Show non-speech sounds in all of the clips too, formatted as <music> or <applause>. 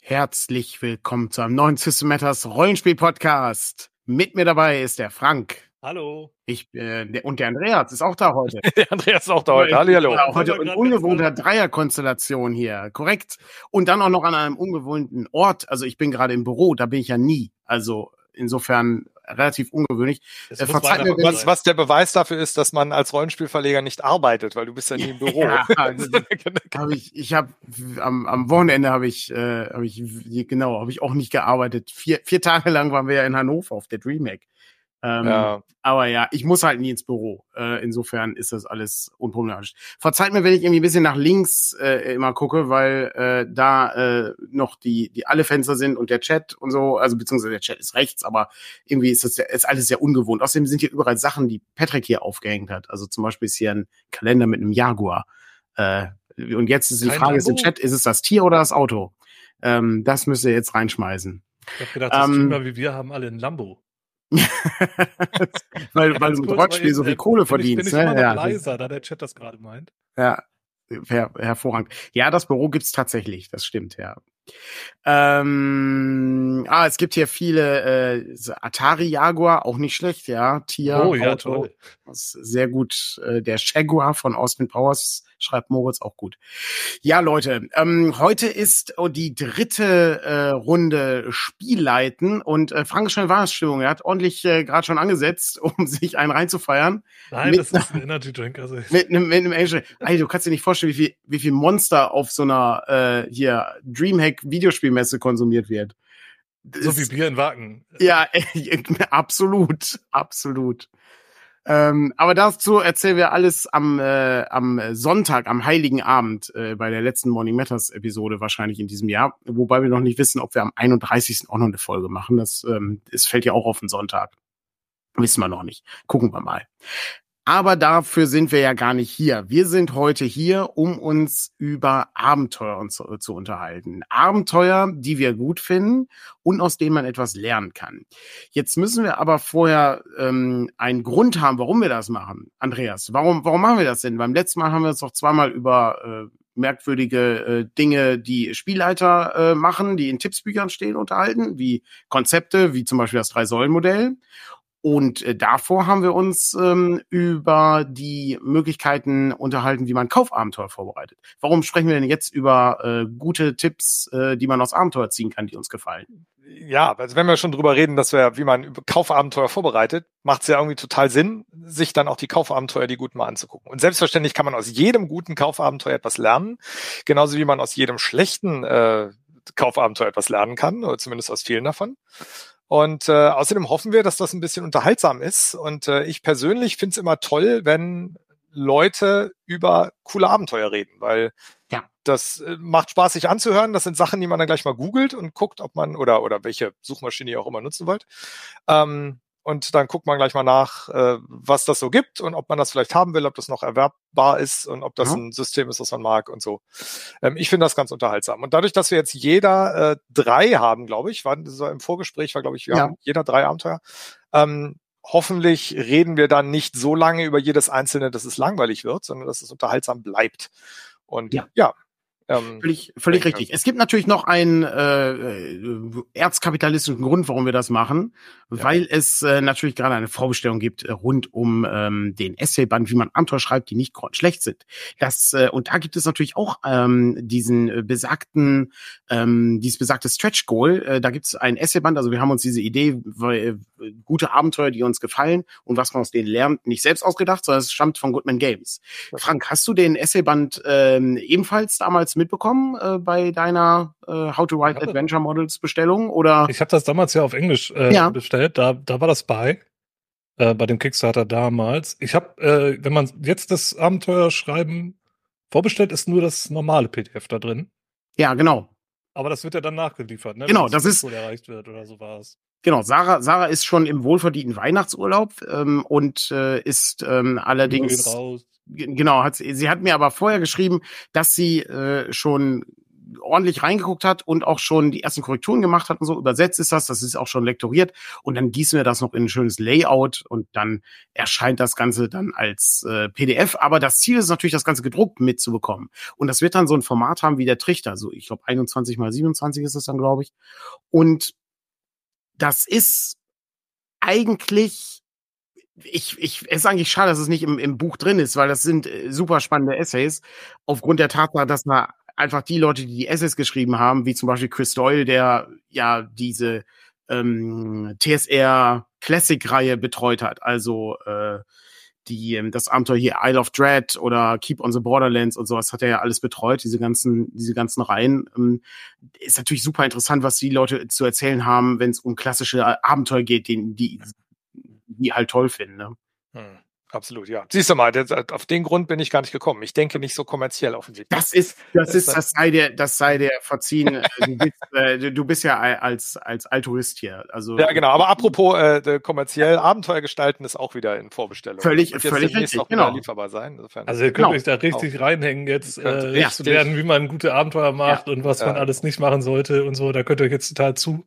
Herzlich willkommen zu einem neuen System Matters Rollenspiel Podcast. Mit mir dabei ist der Frank. Hallo. Ich, äh, der, und der Andreas ist auch da heute. <laughs> der Andreas ist auch da heute. Hallo, hallo. Auch heute in ungewohnter Dreierkonstellation hier. Korrekt. Und dann auch noch an einem ungewohnten Ort. Also ich bin gerade im Büro, da bin ich ja nie. Also insofern relativ ungewöhnlich. Äh, verzeiht mir, was, was der Beweis dafür ist, dass man als Rollenspielverleger nicht arbeitet, weil du bist ja nie im <laughs> Büro. Ja, <laughs> also, hab ich ich habe am, am Wochenende habe ich, äh, hab ich genau, habe ich auch nicht gearbeitet. Vier, vier Tage lang waren wir ja in Hannover auf der DreamHack. Ähm, ja. Aber ja, ich muss halt nie ins Büro. Äh, insofern ist das alles unproblematisch. Verzeiht mir, wenn ich irgendwie ein bisschen nach links äh, immer gucke, weil äh, da äh, noch die, die alle Fenster sind und der Chat und so, also beziehungsweise der Chat ist rechts, aber irgendwie ist das ja, ist alles sehr ungewohnt. Außerdem sind hier überall Sachen, die Patrick hier aufgehängt hat. Also zum Beispiel ist hier ein Kalender mit einem Jaguar. Äh, und jetzt ist die Kein Frage ist im Chat, ist es das Tier oder das Auto? Ähm, das müsst ihr jetzt reinschmeißen. Ich hab gedacht, das ähm, Thema wie wir haben alle ein Lambo. <laughs> weil, weil du mit Rollenspiel so viel Kohle verdienst. Bin ich, bin ich ne? ja. leiser, da der Chat das gerade meint. Ja, her hervorragend. Ja, das Büro gibt's tatsächlich, das stimmt, ja. Ähm, ah, es gibt hier viele äh, Atari Jaguar, auch nicht schlecht, ja. Tier, oh, ja, Auto, toll. sehr gut. Äh, der Jaguar von Austin Powers schreibt Moritz auch gut. Ja, Leute, ähm, heute ist oh, die dritte äh, Runde Spielleiten und äh, Frank schnell Weihnachtsstimmung. Er hat ordentlich äh, gerade schon angesetzt, <laughs> um sich einen reinzufeiern. Nein, mit, das ist ein Energy Drink. Also mit einem, mit einem Angel. Ey, du kannst dir nicht vorstellen, wie viel, wie viel Monster auf so einer äh, hier Dreamhack Videospielmesse konsumiert wird. So wie Bier in Wagen. Ja, <laughs> absolut, absolut. Ähm, aber dazu erzählen wir alles am, äh, am Sonntag, am Heiligen Abend, äh, bei der letzten Morning Matters Episode wahrscheinlich in diesem Jahr. Wobei wir noch nicht wissen, ob wir am 31. auch noch eine Folge machen. Das, ähm, es fällt ja auch auf den Sonntag. Wissen wir noch nicht. Gucken wir mal. Aber dafür sind wir ja gar nicht hier. Wir sind heute hier, um uns über Abenteuer zu, zu, unterhalten. Abenteuer, die wir gut finden und aus denen man etwas lernen kann. Jetzt müssen wir aber vorher ähm, einen Grund haben, warum wir das machen. Andreas, warum, warum machen wir das denn? Beim letzten Mal haben wir uns doch zweimal über äh, merkwürdige äh, Dinge, die Spielleiter äh, machen, die in Tippsbüchern stehen, unterhalten, wie Konzepte, wie zum Beispiel das Drei-Säulen-Modell. Und äh, davor haben wir uns ähm, über die Möglichkeiten unterhalten, wie man Kaufabenteuer vorbereitet. Warum sprechen wir denn jetzt über äh, gute Tipps, äh, die man aus Abenteuer ziehen kann, die uns gefallen? Ja, also wenn wir schon drüber reden, dass wir, wie man Kaufabenteuer vorbereitet, macht es ja irgendwie total Sinn, sich dann auch die Kaufabenteuer, die guten mal anzugucken. Und selbstverständlich kann man aus jedem guten Kaufabenteuer etwas lernen, genauso wie man aus jedem schlechten äh, Kaufabenteuer etwas lernen kann, oder zumindest aus vielen davon. Und äh, außerdem hoffen wir, dass das ein bisschen unterhaltsam ist. Und äh, ich persönlich finde es immer toll, wenn Leute über coole Abenteuer reden, weil ja. das äh, macht Spaß, sich anzuhören. Das sind Sachen, die man dann gleich mal googelt und guckt, ob man oder oder welche Suchmaschine ihr auch immer nutzen wollt. Ähm, und dann guckt man gleich mal nach, äh, was das so gibt und ob man das vielleicht haben will, ob das noch erwerbbar ist und ob das mhm. ein System ist, das man mag und so. Ähm, ich finde das ganz unterhaltsam. Und dadurch, dass wir jetzt jeder äh, drei haben, glaube ich, war so im Vorgespräch war, glaube ich, wir ja. haben jeder drei Abenteuer. Ähm, hoffentlich reden wir dann nicht so lange über jedes einzelne, dass es langweilig wird, sondern dass es unterhaltsam bleibt. Und ja, ja ähm, völlig völlig richtig. Es gibt natürlich noch einen äh, äh, erzkapitalistischen Grund, warum wir das machen, ja. weil es äh, natürlich gerade eine Vorbestellung gibt äh, rund um ähm, den Essayband, wie man Abenteuer schreibt, die nicht schlecht sind. Das äh, und da gibt es natürlich auch ähm, diesen äh, besagten ähm, dieses besagte Stretch Goal. Äh, da gibt es ein Essayband. Also wir haben uns diese Idee, weil, äh, gute Abenteuer, die uns gefallen und was man aus denen lernt, nicht selbst ausgedacht, sondern es stammt von Goodman Games. Frank, hast du den Essayband äh, ebenfalls damals mitbekommen äh, bei deiner äh, How to Write Adventure Models Bestellung? Oder? Ich habe das damals ja auf Englisch äh, ja. bestellt. Da, da war das bei. Äh, bei dem Kickstarter damals. Ich habe, äh, wenn man jetzt das Abenteuer schreiben vorbestellt, ist nur das normale PDF da drin. Ja, genau. Aber das wird ja dann nachgeliefert, ne? Genau, das, ist. erreicht wird oder so war es. Genau, Sarah, Sarah ist schon im wohlverdienten Weihnachtsurlaub ähm, und äh, ist ähm, allerdings. Genau, hat sie, hat mir aber vorher geschrieben, dass sie äh, schon ordentlich reingeguckt hat und auch schon die ersten Korrekturen gemacht hat und so, übersetzt ist das, das ist auch schon lektoriert und dann gießen wir das noch in ein schönes Layout und dann erscheint das Ganze dann als äh, PDF. Aber das Ziel ist natürlich, das Ganze gedruckt mitzubekommen. Und das wird dann so ein Format haben wie der Trichter, so ich glaube 21 mal 27 ist es dann, glaube ich. Und das ist eigentlich ich, ich, es ist eigentlich schade, dass es nicht im, im Buch drin ist, weil das sind äh, super spannende Essays. Aufgrund der Tatsache, dass da einfach die Leute, die die Essays geschrieben haben, wie zum Beispiel Chris Doyle, der ja diese ähm, TSR Classic-Reihe betreut hat, also äh, die, ähm, das Abenteuer hier Isle of Dread oder Keep on the Borderlands und sowas hat er ja alles betreut, diese ganzen, diese ganzen Reihen. Ähm, ist natürlich super interessant, was die Leute zu erzählen haben, wenn es um klassische Abenteuer geht, die, die die halt toll finden. Ne? Hm. Absolut, ja. Siehst du mal, das, auf den Grund bin ich gar nicht gekommen. Ich denke nicht so kommerziell offensichtlich. Das ist, das, das ist, das sei der, das sei der verziehen. Äh, du, bist, <laughs> äh, du bist ja als, als Altruist hier. Also. Ja, genau. Aber apropos äh, kommerziell Abenteuer gestalten ist auch wieder in Vorbestellung. Völlig, völlig richtig. Genau. lieferbar sein. Insofern also ihr könnt euch da richtig auch. reinhängen jetzt, äh, ja, zu lernen, wie man gute Abenteuer macht ja. und was ja. man alles nicht machen sollte und so. Da könnt ihr euch jetzt total zu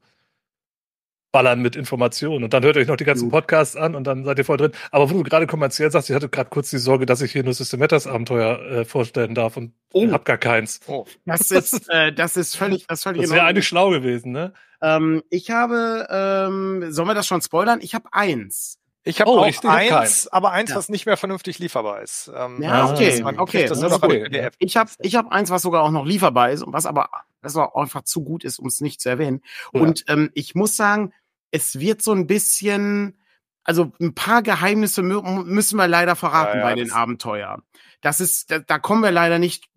ballern mit Informationen. Und dann hört ihr euch noch die ganzen Podcasts an und dann seid ihr voll drin. Aber wo du gerade kommerziell sagst, ich hatte gerade kurz die Sorge, dass ich hier nur System Matters Abenteuer äh, vorstellen darf und oh. hab gar keins. Oh. Das ist, <laughs> äh, das ist völlig, das völlig Das wäre eigentlich schlau gewesen, ne? Ähm, ich habe, ähm, sollen wir das schon spoilern? Ich habe eins. Ich habe oh, auch ich eins, aber eins, ja. was nicht mehr vernünftig lieferbar ist. Ähm, ja, okay, okay. Das das okay. Ich habe ich hab eins, was sogar auch noch lieferbar ist und was aber das auch einfach zu gut ist, um es nicht zu erwähnen. Ja. Und ähm, ich muss sagen, es wird so ein bisschen, also ein paar Geheimnisse müssen wir leider verraten ja, ja, bei den Abenteuern. Das ist, da, da kommen wir leider nicht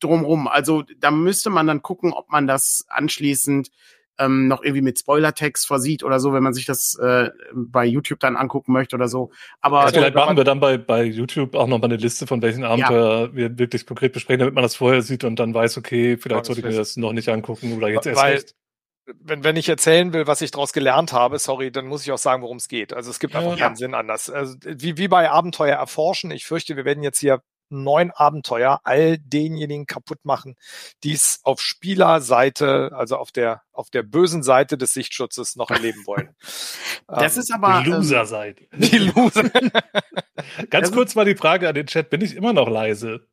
drumrum. Also da müsste man dann gucken, ob man das anschließend ähm, noch irgendwie mit Spoilertext versieht oder so, wenn man sich das äh, bei YouTube dann angucken möchte oder so. Aber ja, vielleicht machen wir dann bei, bei YouTube auch noch mal eine Liste von welchen Abenteuer ja. wir wirklich konkret besprechen, damit man das vorher sieht und dann weiß, okay, vielleicht sollte ich mir das noch nicht angucken oder jetzt erst Weil, recht wenn, wenn ich erzählen will, was ich daraus gelernt habe, sorry, dann muss ich auch sagen, worum es geht. Also es gibt einfach ja. keinen Sinn anders. Also wie, wie bei Abenteuer erforschen, ich fürchte, wir werden jetzt hier neun Abenteuer all denjenigen kaputt machen, die es auf Spielerseite, also auf der auf der bösen Seite des Sichtschutzes noch erleben wollen. <laughs> das ähm, ist aber die Loser-Seite. <laughs> Die Loser. <laughs> Ganz kurz mal die Frage an den Chat: Bin ich immer noch leise?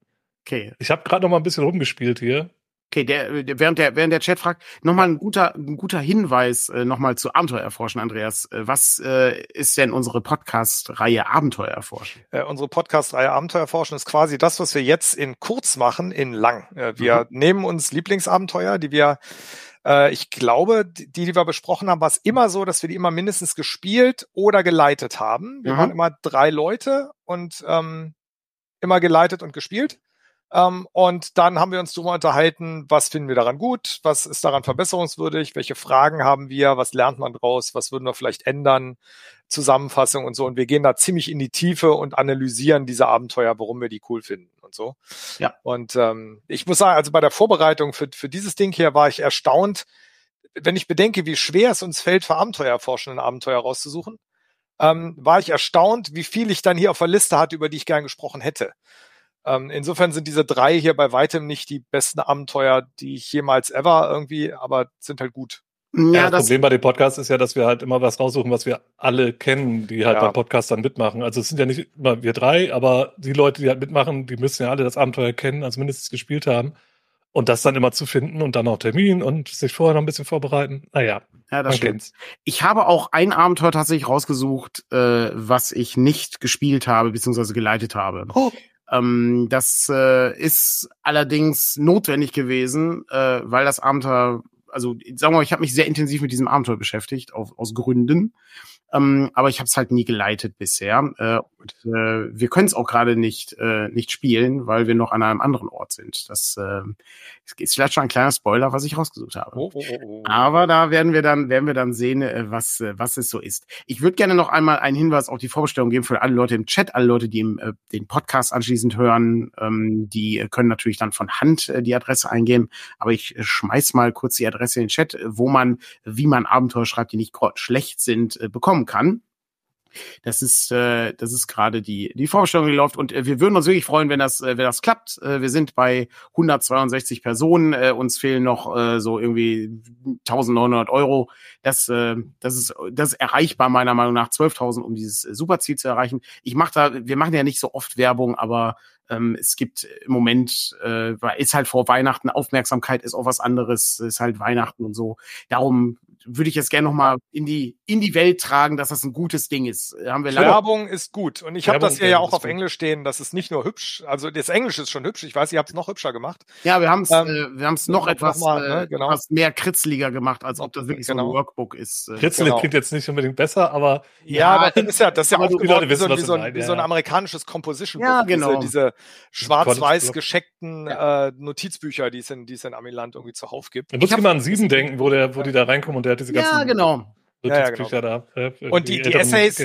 Okay. Ich habe gerade noch mal ein bisschen rumgespielt hier. Okay, der, während der während der Chat fragt, nochmal ein guter ein guter Hinweis äh, nochmal zu Abenteuer erforschen, Andreas. Äh, was äh, ist denn unsere Podcast-Reihe Abenteuer erforschen? Äh, unsere Podcast-Reihe Abenteuer erforschen ist quasi das, was wir jetzt in kurz machen, in lang. Äh, wir mhm. nehmen uns Lieblingsabenteuer, die wir äh, ich glaube, die, die wir besprochen haben, war es immer so, dass wir die immer mindestens gespielt oder geleitet haben. Wir mhm. waren immer drei Leute und ähm, immer geleitet und gespielt. Ähm, und dann haben wir uns darüber unterhalten, was finden wir daran gut, was ist daran verbesserungswürdig, welche Fragen haben wir, was lernt man draus, was würden wir vielleicht ändern, Zusammenfassung und so. Und wir gehen da ziemlich in die Tiefe und analysieren diese Abenteuer, warum wir die cool finden und so. Ja. Und ähm, ich muss sagen, also bei der Vorbereitung für, für dieses Ding hier war ich erstaunt, wenn ich bedenke, wie schwer es uns fällt, für Abenteuerforschenden Abenteuer rauszusuchen, ähm, war ich erstaunt, wie viel ich dann hier auf der Liste hatte, über die ich gern gesprochen hätte. Ähm, insofern sind diese drei hier bei weitem nicht die besten Abenteuer, die ich jemals ever irgendwie, aber sind halt gut. Ja, ja das, das, Problem bei dem Podcast ist ja, dass wir halt immer was raussuchen, was wir alle kennen, die halt ja. beim Podcast dann mitmachen. Also es sind ja nicht immer wir drei, aber die Leute, die halt mitmachen, die müssen ja alle das Abenteuer kennen, also mindestens gespielt haben. Und das dann immer zu finden und dann auch Termin und sich vorher noch ein bisschen vorbereiten. Naja, ja, das stimmt. Kennt's. Ich habe auch ein Abenteuer tatsächlich rausgesucht, äh, was ich nicht gespielt habe, beziehungsweise geleitet habe. Oh. Ähm, das äh, ist allerdings notwendig gewesen, äh, weil das Abenteuer, also sagen wir mal, ich habe mich sehr intensiv mit diesem Abenteuer beschäftigt, auf, aus Gründen. Ähm, aber ich habe es halt nie geleitet bisher. Äh, und, äh, wir können es auch gerade nicht, äh, nicht spielen, weil wir noch an einem anderen Ort sind. Das äh, ist vielleicht schon ein kleiner Spoiler, was ich rausgesucht habe. Oh, oh, oh. oh. Aber da werden wir dann, werden wir dann sehen, äh, was, äh, was es so ist. Ich würde gerne noch einmal einen Hinweis auf die Vorbestellung geben für alle Leute im Chat, alle Leute, die im, äh, den Podcast anschließend hören. Ähm, die können natürlich dann von Hand die Adresse eingeben. Aber ich schmeiß mal kurz die Adresse in den Chat, wo man, wie man Abenteuer schreibt, die nicht schlecht sind, äh, bekommen kann. Das ist, äh, das ist gerade die, die Vorstellung, die läuft. Und äh, wir würden uns wirklich freuen, wenn das, äh, wenn das klappt. Äh, wir sind bei 162 Personen. Äh, uns fehlen noch äh, so irgendwie 1900 Euro. Das, äh, das ist, das ist erreichbar meiner Meinung nach 12.000, um dieses Superziel zu erreichen. Ich mache da, wir machen ja nicht so oft Werbung, aber ähm, es gibt im Moment, äh, ist halt vor Weihnachten, Aufmerksamkeit ist auch was anderes, ist halt Weihnachten und so. Darum würde ich jetzt gerne nochmal in die, in die Welt tragen, dass das ein gutes Ding ist. Haben wir Werbung ist gut. Und ich habe das hier ja auch auf gut. Englisch stehen. Das ist nicht nur hübsch. Also das Englisch ist schon hübsch. Ich weiß, ihr habt es noch hübscher gemacht. Ja, wir haben es ähm, äh, wir haben's noch etwas, noch mal, ne? äh, genau. etwas mehr kritzeliger gemacht, als ob das wirklich genau. so ein genau. Workbook ist. Äh. Kritzelig genau. klingt jetzt nicht unbedingt besser, aber ja, ja <laughs> aber das ist ja, das ist ja auch geworden, wie, so, wie, so ein, wie so ein amerikanisches Composition Ja, genau. Diese, diese schwarz-weiß gescheckten ja. äh, Notizbücher, die es in, die es in Amiland irgendwie zuhauf gibt. Da muss ich mal an Sieben denken, wo der, wo die da reinkommen und der hat diese ganzen. Ja, genau. Ja, ja, genau. da. Äh, und die, die, die Essays,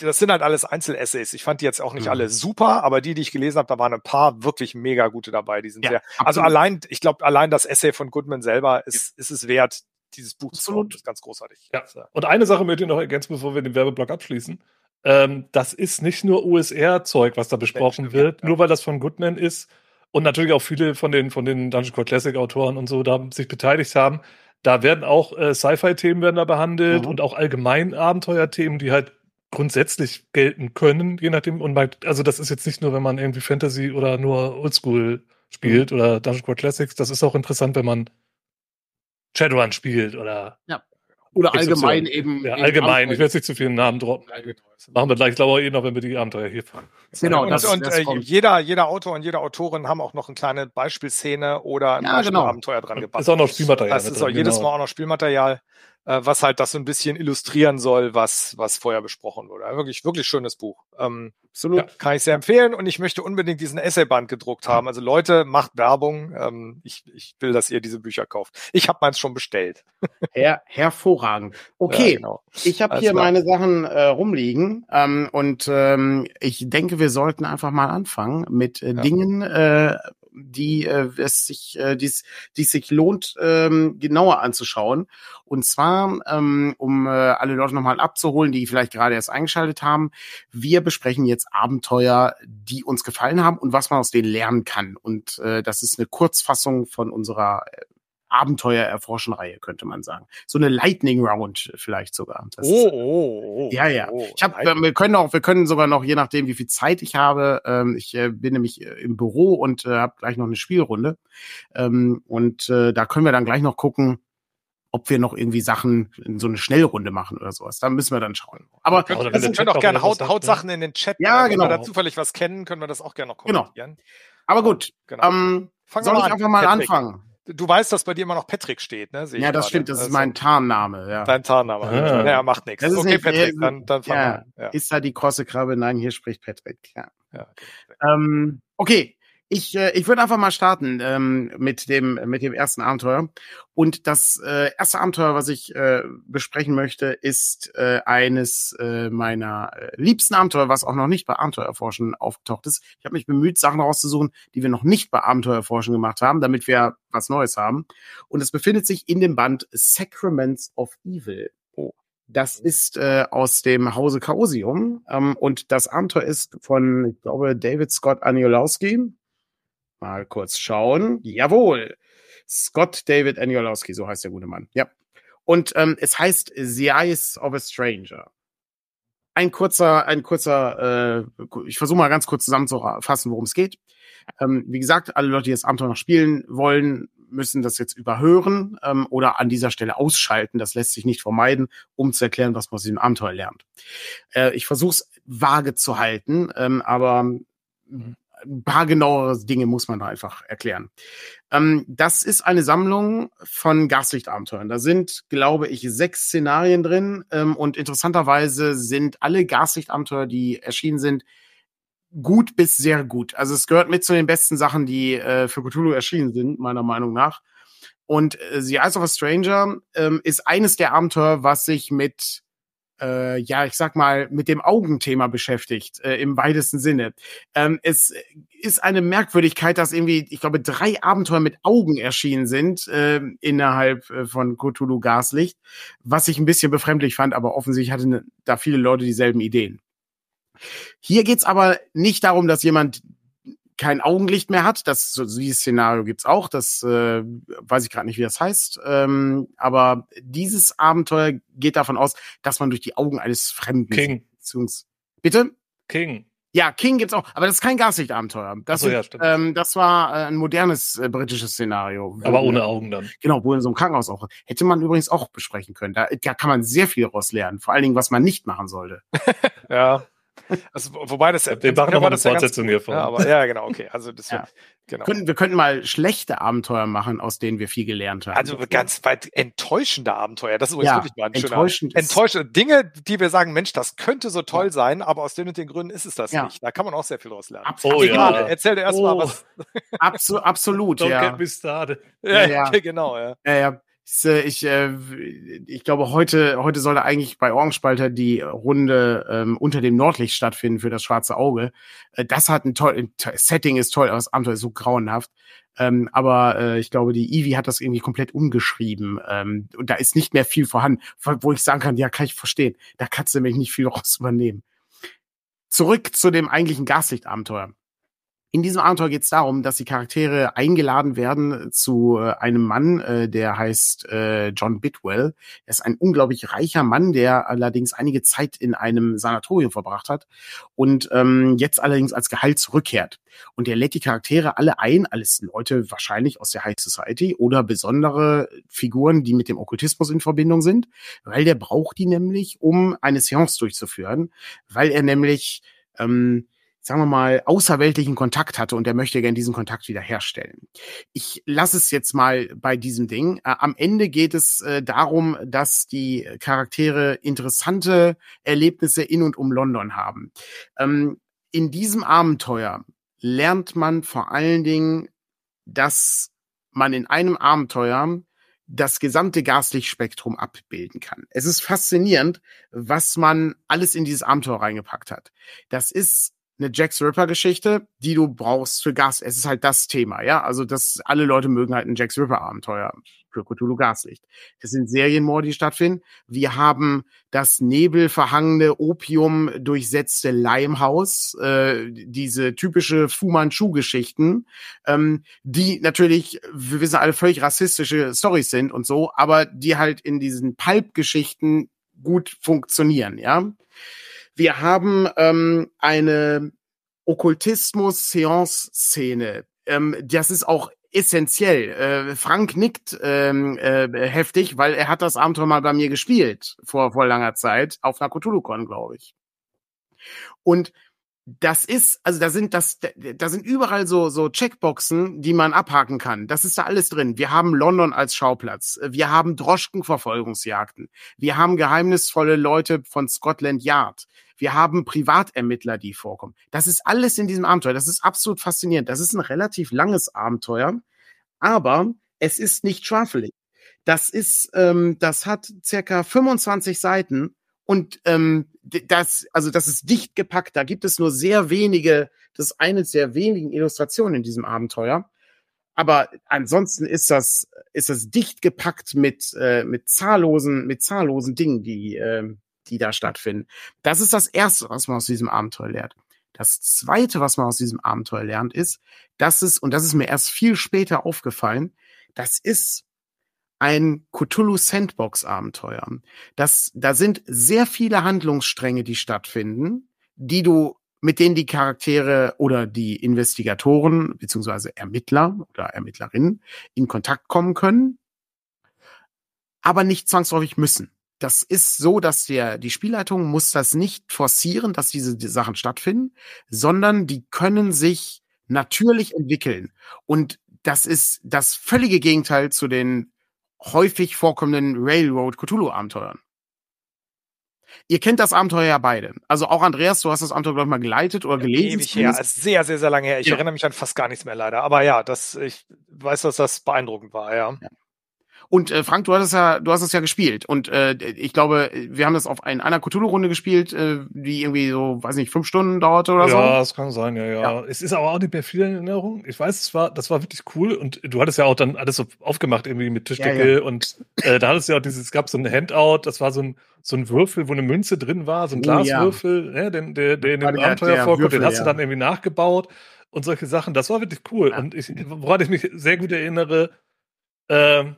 das sind halt alles Einzelessays. Ich fand die jetzt auch nicht mhm. alle super, aber die, die ich gelesen habe, da waren ein paar wirklich mega gute dabei. Die sind ja, sehr, also allein, ich glaube, allein das Essay von Goodman selber ist, ist es wert, dieses Buch zu tun. Das ist ganz großartig. Ja. Und eine Sache möchte ich noch ergänzen, bevor wir den Werbeblock abschließen. Ähm, das ist nicht nur USR-Zeug, was da besprochen stimmt, wird, ja. nur weil das von Goodman ist und natürlich auch viele von den, von den Dungeon Core Classic Autoren und so da sich beteiligt haben. Da werden auch äh, Sci-Fi-Themen werden da behandelt mhm. und auch allgemein Abenteuerthemen, die halt grundsätzlich gelten können, je nachdem. Und man, also das ist jetzt nicht nur, wenn man irgendwie Fantasy oder nur Oldschool spielt mhm. oder Dungeon Core Classics. Das ist auch interessant, wenn man Shadowrun spielt oder ja. Oder allgemein eben. Ja, allgemein. Ich jetzt nicht zu viele Namen droppen. Machen wir gleich, ich glaube eh noch, wenn wir die Abenteuer hier fahren. Genau, und, das, und das äh, jeder, jeder Autor und jede Autorin haben auch noch eine kleine Beispielszene oder ein ja, genau. Abenteuer dran gebracht. Ist auch noch Spielmaterial. Das ist auch jedes genau. Mal auch noch Spielmaterial äh, was halt das so ein bisschen illustrieren soll, was, was vorher besprochen wurde. Wirklich, wirklich schönes Buch. Ähm, Absolut. Ja, kann ich sehr empfehlen und ich möchte unbedingt diesen Essayband gedruckt haben. Also Leute, macht Werbung. Ähm, ich, ich will, dass ihr diese Bücher kauft. Ich habe meins schon bestellt. <laughs> Her hervorragend. Okay, ja, genau. ich habe hier klar. meine Sachen äh, rumliegen ähm, und ähm, ich denke, wir sollten einfach mal anfangen mit äh, ja. Dingen, äh, die äh, es sich, äh, dies, die sich lohnt, ähm, genauer anzuschauen. Und zwar, ähm, um äh, alle Leute nochmal abzuholen, die vielleicht gerade erst eingeschaltet haben, wir besprechen jetzt Abenteuer, die uns gefallen haben und was man aus denen lernen kann. Und äh, das ist eine Kurzfassung von unserer äh, Abenteuer erforschen Reihe, könnte man sagen. So eine Lightning Round vielleicht sogar. Das oh, oh, oh, Ja, ja. Oh, ich hab, wir können auch, wir können sogar noch, je nachdem, wie viel Zeit ich habe, ähm, ich äh, bin nämlich äh, im Büro und äh, habe gleich noch eine Spielrunde. Ähm, und äh, da können wir dann gleich noch gucken, ob wir noch irgendwie Sachen in so eine Schnellrunde machen oder sowas. Da müssen wir dann schauen. Aber wir können, wir können auch gerne Haut, Haut Sachen in den Chat. Ja, genau. Wenn wir da zufällig was kennen, können wir das auch gerne noch genau. kommentieren. Genau. Aber gut, genau. ähm, soll ich einfach mal Patrick. anfangen? Du weißt, dass bei dir immer noch Patrick steht, ne? ja, das gerade. stimmt, das ist also mein Tarnname, ja. Dein Tarnname. Ah. Ja, macht nichts. Ist okay, nicht, Patrick, dann, dann fangen ja, wir an. Ja. Ist da die krosse Krabbe? Nein, hier spricht Patrick, ja. ja. Ähm, okay, ich, äh, ich würde einfach mal starten ähm, mit, dem, mit dem ersten Abenteuer. Und das äh, erste Abenteuer, was ich äh, besprechen möchte, ist äh, eines äh, meiner äh, liebsten Abenteuer, was auch noch nicht bei Abenteuerforschen aufgetaucht ist. Ich habe mich bemüht, Sachen rauszusuchen, die wir noch nicht bei Abenteuerforschen gemacht haben, damit wir was Neues haben. Und es befindet sich in dem Band Sacraments of Evil. Oh. Das ist äh, aus dem Hause Chaosium ähm, und das Abenteuer ist von, ich glaube, David Scott Aniolowski Mal kurz schauen. Jawohl. Scott David Aniolowski, so heißt der gute Mann. Ja. Und ähm, es heißt The Eyes of a Stranger. Ein kurzer, ein kurzer, äh, ich versuche mal ganz kurz zusammenzufassen, worum es geht. Ähm, wie gesagt, alle Leute, die das Abenteuer noch spielen wollen, müssen das jetzt überhören ähm, oder an dieser Stelle ausschalten. Das lässt sich nicht vermeiden, um zu erklären, was man aus diesem Abenteuer lernt. Äh, ich versuche es vage zu halten, ähm, aber ein paar genauere Dinge muss man da einfach erklären. Ähm, das ist eine Sammlung von Gaslichtabenteuern. Da sind, glaube ich, sechs Szenarien drin ähm, und interessanterweise sind alle Gaslichtabenteuer, die erschienen sind, gut bis sehr gut. Also es gehört mit zu den besten Sachen, die äh, für Cthulhu erschienen sind, meiner Meinung nach. Und äh, The Eyes of a Stranger ähm, ist eines der Abenteuer, was sich mit äh, ja, ich sag mal, mit dem Augenthema beschäftigt, äh, im weitesten Sinne. Ähm, es ist eine Merkwürdigkeit, dass irgendwie, ich glaube, drei Abenteuer mit Augen erschienen sind äh, innerhalb von Cthulhu Gaslicht, was ich ein bisschen befremdlich fand, aber offensichtlich hatten da viele Leute dieselben Ideen. Hier geht's aber nicht darum, dass jemand kein Augenlicht mehr hat. Das so, dieses Szenario gibt's auch. Das äh, weiß ich gerade nicht, wie das heißt. Ähm, aber dieses Abenteuer geht davon aus, dass man durch die Augen eines Fremden King. Beziehungs Bitte? King. Ja, King gibt's auch, aber das ist kein Gaslichtabenteuer. Das, so, ja, ähm, das war äh, ein modernes äh, britisches Szenario. Aber ohne Augen dann. Genau, wo in so einem Krankenhaus auch. Hätte man übrigens auch besprechen können. Da, da kann man sehr viel daraus lernen. Vor allen Dingen, was man nicht machen sollte. <laughs> ja. Also, wobei das. Wir machen nochmal eine Fortsetzung ja hiervon. Ja, aber, ja, genau, okay. Also, das ja. genau. Könnten, wir könnten mal schlechte Abenteuer machen, aus denen wir viel gelernt haben. Also ganz weit enttäuschende Abenteuer. Das ist übrigens Ja, wirklich mal ein enttäuschend schöner. Enttäuschende Dinge, die wir sagen, Mensch, das könnte so toll sein, aber aus den und den Gründen ist es das Ja. nicht. Da kann man auch sehr viel draus lernen. Absolut. Oh, ja. Egal, erzähl dir erstmal Oh. was. Abso absolut, Don't ja. get me started. Ja, ja. <laughs> genau, ja. Ja, ja. Ich, äh, ich, äh, ich glaube, heute, heute sollte eigentlich bei Orgenspalter die Runde ähm, unter dem Nordlicht stattfinden für das schwarze Auge. Äh, das hat ein toll, Setting ist toll, aber das Abenteuer ist so grauenhaft. Ähm, aber äh, ich glaube, die Ivy hat das irgendwie komplett umgeschrieben. Ähm, und da ist nicht mehr viel vorhanden, wo wo ich sagen kann, ja, kann ich verstehen. Da kannst du nämlich nicht viel <laughs> raus übernehmen. Zurück zu dem eigentlichen Gaslichtabenteuer. In diesem Abenteuer geht es darum, dass die Charaktere eingeladen werden zu äh, einem Mann, äh, der heißt äh, John Bidwell. Er ist ein unglaublich reicher Mann, der allerdings einige Zeit in einem Sanatorium verbracht hat und ähm, jetzt allerdings als Gehalt zurückkehrt. Und er lädt die Charaktere alle ein, alles Leute wahrscheinlich aus der High Society oder besondere Figuren, die mit dem Okkultismus in Verbindung sind, weil der braucht die nämlich, um eine Seance durchzuführen, weil er nämlich ähm, sagen wir mal, außerweltlichen Kontakt hatte und er möchte gerne diesen Kontakt wieder herstellen. Ich lasse es jetzt mal bei diesem Ding. Äh, am Ende geht es äh, darum, dass die Charaktere interessante Erlebnisse in und um London haben. Ähm, in diesem Abenteuer lernt man vor allen Dingen, dass man in einem Abenteuer das gesamte Gaslichtspektrum abbilden kann. Es ist faszinierend, was man alles in dieses Abenteuer reingepackt hat. Das ist eine Jack the Ripper Geschichte, die du brauchst für Gas. Es ist halt das Thema, ja. Also, das, alle Leute mögen halt ein Jack the Ripper Abenteuer für Cthulhu Gaslicht. Es sind Serienmorde, die stattfinden. Wir haben das nebelverhangene, Opium durchsetzte Leimhaus, äh, diese typische Fu Manchu-Geschichten, ähm, die natürlich, wir wissen alle, völlig rassistische Stories sind und so, aber die halt in diesen Pulp-Geschichten gut funktionieren, ja. Wir haben ähm, eine Okkultismus-Seance-Szene. Ähm, das ist auch essentiell. Äh, Frank nickt ähm, äh, heftig, weil er hat das Abenteuer mal bei mir gespielt vor, vor langer Zeit auf einer Cthulhu-Con, glaube ich. Und das ist, also da sind das, da sind überall so so Checkboxen, die man abhaken kann. Das ist da alles drin. Wir haben London als Schauplatz. Wir haben Droschkenverfolgungsjagden. Wir haben geheimnisvolle Leute von Scotland Yard. Wir haben Privatermittler, die vorkommen. Das ist alles in diesem Abenteuer. Das ist absolut faszinierend. Das ist ein relativ langes Abenteuer, aber es ist nicht schwafelig. Das ist, ähm, das hat circa 25 Seiten und ähm, das, also das ist dicht gepackt. Da gibt es nur sehr wenige, das ist eine der wenigen Illustrationen in diesem Abenteuer. Aber ansonsten ist das, ist das dicht gepackt mit, äh, mit zahllosen, mit zahllosen Dingen, die, äh, die da stattfinden. Das ist das erste, was man aus diesem Abenteuer lernt. Das zweite, was man aus diesem Abenteuer lernt, ist, dass es, und das ist mir erst viel später aufgefallen, das ist ein Cthulhu Sandbox Abenteuer. Das, da sind sehr viele Handlungsstränge, die stattfinden, die du, mit denen die Charaktere oder die Investigatoren beziehungsweise Ermittler oder Ermittlerinnen in Kontakt kommen können, aber nicht zwangsläufig müssen. Das ist so, dass der, die Spielleitung muss das nicht forcieren, dass diese die Sachen stattfinden, sondern die können sich natürlich entwickeln. Und das ist das völlige Gegenteil zu den häufig vorkommenden Railroad Cthulhu Abenteuern. Ihr kennt das Abenteuer ja beide. Also auch Andreas, du hast das Abenteuer glaube ich mal geleitet oder gelesen. Ewig her, ist sehr, sehr, sehr lange her. Ich Ja. erinnere mich an fast gar nichts mehr leider. Aber ja, das, ich weiß, dass das beeindruckend war, ja. Und äh, Frank, du hast es ja, du hast es ja gespielt. Und äh, ich glaube, wir haben das auf ein, einer Cthulhu-Runde gespielt, äh, die irgendwie so, weiß nicht, fünf Stunden dauerte oder ja, so. Ja, das kann sein, ja, ja, ja. Es ist aber auch nicht mehr viel in Erinnerung. Ich weiß, es war, das war wirklich cool. Und du hattest ja auch dann alles so aufgemacht, irgendwie mit Tischdecke. Ja, ja. Und äh, da hattest du ja auch dieses, es gab so ein Handout, das war so ein, so ein Würfel, wo eine Münze drin war, so ein oh, Glaswürfel, ja. den, der, der in dem Abenteuer vorkommt, den hast du dann irgendwie nachgebaut und solche Sachen. Das war wirklich cool. Und ich, woran ich mich sehr gut erinnere, ähm,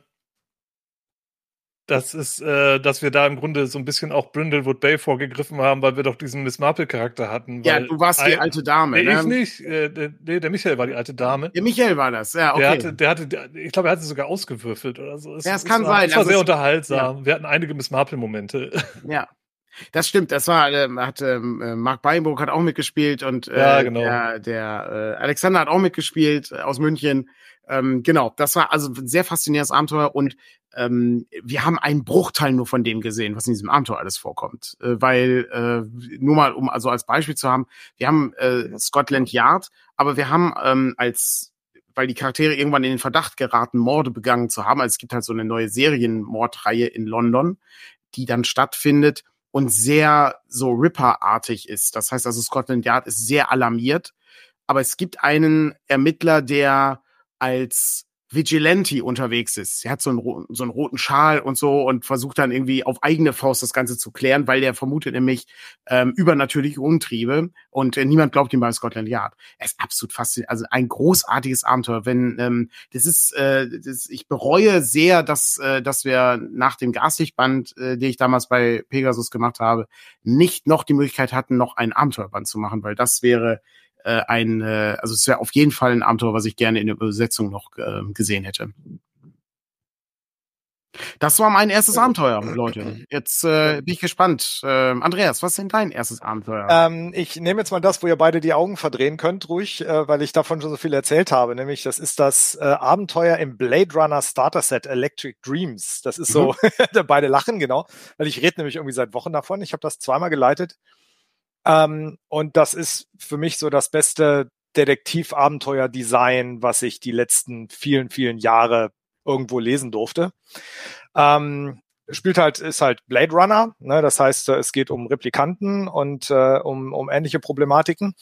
das ist, äh, dass wir da im Grunde so ein bisschen auch Brindlewood Bay vorgegriffen haben, weil wir doch diesen Miss Marple-Charakter hatten. Ja, du warst die alte Dame. Nee, ne? ich nicht. Äh, der, nee, der Michael war die alte Dame. Der Michael war das, ja, okay. Der hatte, der hatte, der, ich glaube, er hat sie sogar ausgewürfelt oder so. Es, ja, es kann war, sein. Es war also sehr unterhaltsam. Ja. Wir hatten einige Miss Marple-Momente. <laughs> Ja. Das stimmt, das war, äh, hat ähm, äh, Mark Beinburg hat auch mitgespielt und äh, ja, genau. der, der äh, Alexander hat auch mitgespielt äh, aus München. Ähm, genau, das war also ein sehr faszinierendes Abenteuer und ähm, wir haben einen Bruchteil nur von dem gesehen, was in diesem Abenteuer alles vorkommt. Äh, weil, äh, nur mal, um also als Beispiel zu haben, wir haben äh, Scotland Yard, aber wir haben ähm, als weil die Charaktere irgendwann in den Verdacht geraten, Morde begangen zu haben. Also es gibt halt so eine neue Serienmordreihe in London, die dann stattfindet und sehr so Ripper-artig ist. Das heißt also, Scotland Yard ist sehr alarmiert. Aber es gibt einen Ermittler, der als Vigilante unterwegs ist. Er hat so einen, so einen roten Schal und so und versucht dann irgendwie auf eigene Faust das Ganze zu klären, weil der vermutet nämlich ähm, übernatürliche Umtriebe und äh, niemand glaubt ihm bei Scotland Yard. Er ist absolut faszinierend, also ein großartiges Abenteuer. Wenn ähm, das ist, äh, das, ich bereue sehr, dass äh, dass wir nach dem Gaslichtband, äh, den ich damals bei Pegasus gemacht habe, nicht noch die Möglichkeit hatten, noch ein Abenteuerband zu machen, weil das wäre äh, ein, äh, also es wäre auf jeden Fall ein Abenteuer, was ich gerne in der Übersetzung noch äh, gesehen hätte. Das war mein erstes Abenteuer, Leute. Jetzt äh, bin ich gespannt. Äh, Andreas, was ist denn dein erstes Abenteuer? Ähm, ich nehme jetzt mal das, wo ihr beide die Augen verdrehen könnt, ruhig, äh, weil ich davon schon so viel erzählt habe. Nämlich, das ist das äh, Abenteuer im Blade Runner Starter Set Electric Dreams. Das ist so, mhm. <laughs> beide lachen, genau. Weil ich rede nämlich irgendwie seit Wochen davon. Ich habe das zweimal geleitet. Ähm, und das ist für mich so das beste Detektivabenteuer-Design, was ich die letzten vielen, vielen Jahre irgendwo lesen durfte. Ähm, spielt halt, ist halt Blade Runner, ne? das heißt, es geht um Replikanten und äh, um, um ähnliche Problematiken.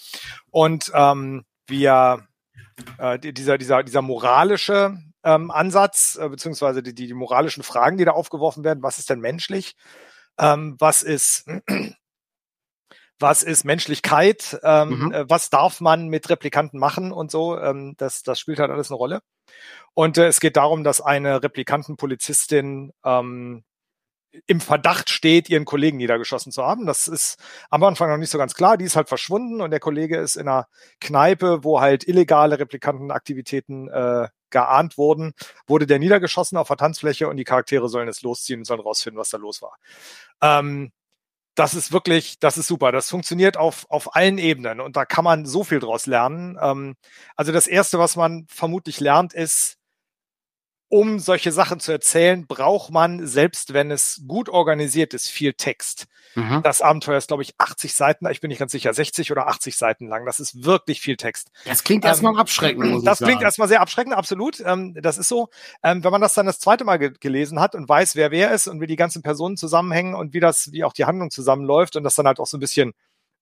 Und ähm, wir äh, dieser, dieser, dieser moralische ähm, Ansatz, äh, beziehungsweise die, die, die moralischen Fragen, die da aufgeworfen werden, was ist denn menschlich? Ähm, was ist was ist Menschlichkeit, ähm, mhm. Äh, was darf man mit Replikanten machen und so. Ähm, das, das spielt halt alles eine Rolle. Und äh, es geht darum, dass eine Replikantenpolizistin ähm, im Verdacht steht, ihren Kollegen niedergeschossen zu haben. Das ist am Anfang noch nicht so ganz klar. Die ist halt verschwunden und der Kollege ist in einer Kneipe, wo halt illegale Replikantenaktivitäten äh, geahnt wurden, wurde der niedergeschossen auf der Tanzfläche und die Charaktere sollen es losziehen und sollen rausfinden, was da los war. Ähm, das ist wirklich, das ist super. Das funktioniert auf, auf allen Ebenen und da kann man so viel draus lernen. Ähm, also das erste, was man vermutlich lernt, ist, um solche Sachen zu erzählen, braucht man, selbst wenn es gut organisiert ist, viel Text. Mhm. Das Abenteuer ist, glaube ich, 80 Seiten, ich bin nicht ganz sicher, 60 oder 80 Seiten lang. Das ist wirklich viel Text. Das klingt ähm, erstmal abschreckend. Das klingt erstmal sehr abschreckend, absolut. Ähm, das ist so. Ähm, wenn man das dann das zweite Mal ge gelesen hat und weiß, wer wer ist und wie die ganzen Personen zusammenhängen und wie das, wie auch die Handlung zusammenläuft und das dann halt auch so ein bisschen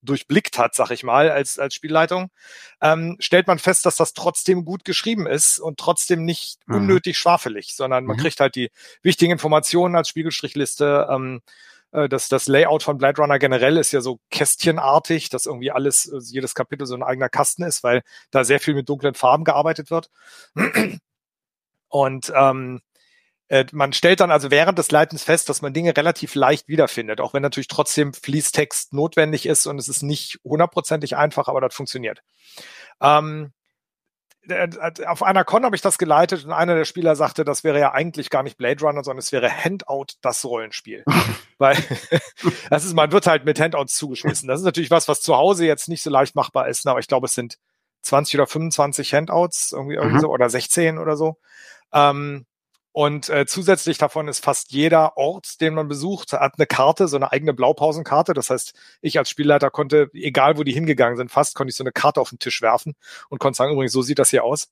durchblickt hat, sag ich mal, als, als Spielleitung, ähm, stellt man fest, dass das trotzdem gut geschrieben ist und trotzdem nicht mhm. unnötig schwafelig, sondern man mhm. kriegt halt die wichtigen Informationen als Spiegelstrichliste. Ähm, äh, das, das Layout von Blade Runner generell ist ja so kästchenartig, dass irgendwie alles, äh, jedes Kapitel so ein eigener Kasten ist, weil da sehr viel mit dunklen Farben gearbeitet wird. Und ähm, äh, man stellt dann also während des Leitens fest, dass man Dinge relativ leicht wiederfindet, auch wenn natürlich trotzdem Fließtext notwendig ist und es ist nicht hundertprozentig einfach, aber das funktioniert. Ähm, äh, auf einer Con habe ich das geleitet und einer der Spieler sagte, das wäre ja eigentlich gar nicht Blade Runner, sondern es wäre Handout das Rollenspiel. <laughs> Weil <laughs> das ist, man wird halt mit Handouts zugeschmissen. Das ist natürlich was, was zu Hause jetzt nicht so leicht machbar ist, aber ich glaube, es sind 20 oder 25 Handouts, irgendwie, irgendwie mhm. so, oder 16 oder so. Ähm, und äh, zusätzlich davon ist fast jeder Ort, den man besucht, hat eine Karte, so eine eigene Blaupausenkarte. Das heißt, ich als Spielleiter konnte, egal wo die hingegangen sind, fast konnte ich so eine Karte auf den Tisch werfen und konnte sagen, übrigens, so sieht das hier aus.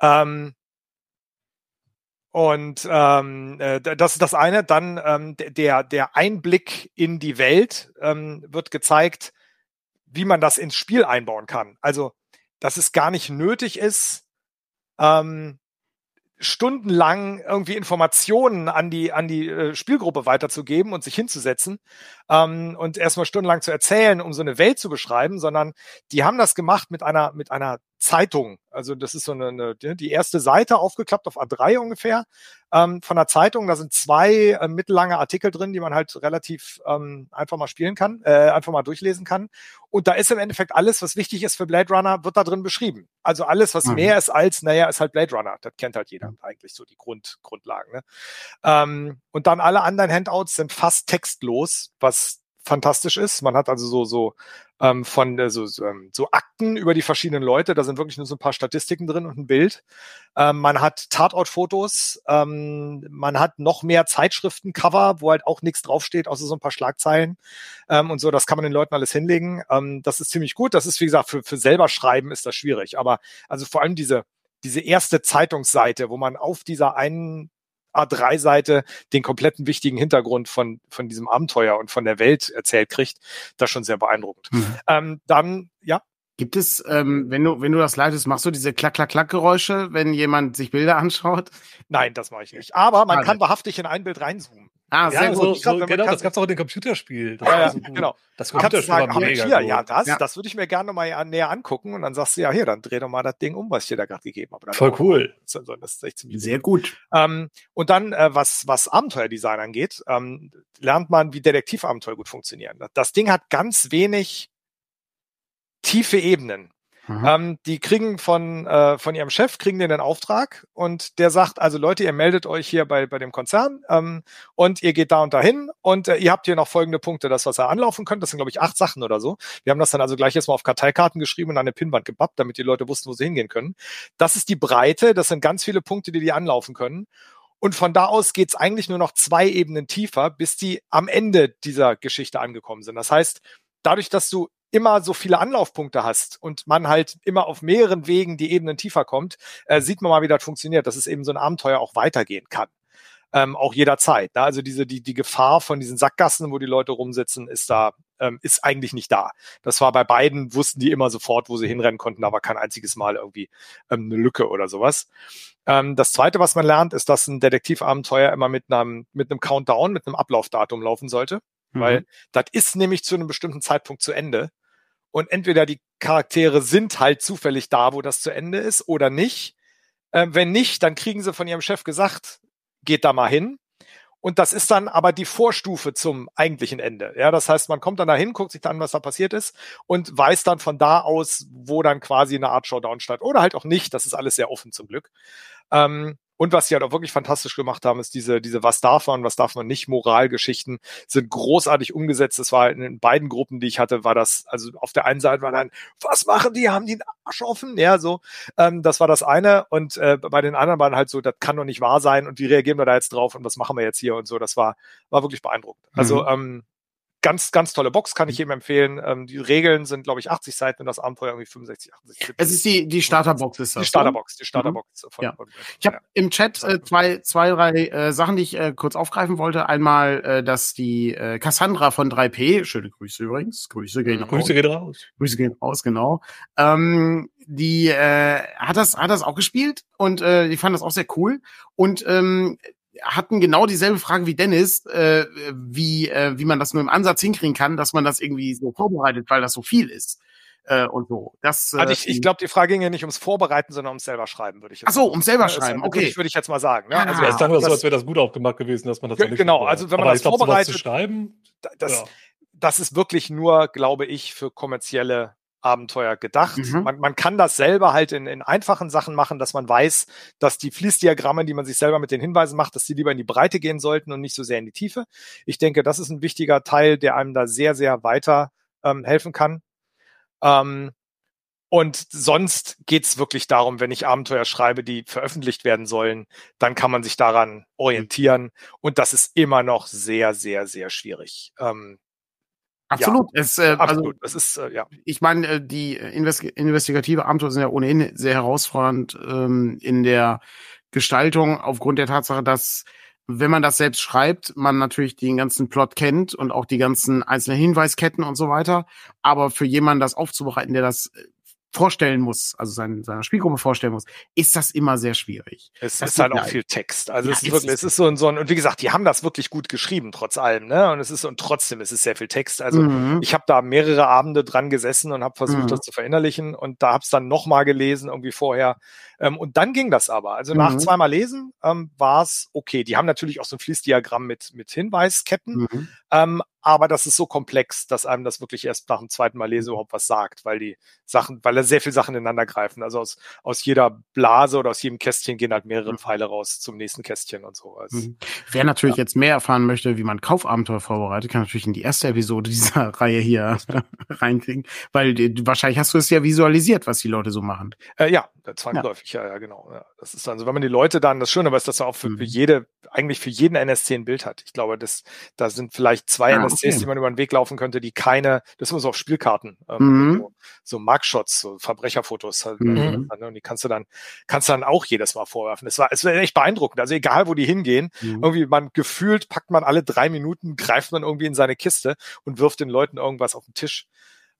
Ähm, Und ähm, äh, das ist das eine. Dann ähm, der, der Einblick in die Welt ähm, wird gezeigt, wie man das ins Spiel einbauen kann. Also, dass es gar nicht nötig ist, ähm, stundenlang irgendwie Informationen an die an die äh, Spielgruppe weiterzugeben und sich hinzusetzen ähm, und erstmal stundenlang zu erzählen, um so eine Welt zu beschreiben, sondern die haben das gemacht mit einer mit einer Zeitung. Also das ist so eine, eine die erste Seite aufgeklappt auf A3 ungefähr ähm, von der Zeitung. Da sind zwei äh, mittellange Artikel drin, die man halt relativ ähm, einfach mal spielen kann, äh, einfach mal durchlesen kann. Und da ist im Endeffekt alles, was wichtig ist für Blade Runner, wird da drin beschrieben. Also alles, was mhm. mehr ist als, naja, ist halt Blade Runner. Das kennt halt jeder eigentlich so die Grund, Grundlagen. Ne? Ähm, und dann alle anderen Handouts sind fast textlos, was fantastisch ist. Man hat also so, so ähm, von äh, so, so, ähm, so Akten über die verschiedenen Leute. Da sind wirklich nur so ein paar Statistiken drin und ein Bild. Ähm, man hat Tatortfotos. Ähm, man hat noch mehr Zeitschriftencover, wo halt auch nichts draufsteht, außer so ein paar Schlagzeilen ähm, und so. Das kann man den Leuten alles hinlegen. Ähm, das ist ziemlich gut. Das ist, wie gesagt, für, für selber schreiben ist das schwierig. Aber also vor allem diese diese erste Zeitungsseite, wo man auf dieser einen A3-Seite den kompletten wichtigen Hintergrund von, von diesem Abenteuer und von der Welt erzählt kriegt, das schon sehr beeindruckend. Mhm. Ähm, dann, ja. Gibt es, ähm, wenn du, wenn du das leitest, machst du diese Klack-Klack-Klack-Geräusche, wenn jemand sich Bilder anschaut? Nein, das mache ich nicht. Aber man Schade. kann wahrhaftig in ein Bild reinzoomen. Ah, sehr ja, gut. So, so, genau, das gab's auch in dem Computerspiel. Das ja, ja, so genau. Das Computerspiel sagen, war mega hier, Ja, das, ja. das würde ich mir gerne mal näher angucken und dann sagst du, ja, hier, dann dreh doch mal das Ding um, was ich dir da gerade gegeben habe. Voll cool. Das, ist echt ziemlich Sehr gut. Ähm, und dann, äh, was, was Abenteuerdesign angeht, ähm, lernt man, wie Detektivabenteuer gut funktionieren. Das Ding hat ganz wenig tiefe Ebenen. Ähm, die kriegen von, äh, von ihrem Chef, kriegen den einen Auftrag und der sagt, also Leute, ihr meldet euch hier bei, bei dem Konzern ähm, und ihr geht da und dahin und äh, ihr habt hier noch folgende Punkte, das, was ihr anlaufen könnt. Das sind, glaube ich, acht Sachen oder so. Wir haben das dann also gleich erstmal auf Karteikarten geschrieben und an eine Pinnwand gebappt, damit die Leute wussten, wo sie hingehen können. Das ist die Breite, das sind ganz viele Punkte, die die anlaufen können. Und von da aus geht's eigentlich nur noch zwei Ebenen tiefer, bis die am Ende dieser Geschichte angekommen sind. Das heißt, dadurch, dass du immer so viele Anlaufpunkte hast und man halt immer auf mehreren Wegen die Ebenen tiefer kommt, äh, sieht man mal, wie das funktioniert, dass es eben so ein Abenteuer auch weitergehen kann. Ähm, auch jederzeit. Ne? Also diese, die, die Gefahr von diesen Sackgassen, wo die Leute rumsitzen, ist da, ähm, ist eigentlich nicht da. Das war bei beiden, wussten die immer sofort, wo sie hinrennen konnten, war kein einziges Mal irgendwie ähm, eine Lücke oder sowas. Ähm, das zweite, was man lernt, ist, dass ein Detektivabenteuer immer mit einem, mit einem Countdown, mit einem Ablaufdatum laufen sollte. Mhm. Weil das ist nämlich zu einem bestimmten Zeitpunkt zu Ende. Und entweder die Charaktere sind halt zufällig da, wo das zu Ende ist, oder nicht. Ähm, wenn nicht, dann kriegen sie von ihrem Chef gesagt, geht da mal hin. Und das ist dann aber die Vorstufe zum eigentlichen Ende. Ja, das heißt, man kommt dann dahin, guckt sich dann, was da passiert ist und weiß dann von da aus, wo dann quasi eine Art Showdown statt. Oder halt auch nicht. Das ist alles sehr offen zum Glück. Ähm, und was sie halt auch wirklich fantastisch gemacht haben, ist diese, diese was darf man, was darf man nicht, Moralgeschichten sind großartig umgesetzt. Das war in beiden Gruppen, die ich hatte, war das, also auf der einen Seite war dann, was machen die, haben die einen Arsch offen? Ja, so. Ähm, das war das eine. Und äh, bei den anderen waren halt so, das kann doch nicht wahr sein und wie reagieren wir da jetzt drauf und was machen wir jetzt hier und so. Das war, war wirklich beeindruckend. Also mhm. ähm, ganz, ganz tolle Box, kann ich jedem empfehlen. Ähm, die Regeln sind, glaube ich, 80 Seiten und das Abenteuer irgendwie 65, 68. Es ist die, die Starterbox, ist das. Die Starterbox, die Starterbox. Mhm. Von, ja. Von, ich habe ja. im Chat äh, zwei, zwei, drei äh, Sachen, die ich äh, kurz aufgreifen wollte. Einmal, äh, dass die äh, Cassandra von 3P, schöne Grüße übrigens, Grüße gehen raus. Grüße gehen raus. Grüße gehen raus, genau. Ähm, die äh, hat das hat das auch gespielt und äh, die fand das auch sehr cool und ähm, hatten genau dieselbe Frage wie Dennis, äh, wie, äh, wie man das nur im Ansatz hinkriegen kann, dass man das irgendwie so vorbereitet, weil das so viel ist. Äh, und so. Das, äh, also ich, ich glaube, die Frage ging ja nicht ums Vorbereiten, sondern ums selber schreiben, würde ich jetzt Ach so, ums selber schreiben, okay. Würde ich, würd ich jetzt mal sagen. Ne? Also, ja, es klang so, als wäre das gut aufgemacht gewesen, dass man das ja nicht Genau, also wenn man das glaub, vorbereitet, zu schreiben, das, ja. das ist wirklich nur, glaube ich, für kommerzielle Abenteuer gedacht. Mhm. Man, man kann das selber halt in, in einfachen Sachen machen, dass man weiß, dass die Fließdiagramme, die man sich selber mit den Hinweisen macht, dass die lieber in die Breite gehen sollten und nicht so sehr in die Tiefe. Ich denke, das ist ein wichtiger Teil, der einem da sehr, sehr weiter ähm, helfen kann. Ähm, und sonst geht's wirklich darum, wenn ich Abenteuer schreibe, die veröffentlicht werden sollen, dann kann man sich daran orientieren. Und das ist immer noch sehr, sehr, sehr schwierig. Ähm, Absolut. Ja, es, äh, also absolut. Also, es ist, äh, ja. Ich meine, äh, die Investi investigative Abenteuer sind ja ohnehin sehr herausfordernd ähm, in der Gestaltung aufgrund der Tatsache, dass wenn man das selbst schreibt, man natürlich den ganzen Plot kennt und auch die ganzen einzelnen Hinweisketten und so weiter. Aber für jemanden das aufzubereiten, der das äh, vorstellen muss, also sein, seiner Spielgruppe vorstellen muss, ist das immer sehr schwierig. Es das ist halt auch viel Text. Also ja, es ist wirklich, es ist so ein, so ein, und wie gesagt, die haben das wirklich gut geschrieben, trotz allem, ne? Und es ist, und trotzdem ist es sehr viel Text. Also mhm. ich habe da mehrere Abende dran gesessen und habe versucht, mhm. das zu verinnerlichen und da habe es dann nochmal gelesen, irgendwie vorher. Ähm, und dann ging das aber. Also nach mhm. zweimal Lesen ähm, war es okay. Die haben natürlich auch so ein Fließdiagramm mit, mit Hinweisketten, mhm. ähm, aber das ist so komplex, dass einem das wirklich erst nach dem zweiten Mal lesen überhaupt was sagt, weil die Sachen, weil da sehr viele Sachen ineinander greifen. Also aus, aus jeder Blase oder aus jedem Kästchen gehen halt mehrere mhm. Pfeile raus zum nächsten Kästchen und so. Also, mhm. Wer natürlich ja. jetzt mehr erfahren möchte, wie man Kaufabenteuer vorbereitet, kann natürlich in die erste Episode dieser <laughs> Reihe hier <laughs> reinkriegen, weil wahrscheinlich hast du es ja visualisiert, was die Leute so machen. Äh, ja, zwangsläufig, ja, ja, ja genau. Ja. Das ist dann so, wenn man die Leute dann, das Schöne aber ist, dass er auch für, mhm. für jede, eigentlich für jeden NSC ein Bild hat. Ich glaube, das, da sind vielleicht zwei ah, NSCs, die man über den Weg laufen könnte, die keine, das muss auf Spielkarten, ähm, mhm. so, so Mugshots, so Verbrecherfotos halt, mhm. äh, ne, und die kannst du dann, kannst du dann auch jedes Mal vorwerfen. Es war, es war echt beeindruckend. Also egal, wo die hingehen, mhm. irgendwie man gefühlt packt man alle drei Minuten, greift man irgendwie in seine Kiste und wirft den Leuten irgendwas auf den Tisch.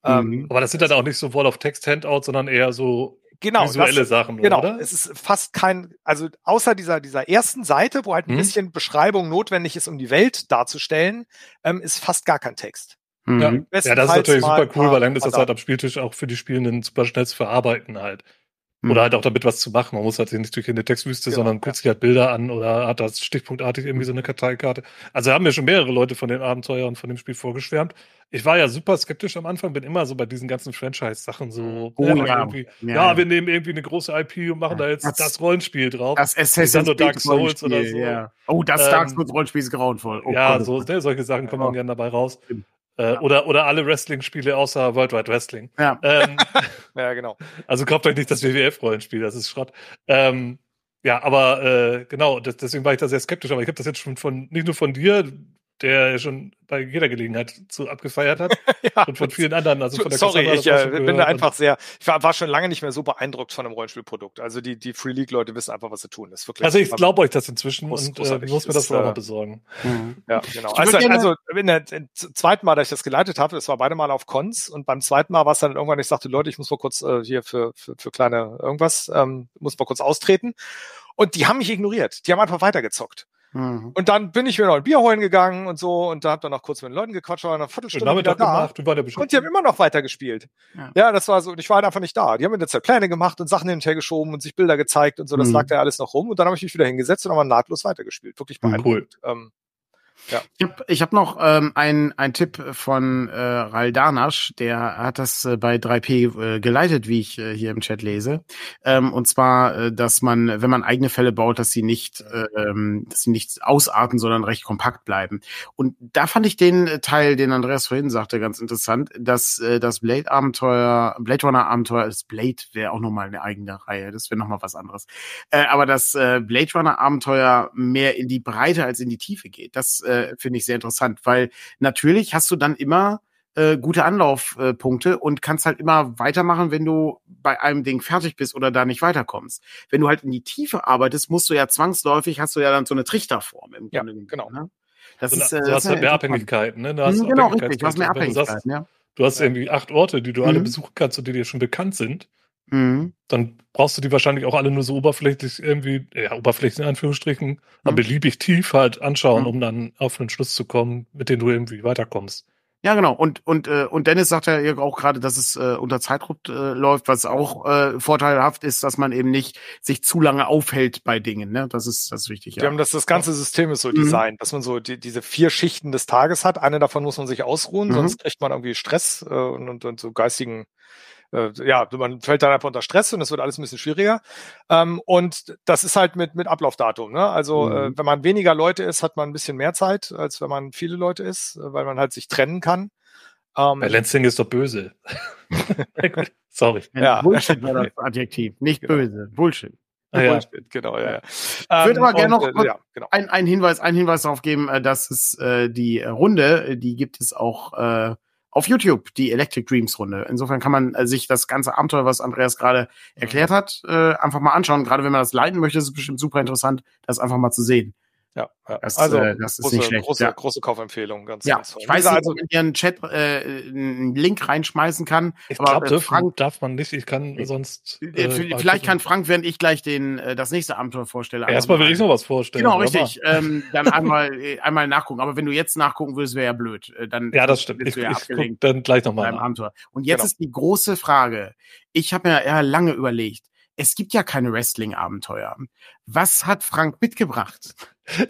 Ähm, mhm. Aber das sind dann auch nicht so Wall of Text Handouts, sondern eher so genau, visuelle das, Sachen, genau. Oder? Es ist fast kein, also außer dieser, dieser ersten Seite, wo halt ein mhm. bisschen Beschreibung notwendig ist, um die Welt darzustellen, ähm, ist fast gar kein Text. Mhm. Ja, ja, das ist natürlich super cool, weil dann ist das halt am Spieltisch auch für die Spielenden super schnell zu verarbeiten halt. Mhm. Oder halt auch damit was zu machen. Man muss halt nicht durch eine Textwüste, genau, sondern guckt sich halt Bilder an oder hat das stichpunktartig irgendwie so eine Karteikarte. Also haben mir schon mehrere Leute von den Abenteuern und von dem Spiel vorgeschwärmt. Ich war ja super skeptisch am Anfang, bin immer so bei diesen ganzen Franchise-Sachen so. Oh, ja, ja. Ja, ja, wir nehmen irgendwie eine große IP und machen da jetzt das, das Rollenspiel drauf. Das Assassin's Creed Dark Souls oder so. Ja. Oh, das ähm, Dark Souls Rollenspiel ist grauenvoll. Oh, ja, so, ne, solche Sachen kommen dann gerne dabei raus. Äh, ja. oder, oder alle Wrestling-Spiele außer World Wide Wrestling. Ja. Ähm, <laughs> ja, genau. Also kauft euch nicht das WWF-Rollenspiel, das ist Schrott. Ähm, ja, aber äh, genau, das, deswegen war ich da sehr skeptisch, aber ich habe das jetzt schon von, nicht nur von dir, der schon bei jeder Gelegenheit zu abgefeiert hat <laughs> ja, und von vielen anderen. Also von der sorry, ich äh, bin da einfach sehr, ich war, war, schon lange nicht mehr so beeindruckt von einem Rollenspielprodukt. Also die, die Free League Leute wissen einfach, was sie tun. Das ist wirklich also ich glaube euch das inzwischen groß, und äh, ich muss mir das wohl auch mal besorgen. Mhm. Ja, genau. Also, also in der, in, zweiten Mal, dass ich das geleitet habe, das war beide Mal auf Cons und beim zweiten Mal war es dann irgendwann, ich sagte, Leute, ich muss mal kurz äh, hier für, für, für kleine irgendwas, ähm, muss mal kurz austreten. Und die haben mich ignoriert. Die haben einfach weitergezockt. Mhm. Und dann bin ich mir noch ein Bier holen gegangen und so und da hab dann noch kurz mit den Leuten gequatscht, war eine Viertelstunde wieder da. Gemacht, und, und die haben immer noch weiter gespielt. Ja. ja, das war so, und ich war halt einfach nicht da. Die haben in der Zeit Pläne gemacht und Sachen hin und her geschoben und sich Bilder gezeigt und so, das mhm. lag da alles noch rum und dann habe ich mich wieder hingesetzt und haben nahtlos weitergespielt. Wirklich beeindruckend. Cool. Ähm, ja. Ich habe ich hab noch ähm, ein, ein Tipp von äh, Ral Danasch, der hat das äh, bei 3P äh, geleitet, wie ich äh, hier im Chat lese. Ähm, und zwar, äh, dass man, wenn man eigene Fälle baut, dass sie nicht, äh, ähm, dass sie nicht ausarten, sondern recht kompakt bleiben. Und da fand ich den Teil, den Andreas vorhin sagte, ganz interessant, dass äh, das Blade-Abenteuer, Blade Runner-Abenteuer, das Blade wäre auch nochmal eine eigene Reihe, das wäre nochmal was anderes. Äh, aber das äh, Blade Runner-Abenteuer mehr in die Breite als in die Tiefe geht. Das äh, äh, finde ich sehr interessant, weil natürlich hast du dann immer äh, gute Anlaufpunkte und kannst halt immer weitermachen, wenn du bei einem Ding fertig bist oder da nicht weiterkommst. Wenn du halt in die Tiefe arbeitest, musst du ja zwangsläufig, hast du ja dann so eine Trichterform im ja, Grunde. Genau. Ne? Das so, ist, äh, du hast halt mehr Abhängigkeiten, ne? Du hast mhm, genau, richtig, du hast mehr Abhängigkeiten, ja. Du hast irgendwie acht Orte, die du mhm. alle besuchen kannst und die dir schon bekannt sind. Mhm. Dann brauchst du die wahrscheinlich auch alle nur so oberflächlich irgendwie, ja, oberflächlich in Anführungsstrichen, mhm. aber beliebig tief halt anschauen, mhm. um dann auf einen Schluss zu kommen, mit dem du irgendwie weiterkommst. Ja, genau. Und, und, äh, und Dennis sagt ja auch gerade, dass es äh, unter Zeitdruck äh, läuft, was auch äh, vorteilhaft ist, dass man eben nicht sich zu lange aufhält bei Dingen. Ne? Das ist das ist wichtig. Ja. Wir haben das, das ganze System ist so mhm. designt, dass man so die, diese vier Schichten des Tages hat. Eine davon muss man sich ausruhen, mhm. sonst kriegt man irgendwie Stress äh, und, und, und so geistigen äh, ja, man fällt dann einfach unter Stress und es wird alles ein bisschen schwieriger. Ähm, und das ist halt mit, mit Ablaufdatum. Ne? Also äh, mhm. äh, wenn man weniger Leute ist, hat man ein bisschen mehr Zeit, als wenn man viele Leute ist, äh, weil man halt sich trennen kann. Ähm, Bei Lansing ist doch böse. <laughs> Sorry. Ja. Bullshit war das <laughs> Adjektiv, nicht genau. böse. Bullshit. Ah, ja. genau, ja, ja. Ich würde ähm, aber gerne noch äh, ja, genau. einen, einen Hinweis, einen Hinweis darauf geben, dass es äh, die Runde, die gibt es auch äh, auf YouTube, die Electric Dreams Runde. Insofern kann man äh, sich das ganze Abenteuer, was Andreas gerade erklärt hat, äh, einfach mal anschauen. Gerade wenn man das leiten möchte, ist es bestimmt super interessant, das einfach mal zu sehen. Ja, ja. Das, also äh, das große, ist nicht schlecht. Große, ja. große Kaufempfehlung, ganz, ja. ganz toll. Ich weiß nicht, also, ob man hier einen Chat äh, einen Link reinschmeißen kann. Ich glaube, äh, Frank darf man nicht. Ich kann sonst. Äh, äh vielleicht kann Frank, während ich gleich den äh, das nächste Abenteuer vorstelle. Erstmal will ich noch was vorstellen. Genau, richtig. Ähm, dann einmal äh, einmal nachgucken. Aber wenn du jetzt nachgucken würdest, wäre ja blöd. Äh, dann ja, das stimmt. Ich, ja ich guck dann gleich nochmal. Und jetzt genau. ist die große Frage. Ich habe mir ja lange überlegt es gibt ja keine Wrestling-Abenteuer. Was hat Frank mitgebracht?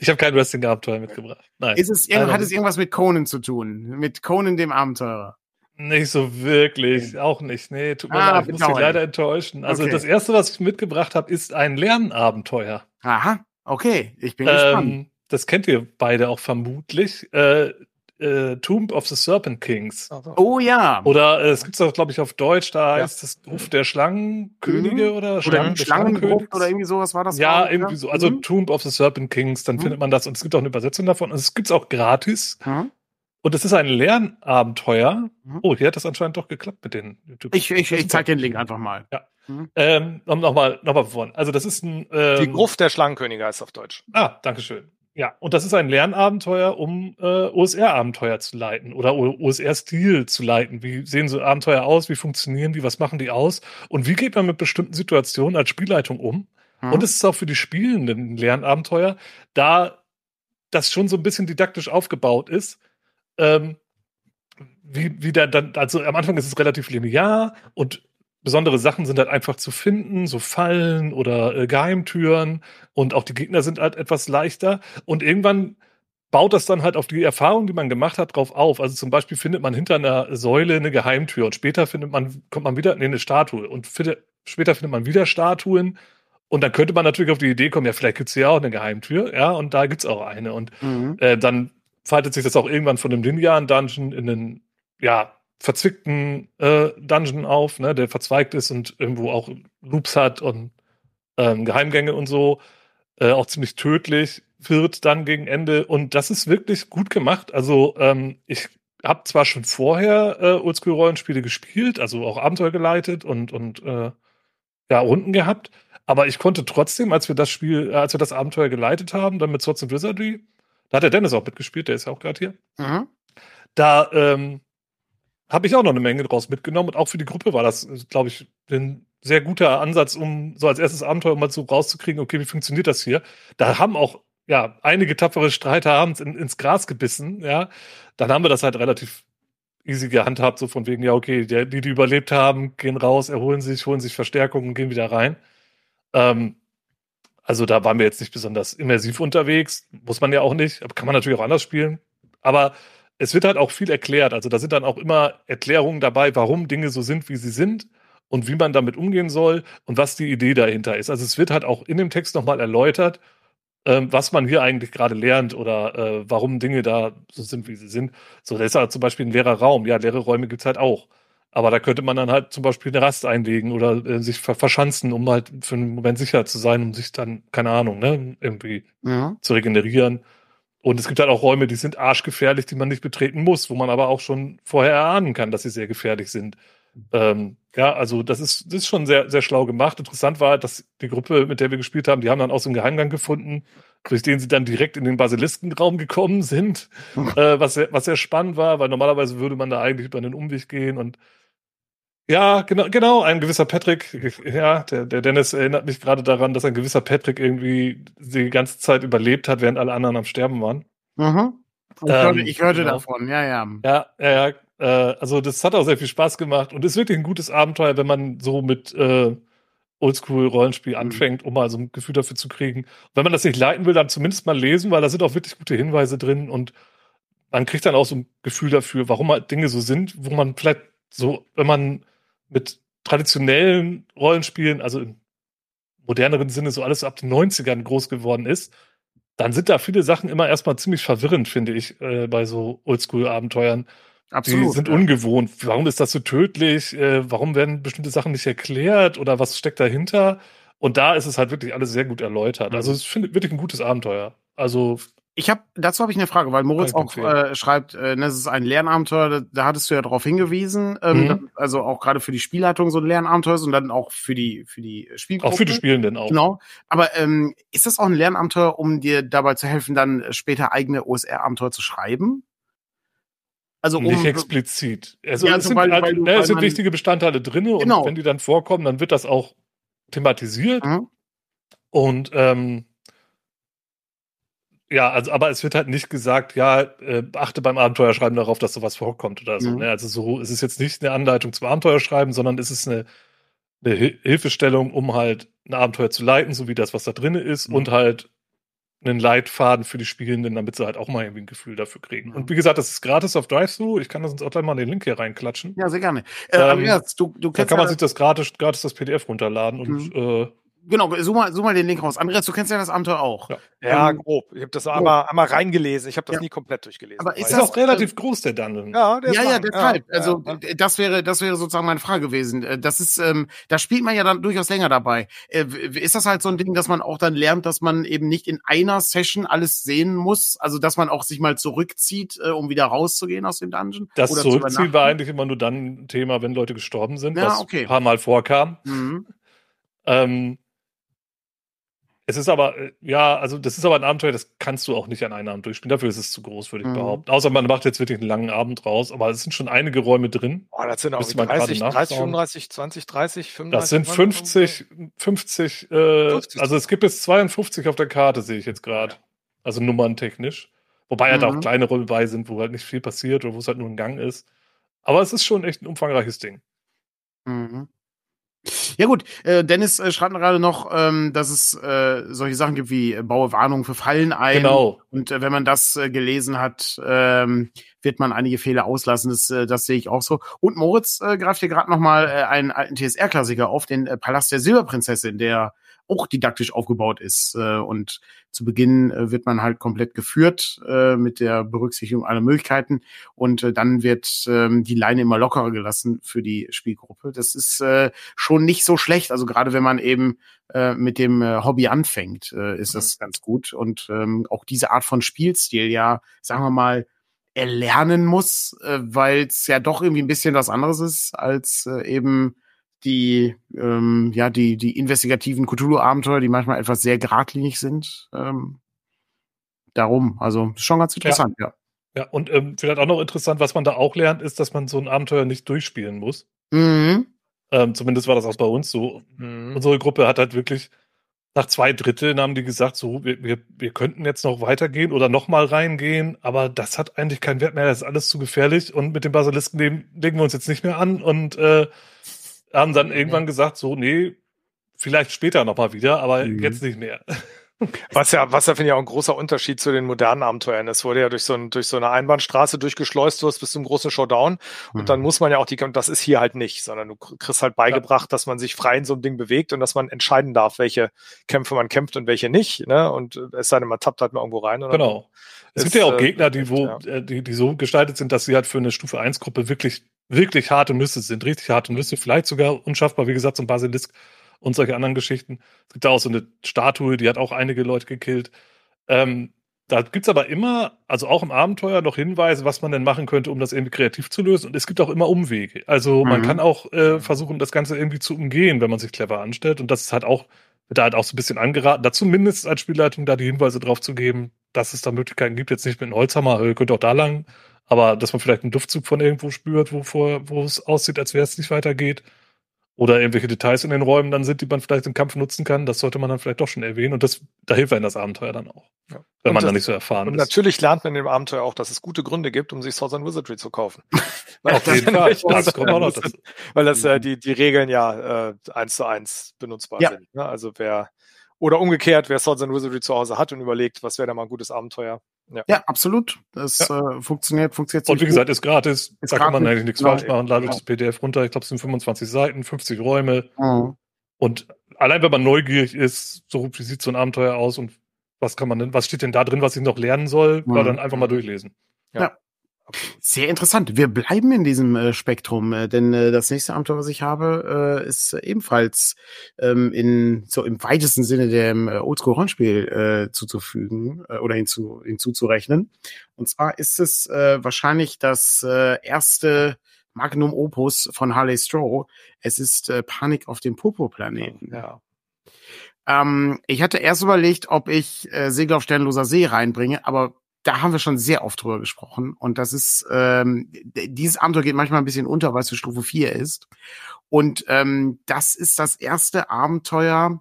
Ich habe kein Wrestling-Abenteuer mitgebracht. Nein. Ist es, hat es irgendwas mit Conan zu tun? Mit Conan dem Abenteurer? Nicht so wirklich, auch nicht. Nee, tut mir ah, leid, ich muss dich leider enttäuschen. Also okay. das erste, was ich mitgebracht habe, ist ein Lernabenteuer. Aha, okay, ich bin ähm, gespannt. Das kennt ihr beide auch vermutlich. Äh, äh, Tomb of the Serpent Kings. Oh ja. Oder äh, es gibt es auch, glaube ich, auf Deutsch, da ja. heißt es Ruf der Schlangenkönige mhm. oder Schlangen, Schlangenkönig oder irgendwie sowas war das. Ja, auch, irgendwie so. Also mhm. Tomb of the Serpent Kings, dann mhm. findet man das und es gibt auch eine Übersetzung davon und es gibt es auch gratis. Mhm. Und es ist ein Lernabenteuer. Mhm. Oh, hier hat das anscheinend doch geklappt mit den YouTube. Ich, ich, ich zeig den Link einfach mal. Ja. Mhm. Ähm, nochmal, nochmal von. Also das ist ein ähm, Die Gruft der Schlangenkönige heißt auf Deutsch. Ah, Dankeschön. Ja, und das ist ein Lernabenteuer, um äh, OSR-Abenteuer zu leiten oder OSR-Stil zu leiten. Wie sehen so Abenteuer aus? Wie funktionieren die? Was machen die aus? Und wie geht man mit bestimmten Situationen als Spielleitung um? Mhm. Und es ist auch für die Spielenden ein Lernabenteuer, da das schon so ein bisschen didaktisch aufgebaut ist. Ähm, wie, wie der dann, also am Anfang ist es relativ linear und besondere Sachen sind halt einfach zu finden, so Fallen oder äh, Geheimtüren und auch die Gegner sind halt etwas leichter und irgendwann baut das dann halt auf die Erfahrung, die man gemacht hat, drauf auf. Also zum Beispiel findet man hinter einer Säule eine Geheimtür und später findet man, kommt man wieder in eine Statue und findet, später findet man wieder Statuen und dann könnte man natürlich auf die Idee kommen, ja, vielleicht gibt's hier auch eine Geheimtür, ja, und da gibt's auch eine und mhm. äh, dann faltet sich das auch irgendwann von einem linearen Dungeon in einen, ja, verzwickten äh, Dungeon auf, ne, der verzweigt ist und irgendwo auch Loops hat und ähm, Geheimgänge und so, äh, auch ziemlich tödlich wird dann gegen Ende. Und das ist wirklich gut gemacht. Also ähm, ich habe zwar schon vorher äh, Oldschool-Rollenspiele gespielt, also auch Abenteuer geleitet und, und äh, ja, Runden gehabt, aber ich konnte trotzdem, als wir das Spiel, äh, als wir das Abenteuer geleitet haben, dann mit Swords and Wizardry, da hat der Dennis auch mitgespielt, der ist ja auch gerade hier. Mhm. Da ähm, habe ich auch noch eine Menge draus mitgenommen und auch für die Gruppe war das, glaube ich, ein sehr guter Ansatz, um so als erstes Abenteuer mal so rauszukriegen, okay, wie funktioniert das hier? Da haben auch ja einige tapfere Streiter abends in, ins Gras gebissen, ja. Dann haben wir das halt relativ easy gehandhabt, so von wegen, ja, okay, die, die, die überlebt haben, gehen raus, erholen sich, holen sich Verstärkung und gehen wieder rein. Ähm, also da waren wir jetzt nicht besonders immersiv unterwegs, muss man ja auch nicht, kann man natürlich auch anders spielen. Aber es wird halt auch viel erklärt. Also da sind dann auch immer Erklärungen dabei, warum Dinge so sind, wie sie sind und wie man damit umgehen soll und was die Idee dahinter ist. Also es wird halt auch in dem Text nochmal erläutert, ähm, was man hier eigentlich gerade lernt oder äh, warum Dinge da so sind, wie sie sind. So, da ist halt zum Beispiel ein leerer Raum. Ja, leere Räume gibt's halt auch. Aber da könnte man dann halt zum Beispiel eine Rast einlegen oder äh, sich ver verschanzen, um halt für einen Moment sicher zu sein, um sich dann, keine Ahnung, ne, irgendwie ja. zu regenerieren. Und es gibt halt auch Räume, die sind arschgefährlich, die man nicht betreten muss, wo man aber auch schon vorher erahnen kann, dass sie sehr gefährlich sind. Ähm, ja, also das ist, das ist schon sehr, sehr schlau gemacht. Interessant war, dass die Gruppe, mit der wir gespielt haben, die haben dann auch so einen Geheimgang gefunden, durch den sie dann direkt in den Basiliskenraum gekommen sind, <laughs> äh, was, sehr, was sehr spannend war, weil normalerweise würde man da eigentlich über einen Umweg gehen und ja, genau, genau, ein gewisser Patrick, ja, der, der Dennis erinnert mich gerade daran, dass ein gewisser Patrick irgendwie die ganze Zeit überlebt hat, während alle anderen am Sterben waren. Mhm. Ich, ähm, hörte, ich hörte genau. davon, ja, ja. Ja, ja, ja. Äh, also das hat auch sehr viel Spaß gemacht und ist wirklich ein gutes Abenteuer, wenn man so mit äh, Oldschool-Rollenspiel mhm. anfängt, um mal so ein Gefühl dafür zu kriegen. Und wenn man das nicht leiten will, dann zumindest mal lesen, weil da sind auch wirklich gute Hinweise drin und man kriegt dann auch so ein Gefühl dafür, warum halt Dinge so sind, wo man vielleicht so, wenn man mit traditionellen Rollenspielen, also im moderneren Sinne so alles ab den 90ern groß geworden ist, dann sind da viele Sachen immer erstmal ziemlich verwirrend, finde ich, äh, bei so Oldschool-Abenteuern. Absolut. Die sind ja. ungewohnt. Warum ist das so tödlich? Äh, warum werden bestimmte Sachen nicht erklärt? Oder was steckt dahinter? Und da ist es halt wirklich alles sehr gut erläutert. Also, mhm. Also, ich finde wirklich ein gutes Abenteuer. Also, Ich habe dazu habe ich eine Frage, weil Moritz auch äh, schreibt, äh, das ist ein Lernabenteuer. Da, da hattest du ja darauf hingewiesen, ähm, mhm. also auch gerade für die Spielleitung so ein Lernabenteuer ist und dann auch für die für die Spielgruppe. Auch für die Spielenden auch. Genau. Aber ähm, ist das auch ein Lernabenteuer, um dir dabei zu helfen, dann später eigene OSR-Abenteuer zu schreiben? Also um, nicht explizit. Also ja, es sind, weil, halt, ne, es sind wichtige Bestandteile drin genau. und wenn die dann vorkommen, dann wird das auch thematisiert. Mhm. Und ähm, ja, also, aber es wird halt nicht gesagt, ja, äh, achte beim Abenteuerschreiben darauf, dass sowas vorkommt oder so. Mhm. Ne? Also so, es ist jetzt nicht eine Anleitung zum Abenteuerschreiben, sondern es ist eine, eine Hilfestellung, um halt ein Abenteuer zu leiten, so wie das, was da drin ist, mhm. und halt einen Leitfaden für die Spielenden, damit sie halt auch mal irgendwie ein Gefühl dafür kriegen. Und wie gesagt, das ist gratis auf Drive-Thru. Ich kann das uns auch gleich mal den Link hier reinklatschen. Ja, sehr gerne. Äh, ähm, Andreas, du, du da kann man sich das gratis, gratis das PDF runterladen und mhm. äh, genau, such mal, such mal den Link raus. Andreas, du kennst ja das Abenteuer auch. Ja, ja ähm, grob. Ich habe das einmal, einmal reingelesen. Ich habe das ja. nie komplett durchgelesen. Aber ist das auch relativ groß, der Dungeon? Ja, der ja, ja, deshalb. Ja, also das wäre, das wäre sozusagen meine Frage gewesen. Äh, das ist, ähm, da spielt man ja dann durchaus länger dabei. Äh, ist das halt so ein Ding, dass man auch dann lernt, dass man eben nicht in einer Session alles sehen muss? Also dass man auch sich mal zurückzieht, äh, um wieder rauszugehen aus dem Dungeon? Das Zurückziehen war eigentlich immer nur dann ein Thema, wenn Leute gestorben sind, ja, was okay. ein paar Mal vorkam. Mhm. Ähm, es ist aber, äh, ja, also das ist aber ein Abenteuer, das kannst du auch nicht an einem Abend durchspielen. Dafür ist es zu groß, würde ich mhm. behaupten. Außer man macht jetzt wirklich einen langen Abend raus, aber es sind schon einige Räume drin. Oh, das sind auch 30, 30, 35, 20, 30, 35. Das sind 50, 50, äh, 50. also es gibt jetzt 52 auf der Karte, sehe ich jetzt gerade. Ja. Also nummerntechnisch. Wobei mhm. halt auch kleine Räume bei sind, wo halt nicht viel passiert oder wo es halt nur ein Gang ist. Aber es ist schon echt ein umfangreiches Ding. Mhm. Ja gut, äh, Dennis äh, schreibt gerade noch, ähm, dass es äh, solche Sachen gibt wie äh, baue Warnung für Fallen ein. Genau. Und äh, wenn man das äh, gelesen hat, ähm, wird man einige Fehler auslassen. Das, äh, das sehe ich auch so. Und Moritz äh, greift hier gerade noch mal äh, einen alten TSR-Klassiker auf, den äh, Palast der Silberprinzessin, der auch didaktisch aufgebaut ist. Äh, und zu Beginn äh, wird man halt komplett geführt äh, mit der Berücksichtigung aller Möglichkeiten und äh, dann wird ähm, die Leine immer lockerer gelassen für die Spielgruppe. Das ist äh, schon nicht so schlecht. Also gerade wenn man eben äh, mit dem äh, Hobby anfängt, äh, ist das mhm. ganz gut. Und ähm, auch diese Art von Spielstil, ja, sagen wir mal, erlernen muss, äh, weil es ja doch irgendwie ein bisschen was anderes ist als äh, eben die, ähm, ja, die, die investigativen Cthulhu-Abenteuer, die manchmal etwas sehr geradlinig sind. Ähm, darum, also schon ganz interessant, ja. Ja, ja und ähm, vielleicht auch noch interessant, was man da auch lernt, ist, dass man so ein Abenteuer nicht durchspielen muss. Mhm. Ähm, zumindest war das auch bei uns so. Mhm. Unsere Gruppe hat halt wirklich nach zwei Dritteln haben die gesagt, so, wir, wir, wir könnten jetzt noch weitergehen oder noch mal reingehen, aber das hat eigentlich keinen Wert mehr, das ist alles zu gefährlich und mit dem Basilisken legen wir uns jetzt nicht mehr an und äh, haben dann irgendwann gesagt, so, nee, vielleicht später nochmal wieder, aber mhm. jetzt nicht mehr. <laughs> Was ja, was ja finde ich auch ein großer Unterschied zu den modernen Abenteuern. Es wurde ja durch so, ein, durch so eine Einbahnstraße durchgeschleust, du hast bis zum großen Showdown. Und mhm. dann muss man ja auch die, und das ist hier halt nicht, sondern du kriegst halt beigebracht, ja. dass man sich frei in so einem Ding bewegt und dass man entscheiden darf, welche Kämpfe man kämpft und welche nicht. Ne? Und es sei denn, man tappt halt mal irgendwo rein. genau. Es gibt ja auch äh, Gegner, die, wo, ja. Äh, die, die so gestaltet sind, dass sie halt für eine Stufe 1 Gruppe wirklich wirklich harte Nüsse sind, richtig harte Nüsse, vielleicht sogar unschaffbar, wie gesagt, so ein Basilisk und solche anderen Geschichten. Es gibt da auch so eine Statue, die hat auch einige Leute gekillt. Ähm, da gibt's aber immer, also auch im Abenteuer, noch Hinweise, was man denn machen könnte, um das irgendwie kreativ zu lösen. Und es gibt auch immer Umwege. Also mhm. man kann auch äh, versuchen, das Ganze irgendwie zu umgehen, wenn man sich clever anstellt. Und das ist halt auch, wird da halt auch so ein bisschen angeraten, da zumindest als Spielleitung da die Hinweise drauf zu geben, dass es da Möglichkeiten gibt, jetzt nicht mit einem Holzhammer, ihr könnt auch da lang, aber dass man vielleicht einen Duftzug von irgendwo spürt, wo, wo es aussieht, als wäre es nicht weitergeht. Oder irgendwelche Details in den Räumen dann sind, die man vielleicht im Kampf nutzen kann. Das sollte man dann vielleicht doch schon erwähnen. Und das, da hilft einem das Abenteuer dann auch. Ja. Wenn und man da nicht so erfahren und ist. Und natürlich lernt man in dem Abenteuer auch, dass es gute Gründe gibt, um sich Swords and Wizardry zu kaufen. <laughs> <laughs> weil. Das. Weil äh, die, die Regeln ja äh, eins zu eins benutzbar ja. sind. Ne? Also wer oder umgekehrt, wer Swords and Wizardry zu Hause hat und überlegt, was wäre da mal ein gutes Abenteuer. Ja, ja absolut. Das ja. Äh, funktioniert, funktioniert. Und wie gesagt, ist gratis. Ist da gratis. kann man eigentlich nichts falsch machen. Ladet das PDF runter. Ich glaube, es sind 25 Seiten, 50 Räume. Mhm. Und allein wenn man neugierig ist, so wie sieht so ein Abenteuer aus und was kann man denn, was steht denn da drin, was ich noch lernen soll, mhm. dann einfach mal durchlesen. ja. Sehr interessant. Wir bleiben in diesem äh, Spektrum, äh, denn äh, das nächste Abenteuer, was ich habe, äh, ist ebenfalls ähm, in so im weitesten Sinne dem äh, Oldschool-Rollenspiel äh, zuzufügen äh, oder hinzu, hinzuzurechnen. Und zwar ist es äh, wahrscheinlich das äh, erste Magnum Opus von Harley Stroh. Es ist äh, Panik auf dem Popo-Planeten. Ja. Ähm, ich hatte erst überlegt, ob ich äh, Segel auf Sternloser See reinbringe, aber da haben wir schon sehr oft drüber gesprochen. Und das ist, ähm, dieses Abenteuer geht manchmal ein bisschen unter, weil es für Stufe 4 ist. Und ähm, das ist das erste Abenteuer,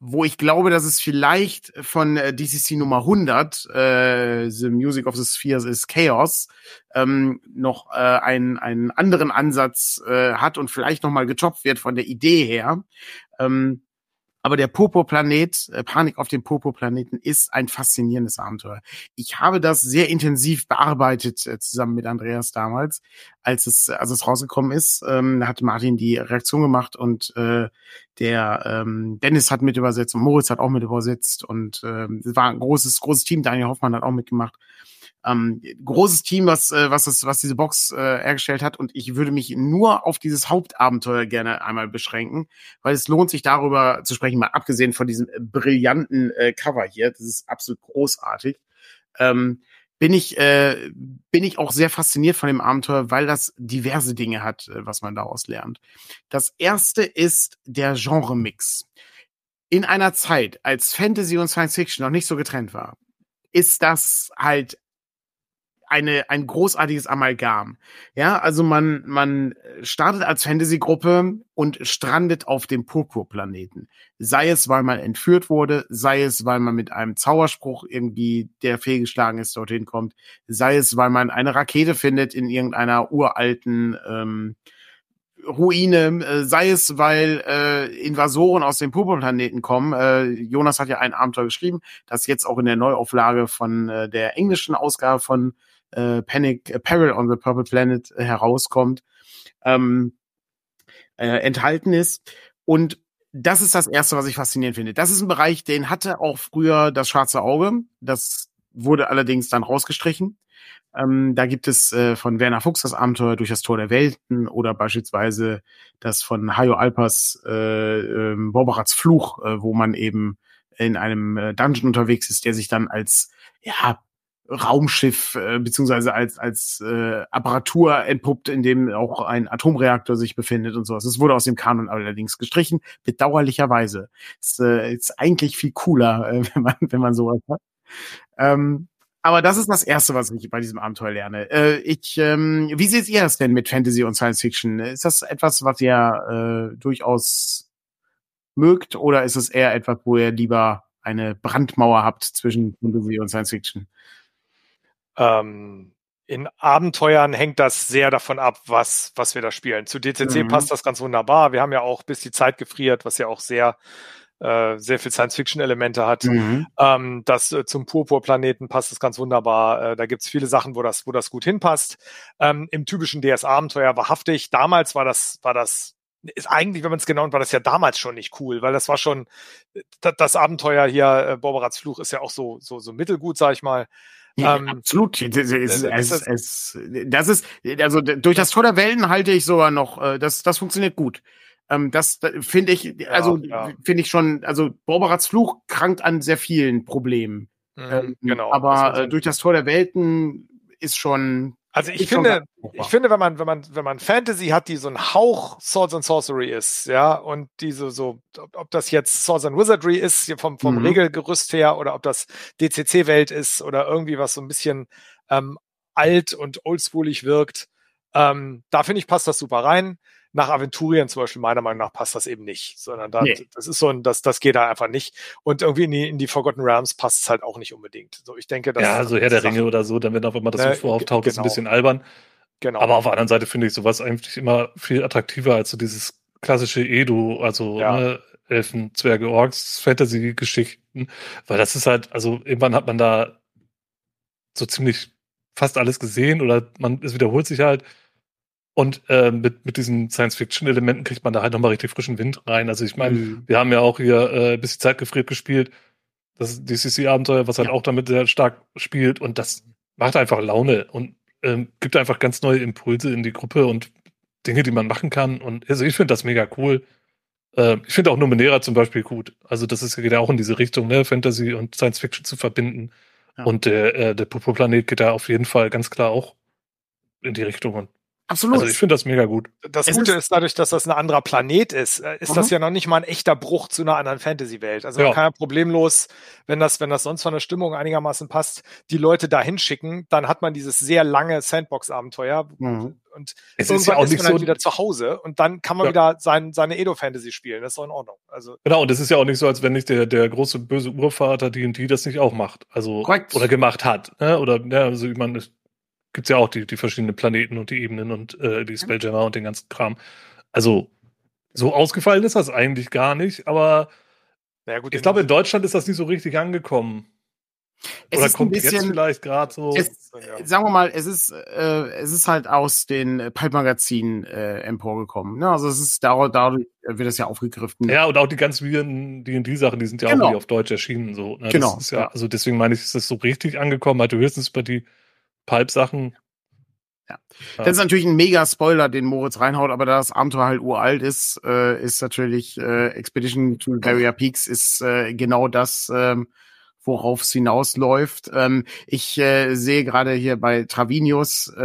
wo ich glaube, dass es vielleicht von äh, DCC Nummer 100, äh, The Music of the Spheres is Chaos, ähm, noch äh, einen, einen anderen Ansatz äh, hat und vielleicht noch mal getoppt wird von der Idee her. Ähm, aber der Popo-Planet, äh, Panik auf dem Popo-Planeten ist ein faszinierendes Abenteuer. Ich habe das sehr intensiv bearbeitet äh, zusammen mit Andreas damals, als es, als es rausgekommen ist. Ähm, hat Martin die Reaktion gemacht und äh, der ähm, Dennis hat mit übersetzt und Moritz hat auch mit übersetzt und äh, es war ein großes, großes Team. Daniel Hoffmann hat auch mitgemacht ähm, großes Team, was, äh, was, das, was diese Box äh, hergestellt hat. Und ich würde mich nur auf dieses Hauptabenteuer gerne einmal beschränken, weil es lohnt sich darüber zu sprechen, mal abgesehen von diesem brillanten äh, Cover hier. Das ist absolut großartig. Ähm, bin ich, äh, bin ich auch sehr fasziniert von dem Abenteuer, weil das diverse Dinge hat, äh, was man daraus lernt. Das erste ist der Genre-Mix. In einer Zeit, als Fantasy und Science Fiction noch nicht so getrennt war, ist das halt eine, ein großartiges Amalgam. Ja, also man, man startet als Fantasy-Gruppe und strandet auf dem Purpurplaneten. Sei es, weil man entführt wurde, sei es, weil man mit einem Zauberspruch irgendwie, der fehlgeschlagen ist, dorthin kommt, sei es, weil man eine Rakete findet in irgendeiner uralten, ähm, Ruine, äh, sei es, weil äh, Invasoren aus dem Purpurplaneten kommen. Äh, Jonas hat ja ein Abenteuer geschrieben, das jetzt auch in der Neuauflage von äh, der englischen Ausgabe von äh, Panic äh, Peril on the Purple Planet äh, herauskommt, ähm, äh, enthalten ist. Und das ist das Erste, was ich faszinierend finde. Das ist ein Bereich, den hatte auch früher das Schwarze Auge. Das wurde allerdings dann rausgestrichen. Ähm, da gibt es äh, von Werner Fuchs das Abenteuer durch das Tor der Welten oder beispielsweise das von Hayo Alpers äh, äh, Borbarats Fluch, äh, wo man eben in einem äh, Dungeon unterwegs ist, der sich dann als ja Raumschiff äh, beziehungsweise als als äh, Apparatur entpuppt, in dem auch ein Atomreaktor sich befindet und sowas. Es wurde aus dem Kanon allerdings gestrichen, bedauerlicherweise. Es äh, ist eigentlich viel cooler, äh, <laughs> wenn man wenn man sowas hat. Ähm, aber das ist das Erste, was ich bei diesem Abenteuer lerne. Äh, ich, ähm, wie seht ihr das denn mit Fantasy und Science Fiction? Ist das etwas, was ihr äh, durchaus mögt, oder ist es eher etwas, wo ihr lieber eine Brandmauer habt zwischen Fantasy und Science Fiction? Ähm, in Abenteuern hängt das sehr davon ab, was, was wir da spielen. Zu DCC mhm. passt das ganz wunderbar. Wir haben ja auch bis die Zeit gefriert, was ja auch sehr, äh, sehr viel Science-Fiction-Elemente hat. Mhm. Ähm, das äh, zum Purpur-Planeten passt das ganz wunderbar. Äh, da gibt's viele Sachen, wo das, wo das gut hinpasst. Ähm, Im typischen DS-Abenteuer wahrhaftig. Damals war das, war das ist eigentlich, wenn man es genau war das ja damals schon nicht cool, weil das war schon das, das Abenteuer hier, äh, Borberats Fluch ist ja auch so so so mittelgut, sag ich mal. Ja, ähm, absolut. Es, es, es, das ist, also durch das Tor der Wellen halte ich sogar noch, äh, das, das funktioniert gut. Ähm, das, das finde ich, also ja, ja. finde ich schon, also Borberats Fluch krankt an sehr vielen Problemen. Mhm, ähm, genau. Aber äh, durch das Tor der Welten ist schon, also ich, finde, ich finde, wenn man, wenn man, wenn man Fantasy hat, die so ein Hauch Swords and Sorcery ist, ja, und diese so, ob, ob das jetzt Swords and Wizardry ist, vom, vom mhm. Regelgerüst her, oder ob das DCC-Welt ist, oder irgendwie was so ein bisschen ähm, alt und oldschoolig wirkt, ähm, da finde ich, passt das super rein nach Aventurien zum Beispiel meiner Meinung nach passt das eben nicht, sondern da, nee. das ist so ein, das, das geht da einfach nicht. Und irgendwie in die, in die Forgotten Realms passt es halt auch nicht unbedingt. So, ich denke, dass ja, so Herr der Ringe oder so, dann wenn auf einmal das ne, so auftaucht, genau. ist ein genau. bisschen albern. Genau. Aber auf der anderen Seite finde ich sowas eigentlich immer viel attraktiver als so dieses klassische Edu, also ja. ne, Elfen, Zwerge, Orks, Fantasy-Geschichten, weil das ist halt, also irgendwann hat man da so ziemlich fast alles gesehen oder man, es wiederholt sich halt. Und äh, mit, mit diesen Science-Fiction-Elementen kriegt man da halt nochmal richtig frischen Wind rein. Also ich meine, mhm. wir haben ja auch hier äh, bis die Zeit gefriert gespielt. Das DCC-Abenteuer, was halt ja. auch damit sehr stark spielt. Und das macht einfach Laune. Und ähm, gibt einfach ganz neue Impulse in die Gruppe und Dinge, die man machen kann. Und also ich finde das mega cool. Äh, ich finde auch Numenera zum Beispiel gut. Also das ist, geht ja auch in diese Richtung, ne, Fantasy und Science Fiction zu verbinden. Ja. Und der, äh, der Popo-Planet geht da auf jeden Fall ganz klar auch in die Richtung. Und Absolut. Also ich finde das mega gut. Das es Gute ist, ist, dadurch, dass das ein anderer Planet ist, äh, ist mhm. das ja noch nicht mal ein echter Bruch zu einer anderen Fantasy-Welt. Also ja. man kann ja problemlos, wenn das, wenn das sonst von der Stimmung einigermaßen passt, die Leute da hinschicken, dann hat man dieses sehr lange Sandbox-Abenteuer mhm. und es ist ja auch nicht man halt so wieder zu Hause und dann kann man ja. wieder sein, seine Edo-Fantasy spielen. Das ist doch in Ordnung. Also genau, und es ist ja auch nicht so, als wenn nicht der, der große böse Urvater D&D das nicht auch macht. Also Korrekt. oder gemacht hat. Ne? Oder ja, also ich meine, gibt's ja auch die, die verschiedenen Planeten und die Ebenen und äh, die Spelljammer und den ganzen Kram. Also, so ausgefallen ist das eigentlich gar nicht, aber ja, gut, ich glaube, in Deutschland ist das nicht so richtig angekommen. Es Oder kommt bisschen, jetzt vielleicht gerade so. Es, ja. Sagen wir mal, es ist, äh, es ist halt aus den Pulp-Magazinen äh, emporgekommen. Ne? Also es ist dadurch, dadurch wird es ja aufgegriffen. Ja, und auch die ganz weirden D&D-Sachen, die sind ja genau. auch auf Deutsch erschienen. So, ne? Genau. Ja, also deswegen meine ich, ist das so richtig angekommen. Hatte höchstens bei die Pulp-Sachen. Ja. Das ist natürlich ein mega Spoiler, den Moritz reinhaut, aber da das Abenteuer halt uralt ist, äh, ist natürlich äh, Expedition to Barrier Peaks ist äh, genau das, ähm, worauf es hinausläuft. Ähm, ich äh, sehe gerade hier bei Travinius, äh,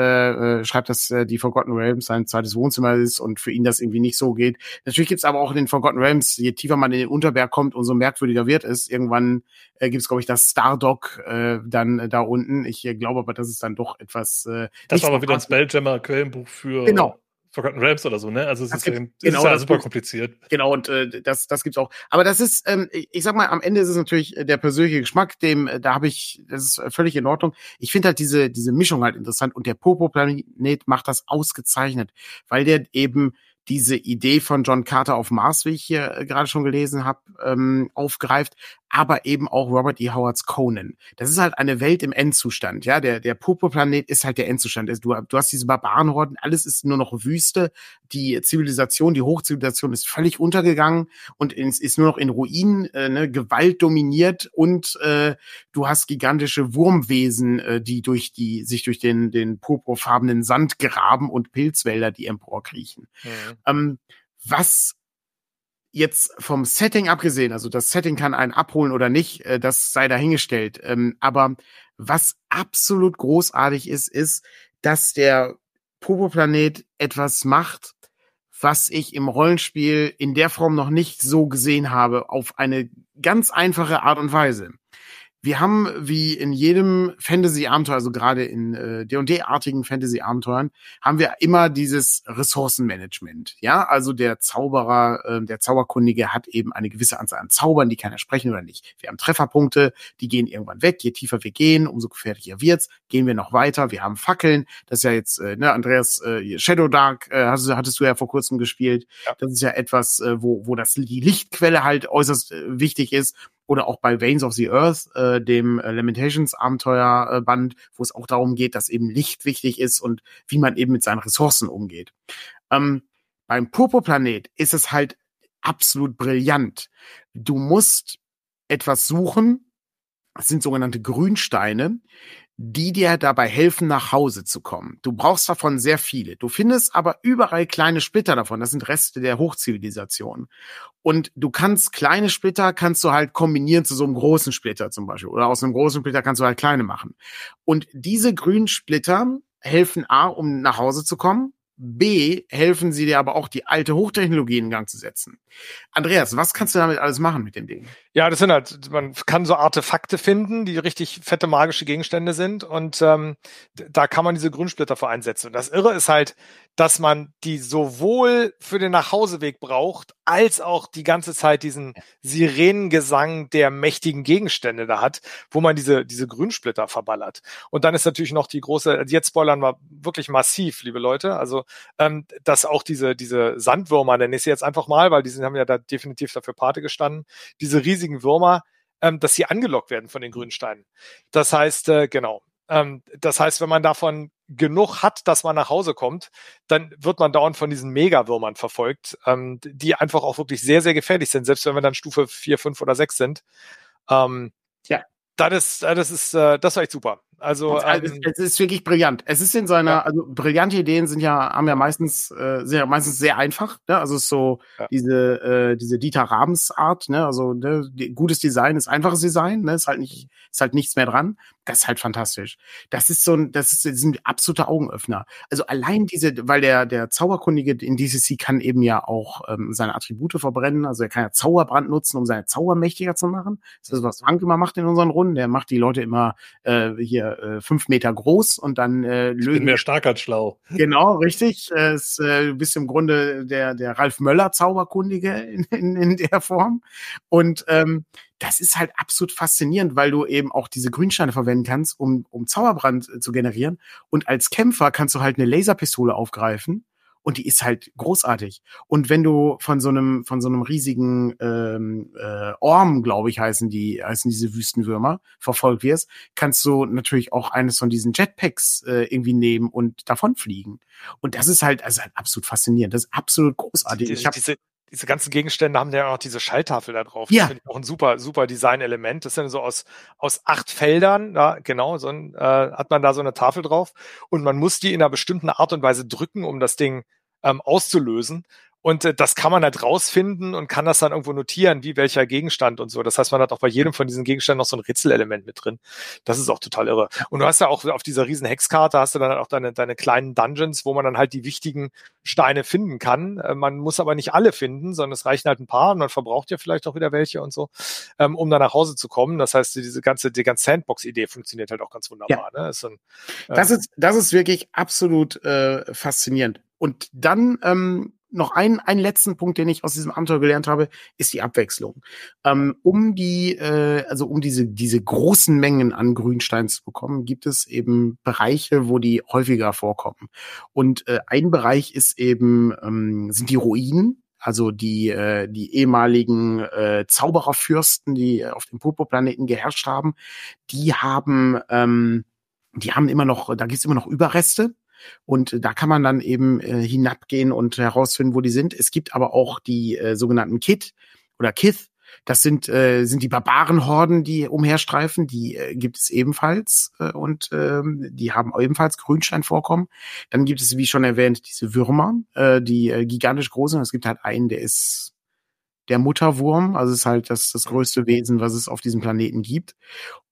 äh, schreibt, dass äh, die Forgotten Realms sein zweites Wohnzimmer ist und für ihn das irgendwie nicht so geht. Natürlich gibt's aber auch in den Forgotten Realms, je tiefer man in den Unterberg kommt, umso merkwürdiger wird es. Irgendwann äh, gibt's glaube ich, das Stardock äh, dann äh, da unten. Ich äh, glaube aber, das ist dann doch etwas. Äh, das war aber wieder ein Spelljammer-Quellenbuch für. Genau. Forgotten Realms oder so, ne? Also es das ist, eben, genau, ist ja super kompliziert. Genau, und äh, das, das gibt's auch. Aber das ist, ähm, ich sag mal, am Ende ist es natürlich der persönliche Geschmack, dem, äh, da habe ich, das ist völlig in Ordnung. Ich finde halt diese, diese Mischung halt interessant und der Popo-Planet macht das ausgezeichnet, weil der eben diese Idee von John Carter auf Mars, wie ich hier äh, gerade schon gelesen habe, ähm, aufgreift, aber eben auch Robert E. Howards Conan. Das ist halt eine Welt im Endzustand, ja. Der, der Purpurplanet ist halt der Endzustand. Du, du hast diese Barbarenhorden, alles ist nur noch Wüste. Die Zivilisation, die Hochzivilisation ist völlig untergegangen und es ist nur noch in Ruinen, äh, ne, Gewalt dominiert und äh, du hast gigantische Wurmwesen, äh, die durch die, sich durch den, den purpurfarbenen Sand graben und Pilzwälder, die emporkriechen. Mhm. Ähm, was jetzt vom Setting abgesehen, also das Setting kann einen abholen oder nicht, äh, das sei dahingestellt. Ähm, aber was absolut großartig ist, ist, dass der Popo-Planet etwas macht, was ich im Rollenspiel in der Form noch nicht so gesehen habe, auf eine ganz einfache Art und Weise wir haben wie in jedem Fantasy-Abenteuer, also gerade in äh, D&D-artigen Fantasy-Abenteuern, haben wir immer dieses Ressourcenmanagement. Ja, also der Zauberer, äh, der Zauberkundige hat eben eine gewisse Anzahl an Zaubern, die kann er sprechen oder nicht. Wir haben Trefferpunkte, die gehen irgendwann weg. Je tiefer wir gehen, umso gefährlicher wird's. Gehen wir noch weiter. Wir haben Fackeln. Das ist ja jetzt, äh, ne, Andreas, äh, Shadow Dark äh, hattest, hattest du ja vor kurzem gespielt. Ja. Das ist ja etwas, äh, wo, wo das die Lichtquelle halt äußerst äh, wichtig ist oder auch bei Veins of the Earth, äh, dem äh, Lamentations Abenteuerband, wo es auch darum geht, dass eben Licht wichtig ist und wie man eben mit seinen Ressourcen umgeht. Ähm, beim Purpurplanet ist es halt absolut brillant. Du musst etwas suchen, das sind sogenannte Grünsteine, die dir dabei helfen, nach Hause zu kommen. Du brauchst davon sehr viele. Du findest aber überall kleine Splitter davon. Das sind Reste der Hochzivilisation. Und du kannst kleine Splitter kannst du halt kombinieren zu so einem großen Splitter zum Beispiel. Oder aus einem großen Splitter kannst du halt kleine machen. Und diese grünen Splitter helfen A, um nach Hause zu kommen. B, helfen sie dir aber auch, die alte Hochtechnologie in Gang zu setzen. Andreas, was kannst du damit alles machen mit dem Ding? Ja, das sind halt, man kann so Artefakte finden, die richtig fette magische Gegenstände sind und ähm, da kann man diese Grünsplitter für einsetzen. Und das Irre ist halt, dass man die sowohl für den Nachhauseweg braucht, als auch die ganze Zeit diesen Sirenengesang der mächtigen Gegenstände da hat, wo man diese, diese Grünsplitter verballert. Und dann ist natürlich noch die große, also jetzt spoilern wir wirklich massiv, liebe Leute, also ähm, dass auch diese, diese Sandwürmer, nenne ich sie jetzt einfach mal, weil die sind, haben ja da definitiv dafür Pate gestanden, diese riesigen Würmer, ähm, dass sie angelockt werden von den Grünsteinen. Das heißt, äh, genau, ähm, das heißt, wenn man davon genug hat, dass man nach Hause kommt, dann wird man dauernd von diesen Megawürmern verfolgt, ähm, die einfach auch wirklich sehr, sehr gefährlich sind, selbst wenn wir dann Stufe 4, 5 oder 6 sind. Ähm, ja. Das ist, das ist, äh, das war echt super. Also, ähm, es, ist wirklich brillant. Es ist in seiner, ja. also brillante Ideen sind ja, haben ja meistens äh, sehr, meistens sehr einfach. Ne? Also es ist so ja. diese, äh, diese Dieter Rabens Art. Ne? Also ne? Gutes Design ist einfaches Design. Ne? Ist halt nicht, ist halt nichts mehr dran. Das ist halt fantastisch. Das ist so ein, das ist, das ist ein absoluter Augenöffner. Also allein diese, weil der der Zauberkundige in DCC kann eben ja auch ähm, seine Attribute verbrennen. Also er kann ja Zauberbrand nutzen, um seine Zauber mächtiger zu machen. Das ist was Frank immer macht in unseren Runden. Der macht die Leute immer äh, hier äh, fünf Meter groß und dann äh, lösen. Ich bin mehr stark als schlau. Genau, richtig. Es, äh, du bist im Grunde der der Ralf Möller Zauberkundige in, in, in der Form. Und ähm, das ist halt absolut faszinierend, weil du eben auch diese Grünsteine verwenden kannst, um, um Zauberbrand äh, zu generieren. Und als Kämpfer kannst du halt eine Laserpistole aufgreifen und die ist halt großartig. Und wenn du von so einem von so einem riesigen ähm, äh, Orm, glaube ich, heißen die heißen diese Wüstenwürmer verfolgt wirst, kannst du natürlich auch eines von diesen Jetpacks äh, irgendwie nehmen und davonfliegen. Und das ist halt also halt absolut faszinierend. Das ist absolut großartig. Die, ich hab, diese diese ganzen Gegenstände haben ja auch diese Schalltafel da drauf. Ja. Das finde ich auch ein super, super Design-Element. Das sind so aus, aus acht Feldern, ja, genau, so ein, äh, hat man da so eine Tafel drauf. Und man muss die in einer bestimmten Art und Weise drücken, um das Ding ähm, auszulösen. Und äh, das kann man halt rausfinden und kann das dann irgendwo notieren, wie welcher Gegenstand und so. Das heißt, man hat auch bei jedem von diesen Gegenständen noch so ein Rätselelement mit drin. Das ist auch total irre. Und du hast ja auch auf dieser riesen Hexkarte hast du dann halt auch deine, deine kleinen Dungeons, wo man dann halt die wichtigen Steine finden kann. Äh, man muss aber nicht alle finden, sondern es reichen halt ein paar und man verbraucht ja vielleicht auch wieder welche und so, ähm, um dann nach Hause zu kommen. Das heißt, diese ganze, die ganze Sandbox-Idee funktioniert halt auch ganz wunderbar. Ja. Ne? Ist ein, äh, das, ist, das ist wirklich absolut äh, faszinierend. Und dann ähm, noch einen, einen letzten Punkt, den ich aus diesem Abenteuer gelernt habe, ist die Abwechslung. Ähm, um die, äh, also um diese, diese großen Mengen an Grünstein zu bekommen, gibt es eben Bereiche, wo die häufiger vorkommen. Und äh, ein Bereich ist eben, ähm, sind die Ruinen, also die, äh, die ehemaligen äh, Zaubererfürsten, die auf dem Purpurplaneten geherrscht haben, die haben, ähm, die haben immer noch, da gibt's immer noch Überreste und da kann man dann eben äh, hinabgehen und herausfinden, wo die sind. Es gibt aber auch die äh, sogenannten Kit oder Kith. Das sind, äh, sind die Barbarenhorden, die umherstreifen. Die äh, gibt es ebenfalls äh, und ähm, die haben ebenfalls Grünsteinvorkommen. Dann gibt es, wie schon erwähnt, diese Würmer, äh, die äh, gigantisch groß sind. Es gibt halt einen, der ist der Mutterwurm, also ist halt das, das größte Wesen, was es auf diesem Planeten gibt.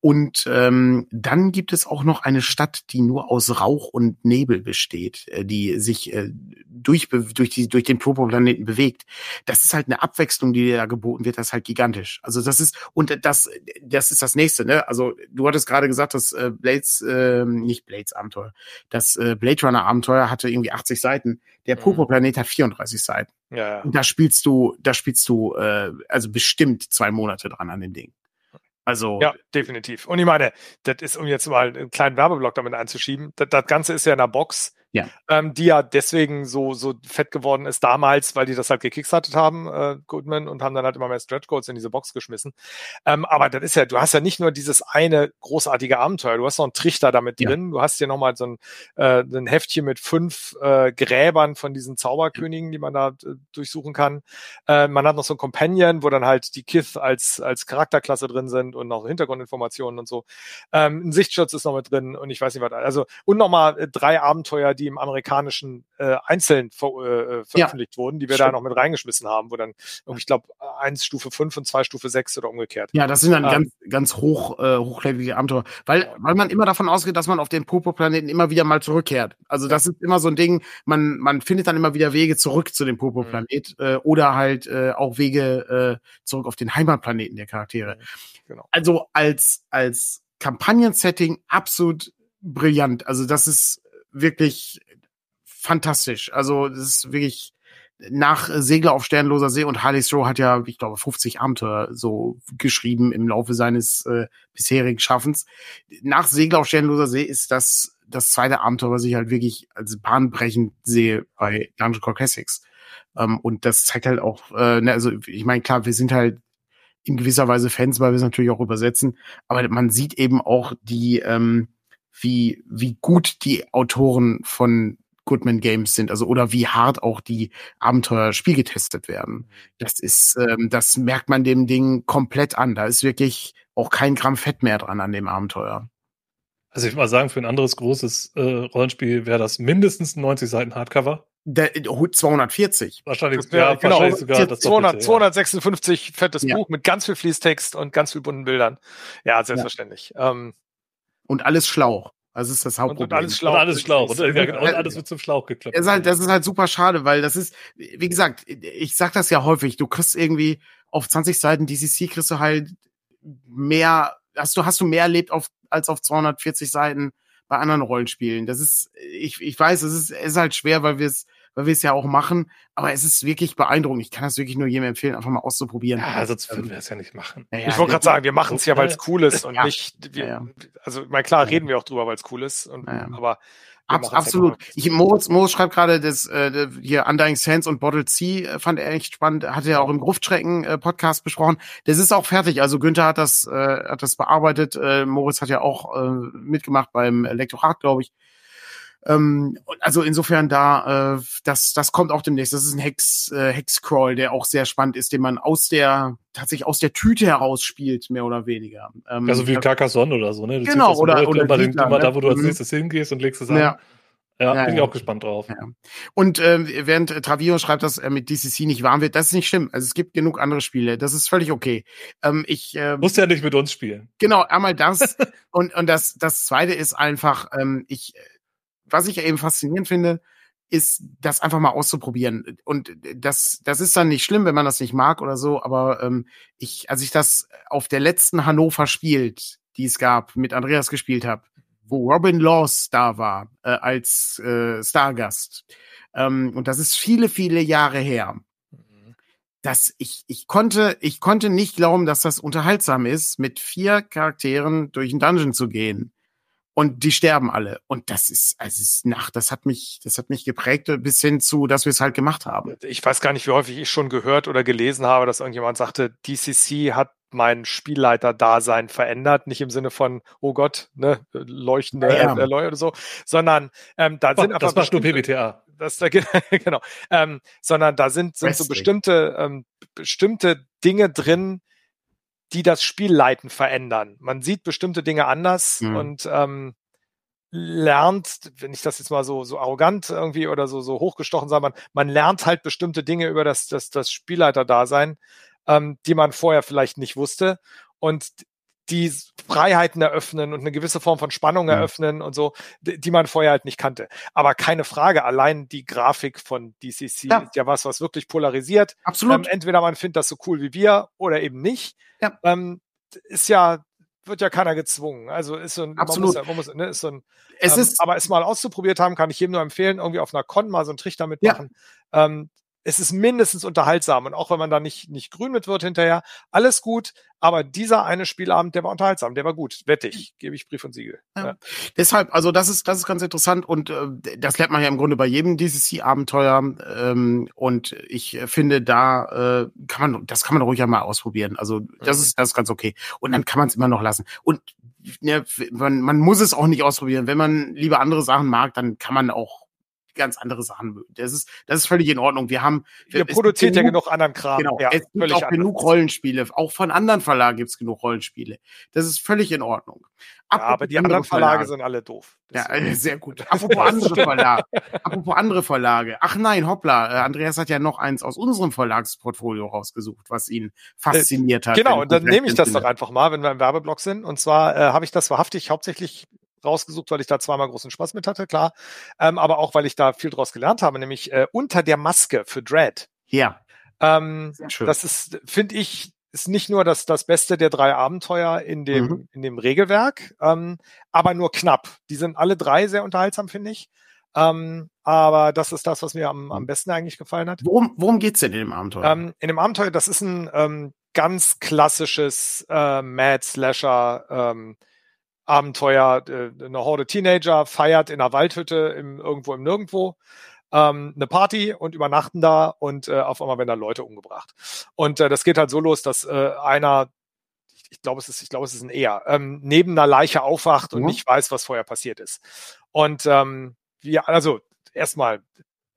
Und ähm, dann gibt es auch noch eine Stadt, die nur aus Rauch und Nebel besteht, äh, die sich äh, durch, durch, die, durch den Purpurplaneten bewegt. Das ist halt eine Abwechslung, die da geboten wird, das ist halt gigantisch. Also das ist, und das, das ist das nächste, ne? Also du hattest gerade gesagt, dass äh, Blades, äh, nicht Blades Abenteuer, das äh, Blade Runner Abenteuer hatte irgendwie 80 Seiten. Der mhm. Purpurplanet hat 34 Seiten. Ja, ja. Und da spielst du, da spielst du äh, also bestimmt zwei Monate dran an dem Ding. Also ja, definitiv. Und ich meine, das ist, um jetzt mal einen kleinen Werbeblock damit einzuschieben, das, das Ganze ist ja in der Box ja. Ähm, die ja deswegen so, so fett geworden ist damals, weil die das halt gekickstartet haben, äh, Goodman, und haben dann halt immer mehr Stretch Codes in diese Box geschmissen. Ähm, aber das ist ja, du hast ja nicht nur dieses eine großartige Abenteuer, du hast noch einen Trichter damit ja. drin, du hast hier nochmal so ein, äh, ein Heftchen mit fünf äh, Gräbern von diesen Zauberkönigen, die man da äh, durchsuchen kann. Äh, man hat noch so ein Companion, wo dann halt die Kith als, als Charakterklasse drin sind und noch Hintergrundinformationen und so. Ähm, ein Sichtschutz ist noch mit drin und ich weiß nicht was. Also, und nochmal äh, drei Abenteuer, die im amerikanischen äh, einzeln ver äh, veröffentlicht ja, wurden, die wir stimmt. da noch mit reingeschmissen haben, wo dann irgendwie, ich glaube, eins Stufe 5 und zwei Stufe 6 oder umgekehrt. Ja, das sind dann ähm, ganz, ganz hoch, äh, hochlevelige Abenteuer. Weil, weil man immer davon ausgeht, dass man auf den Popo-Planeten immer wieder mal zurückkehrt. Also das ist immer so ein Ding, man, man findet dann immer wieder Wege zurück zu dem Popo-Planet mhm. äh, oder halt äh, auch Wege äh, zurück auf den Heimatplaneten der Charaktere. Mhm, genau. Also als, als Kampagnen-Setting absolut brillant. Also das ist wirklich fantastisch. Also das ist wirklich nach Segler auf Sternloser See und Harley Stroh hat ja, ich glaube, 50 Abenteuer so geschrieben im Laufe seines äh, bisherigen Schaffens. Nach Segler auf Sternloser See ist das das zweite Abenteuer, was ich halt wirklich als bahnbrechend sehe bei Dungeon Core Classics. Ähm, und das zeigt halt auch, äh, ne, also ich meine, klar, wir sind halt in gewisser Weise Fans, weil wir es natürlich auch übersetzen, aber man sieht eben auch die, ähm, wie, wie gut die Autoren von Goodman Games sind, also oder wie hart auch die Abenteuer spielgetestet werden. Das ist, ähm, das merkt man dem Ding komplett an. Da ist wirklich auch kein Gramm Fett mehr dran an dem Abenteuer. Also ich würde mal sagen, für ein anderes großes äh, Rollenspiel wäre das mindestens 90 Seiten Hardcover. Der, 240. Wahrscheinlich, wär, ja, genau, wahrscheinlich sogar das 200, Doppelte, 256 fettes ja. Buch mit ganz viel Fließtext und ganz viel bunten Bildern. Ja, selbstverständlich. Ja. Ähm, und alles Schlauch. Das ist das Hauptproblem. Und, und alles Schlauch. Und alles Schlauch. Und, ja, genau, und alles wird zum Schlauch geklappt. Das ist, halt, das ist halt super schade, weil das ist, wie gesagt, ich sag das ja häufig, du kriegst irgendwie auf 20 Seiten DCC kriegst du halt mehr, hast du, hast du mehr erlebt auf, als auf 240 Seiten bei anderen Rollenspielen. Das ist, ich, ich weiß, es ist, es ist halt schwer, weil wir es, weil wir es ja auch machen, aber es ist wirklich beeindruckend. Ich kann das wirklich nur jedem empfehlen, einfach mal auszuprobieren. Ja, sonst würden wir es ja nicht machen. Ja, ich wollte gerade sagen, wir machen es ja, weil es <laughs> cool ist und ja. nicht, wir, also, mein klar, reden wir auch drüber, weil es cool ist, und, aber Abs absolut. Ich, Moritz, Moritz schreibt gerade, das äh, hier Undying Sands und Bottle C äh, fand er echt spannend. Hat er auch im Gruftschrecken äh, Podcast besprochen. Das ist auch fertig. Also Günther hat das, äh, hat das bearbeitet. Äh, Moritz hat ja auch äh, mitgemacht beim Lektorat, glaube ich. Ähm, also insofern da, äh, das, das kommt auch demnächst. Das ist ein Hex, äh, Hexcrawl, der auch sehr spannend ist, den man aus der, tatsächlich aus der Tüte heraus spielt, mehr oder weniger. Ähm, also wie Carcassonne oder so, ne? Du genau, oder, oder immer, Siedler, immer ne? da, wo du als mhm. nächstes hingehst und legst es an. Ja. Ja, ja, bin ich auch gespannt drauf. Ja. Und äh, während äh, Travio schreibt, dass er mit DCC nicht warm wird, das ist nicht schlimm. Also es gibt genug andere Spiele. Das ist völlig okay. Ähm, ich äh, muss ja nicht mit uns spielen. Genau, einmal das <laughs> und und das das zweite ist einfach, ähm, ich was ich eben faszinierend finde, ist, das einfach mal auszuprobieren. Und das, das ist dann nicht schlimm, wenn man das nicht mag oder so, aber ähm, ich, als ich das auf der letzten Hannover spielt, die es gab, mit Andreas gespielt habe, wo Robin Laws da war, äh, als äh, Stargast, ähm, und das ist viele, viele Jahre her, mhm. dass ich, ich konnte, ich konnte nicht glauben, dass das unterhaltsam ist, mit vier Charakteren durch einen Dungeon zu gehen und die sterben alle. Und das ist, also ist nach, das hat mich, das hat mich geprägt bis hin zu, dass wir es halt gemacht haben. Ich weiß gar nicht, wie häufig ich schon gehört oder gelesen habe, dass irgendjemand sagte, DCC hat mein Spielleiter-Dasein verändert, nicht im Sinne von, oh Gott, ne, leuchtende ja, ja. Äh, oder so, sondern ähm, da oh, sind einfach. Das macht nur PBTA. Das, da, <laughs> genau. Ähm, sondern da sind, sind so bestimmte, ähm, bestimmte Dinge drin, die das Spielleiten verändern. Man sieht bestimmte Dinge anders mhm. und ähm, lernt, wenn ich das jetzt mal so, so arrogant irgendwie oder so, so hochgestochen sage, man, man lernt halt bestimmte Dinge über das, das, das Spielleiter-Dasein, ähm, die man vorher vielleicht nicht wusste. Und die Freiheiten eröffnen und eine gewisse Form von Spannung mhm. eröffnen und so, die man vorher halt nicht kannte. Aber keine Frage, allein die Grafik von DCC ja. ist ja was, was wirklich polarisiert. Absolut. Ähm, entweder man findet das so cool wie wir oder eben nicht. Ja. Ähm, ist ja, wird ja keiner gezwungen. Also ist so ein, Absolut. Man muss, man muss, ne, ist so ein, es ähm, ist, aber es mal auszuprobiert haben, kann ich jedem nur empfehlen, irgendwie auf einer Con mal so einen Trichter mitmachen. Ja. Ähm, es ist mindestens unterhaltsam und auch wenn man da nicht, nicht grün mit wird hinterher, alles gut, aber dieser eine Spielabend, der war unterhaltsam, der war gut, wettig, gebe ich Brief und Siegel. Ja. Ja. Deshalb, also das ist, das ist ganz interessant und äh, das lernt man ja im Grunde bei jedem DCC-Abenteuer ähm, und ich finde, da äh, kann man, das kann man ruhig einmal ausprobieren. Also das mhm. ist, das ist ganz okay. Und dann kann man es immer noch lassen. Und ne, man, man muss es auch nicht ausprobieren. Wenn man lieber andere Sachen mag, dann kann man auch ganz andere Sachen. Das ist, das ist völlig in Ordnung. Wir haben. Ihr produziert ja genug anderen Kram. Genau. Ja, es gibt auch anders. genug Rollenspiele. Auch von anderen Verlagen gibt es genug Rollenspiele. Das ist völlig in Ordnung. Ja, aber die anderen Verlage, Verlage, sind alle doof. Ja, <laughs> sehr gut. <laughs> Apropos andere Verlage. Apropos andere Verlage. Ach nein, hoppla. Äh, Andreas hat ja noch eins aus unserem Verlagsportfolio rausgesucht, was ihn fasziniert hat. Genau, und dann nehme ich das doch einfach mal, wenn wir im Werbeblock sind. Und zwar äh, habe ich das wahrhaftig hauptsächlich rausgesucht, weil ich da zweimal großen Spaß mit hatte, klar. Ähm, aber auch, weil ich da viel draus gelernt habe, nämlich äh, unter der Maske für Dread. Ja. Ähm, das ist, finde ich, ist nicht nur das, das Beste der drei Abenteuer in dem, mhm. in dem Regelwerk, ähm, aber nur knapp. Die sind alle drei sehr unterhaltsam, finde ich. Ähm, aber das ist das, was mir am, am besten eigentlich gefallen hat. Worum, worum geht's denn in dem Abenteuer? Ähm, in dem Abenteuer, das ist ein ähm, ganz klassisches äh, Mad Slasher ähm, Abenteuer, äh, eine Horde Teenager feiert in einer Waldhütte im, irgendwo im Nirgendwo ähm, eine Party und übernachten da und äh, auf einmal werden da Leute umgebracht. Und äh, das geht halt so los, dass äh, einer, ich glaube, es ist, ich glaube, es ist ein eher, ähm, neben einer Leiche aufwacht und mhm. nicht weiß, was vorher passiert ist. Und ähm, wir, also erstmal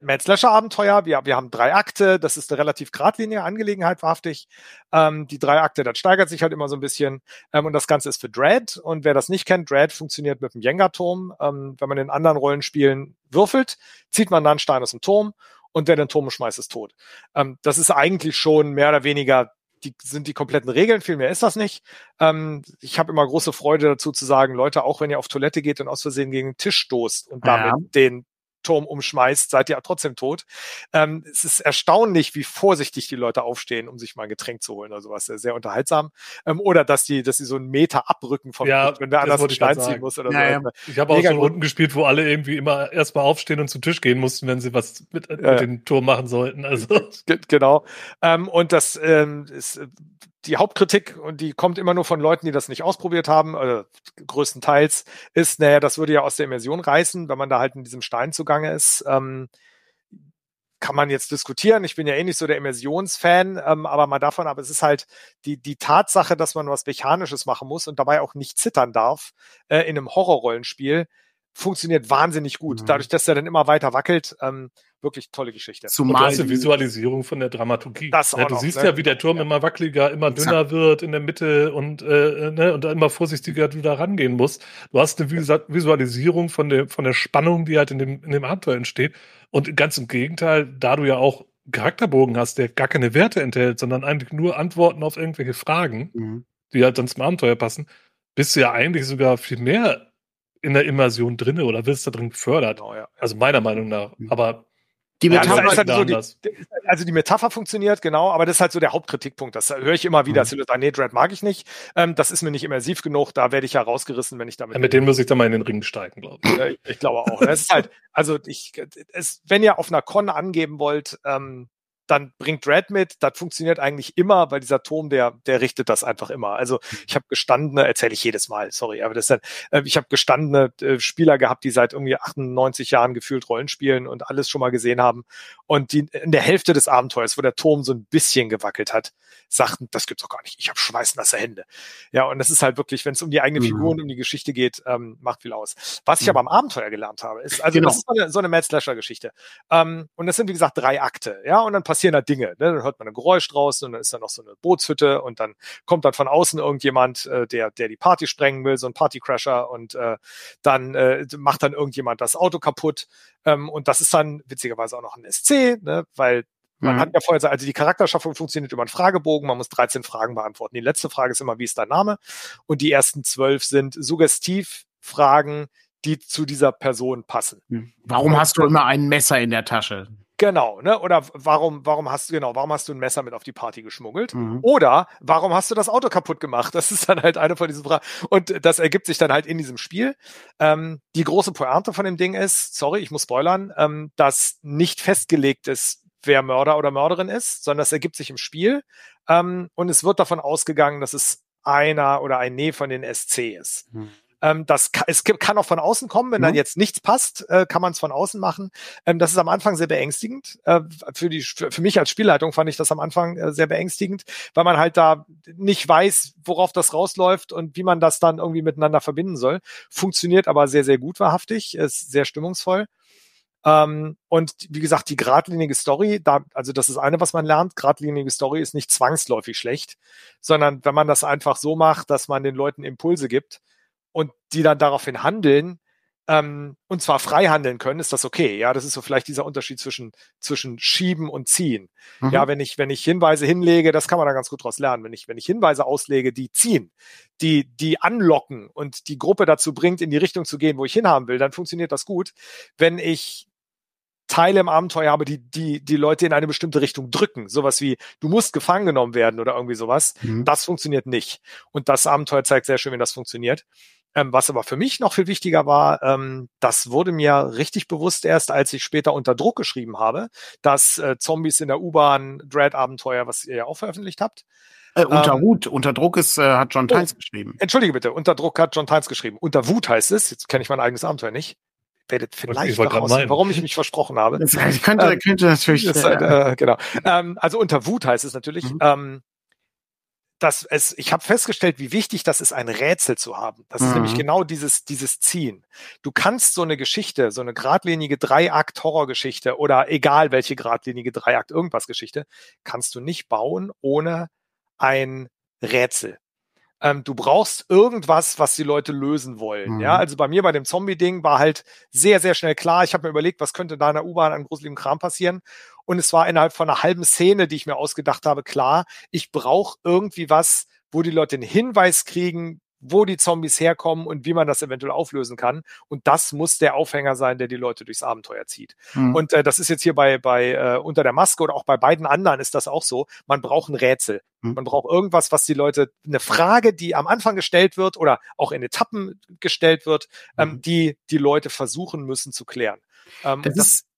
Mad Slasher Abenteuer. Wir, wir haben drei Akte. Das ist eine relativ geradlinige Angelegenheit, wahrhaftig. Ähm, die drei Akte, das steigert sich halt immer so ein bisschen. Ähm, und das Ganze ist für Dread. Und wer das nicht kennt, Dread funktioniert mit dem Jenga-Turm. Ähm, wenn man in anderen Rollenspielen würfelt, zieht man dann einen Stein aus dem Turm und wer den Turm schmeißt, ist tot. Ähm, das ist eigentlich schon mehr oder weniger die sind die kompletten Regeln, viel mehr ist das nicht. Ähm, ich habe immer große Freude dazu zu sagen, Leute, auch wenn ihr auf Toilette geht und aus Versehen gegen den Tisch stoßt und damit ja. den Turm umschmeißt, seid ihr trotzdem tot. Ähm, es ist erstaunlich, wie vorsichtig die Leute aufstehen, um sich mal ein Getränk zu holen oder sowas. Sehr, sehr unterhaltsam. Ähm, oder dass die, dass sie so einen Meter abrücken vom ja, wenn der anders einen Stein ziehen muss oder ja, so. Ja. Ich habe auch schon Runden gespielt, wo alle irgendwie immer erstmal aufstehen und zu Tisch gehen mussten, wenn sie was mit, mit dem Turm machen sollten. Also genau. Ähm, und das ähm, ist die Hauptkritik, und die kommt immer nur von Leuten, die das nicht ausprobiert haben, äh, größtenteils, ist, naja, das würde ja aus der Immersion reißen, wenn man da halt in diesem Stein zugange ist. Ähm, kann man jetzt diskutieren. Ich bin ja eh nicht so der Immersionsfan, ähm, aber mal davon aber es ist halt die, die Tatsache, dass man was Mechanisches machen muss und dabei auch nicht zittern darf äh, in einem Horrorrollenspiel, funktioniert wahnsinnig gut. Mhm. Dadurch, dass er dann immer weiter wackelt, ähm, wirklich tolle Geschichte. Zumal die Visualisierung von der Dramaturgie. Das ja, du noch, siehst ne? ja, wie der Turm ja. immer wackeliger, immer dünner wird in der Mitte und, äh, ne, und immer vorsichtiger du da rangehen musst. Du hast eine Visualisierung von der, von der Spannung, die halt in dem, in dem Abenteuer entsteht. Und ganz im Gegenteil, da du ja auch Charakterbogen hast, der gar keine Werte enthält, sondern eigentlich nur Antworten auf irgendwelche Fragen, mhm. die halt dann zum Abenteuer passen, bist du ja eigentlich sogar viel mehr in der Immersion drinne oder wirst da drin gefördert. Genau, ja. Also meiner Meinung nach. Mhm. Aber die Metapher ja, halt so die, also die Metapher funktioniert, genau, aber das ist halt so der Hauptkritikpunkt. Das höre ich immer wieder. Mhm. Nee, Dread mag ich nicht. Ähm, das ist mir nicht immersiv genug. Da werde ich ja rausgerissen, wenn ich damit. Ja, mit dem muss ich dann mal in den Ring steigen, glaube ich. ich. ich. glaube auch. Es ist halt, also ich, es, wenn ihr auf einer Con angeben wollt, ähm, dann bringt Red mit. Das funktioniert eigentlich immer, weil dieser Turm, der, der richtet das einfach immer. Also mhm. ich habe gestandene, erzähle ich jedes Mal, sorry, aber das ist halt, äh, ich habe gestandene äh, Spieler gehabt, die seit irgendwie 98 Jahren gefühlt Rollen spielen und alles schon mal gesehen haben. Und die in der Hälfte des Abenteuers, wo der Turm so ein bisschen gewackelt hat, sagten, das gibt's doch gar nicht. Ich habe schweißnasse Hände. Ja, und das ist halt wirklich, wenn es um die eigene Figur mhm. und um die Geschichte geht, ähm, macht viel aus. Was ich mhm. aber am Abenteuer gelernt habe, ist, also genau. das ist so eine, so eine Mad Slasher-Geschichte. Ähm, und das sind, wie gesagt, drei Akte. Ja, und dann passieren da Dinge. Ne? Dann hört man ein Geräusch draußen und dann ist da noch so eine Bootshütte und dann kommt dann von außen irgendjemand, äh, der, der die Party sprengen will, so ein Partycrasher und äh, dann äh, macht dann irgendjemand das Auto kaputt. Ähm, und das ist dann witzigerweise auch noch ein SC, ne? weil man mhm. hat ja vorher, also die Charakterschaffung funktioniert über einen Fragebogen, man muss 13 Fragen beantworten. Die letzte Frage ist immer, wie ist dein Name? Und die ersten zwölf sind Suggestivfragen, die zu dieser Person passen. Hm. Warum hast du immer ein Messer in der Tasche? Genau, ne? Oder warum, warum hast du, genau, warum hast du ein Messer mit auf die Party geschmuggelt? Mhm. Oder warum hast du das Auto kaputt gemacht? Das ist dann halt eine von diesen Fragen. Und das ergibt sich dann halt in diesem Spiel. Ähm, die große Pointe von dem Ding ist, sorry, ich muss spoilern, ähm, dass nicht festgelegt ist, wer Mörder oder Mörderin ist, sondern das ergibt sich im Spiel. Ähm, und es wird davon ausgegangen, dass es einer oder ein Nee von den SC ist. Mhm. Ähm, das kann, es kann auch von außen kommen, wenn mhm. dann jetzt nichts passt, äh, kann man es von außen machen. Ähm, das ist am Anfang sehr beängstigend. Äh, für, die, für, für mich als Spielleitung fand ich das am Anfang äh, sehr beängstigend, weil man halt da nicht weiß, worauf das rausläuft und wie man das dann irgendwie miteinander verbinden soll. Funktioniert aber sehr, sehr gut wahrhaftig, ist sehr stimmungsvoll. Ähm, und wie gesagt, die geradlinige Story, da, also das ist eine, was man lernt. Geradlinige Story ist nicht zwangsläufig schlecht, sondern wenn man das einfach so macht, dass man den Leuten Impulse gibt, und die dann daraufhin handeln, ähm, und zwar frei handeln können, ist das okay. Ja, das ist so vielleicht dieser Unterschied zwischen, zwischen schieben und ziehen. Mhm. Ja, wenn ich, wenn ich Hinweise hinlege, das kann man da ganz gut draus lernen. Wenn ich, wenn ich Hinweise auslege, die ziehen, die, die anlocken und die Gruppe dazu bringt, in die Richtung zu gehen, wo ich hinhaben will, dann funktioniert das gut. Wenn ich Teile im Abenteuer habe, die, die, die Leute in eine bestimmte Richtung drücken. Sowas wie, du musst gefangen genommen werden oder irgendwie sowas. Mhm. Das funktioniert nicht. Und das Abenteuer zeigt sehr schön, wie das funktioniert. Ähm, was aber für mich noch viel wichtiger war, ähm, das wurde mir richtig bewusst erst, als ich später unter Druck geschrieben habe, dass äh, Zombies in der U-Bahn, Dread-Abenteuer, was ihr ja auch veröffentlicht habt. Äh, unter ähm, Wut, unter Druck ist, äh, hat John Tynes oh, geschrieben. Entschuldige bitte, unter Druck hat John Tynes geschrieben. Unter Wut heißt es, jetzt kenne ich mein eigenes Abenteuer nicht. Werdet vielleicht noch aussehen, warum ich mich versprochen habe. Das <laughs> könnte, ähm, könnte natürlich. Das, äh, genau. Ähm, also unter Wut heißt es natürlich. Mhm. Ähm, dass es, ich habe festgestellt, wie wichtig das ist, ein Rätsel zu haben. Das mhm. ist nämlich mhm. genau dieses, dieses Ziehen. Du kannst so eine Geschichte, so eine geradlinige Dreiakt-Horrorgeschichte oder egal welche geradlinige Dreiakt irgendwas Geschichte, kannst du nicht bauen ohne ein Rätsel. Ähm, du brauchst irgendwas, was die Leute lösen wollen. Mhm. Ja, also bei mir bei dem Zombie-Ding war halt sehr, sehr schnell klar. Ich habe mir überlegt, was könnte da in der U-Bahn an gruseligem Kram passieren. Und es war innerhalb von einer halben Szene, die ich mir ausgedacht habe, klar, ich brauche irgendwie was, wo die Leute einen Hinweis kriegen, wo die Zombies herkommen und wie man das eventuell auflösen kann. Und das muss der Aufhänger sein, der die Leute durchs Abenteuer zieht. Mhm. Und äh, das ist jetzt hier bei, bei äh, Unter der Maske oder auch bei beiden anderen ist das auch so. Man braucht ein Rätsel. Mhm. Man braucht irgendwas, was die Leute, eine Frage, die am Anfang gestellt wird oder auch in Etappen gestellt wird, ähm, mhm. die die Leute versuchen müssen zu klären. Ähm, das, das ist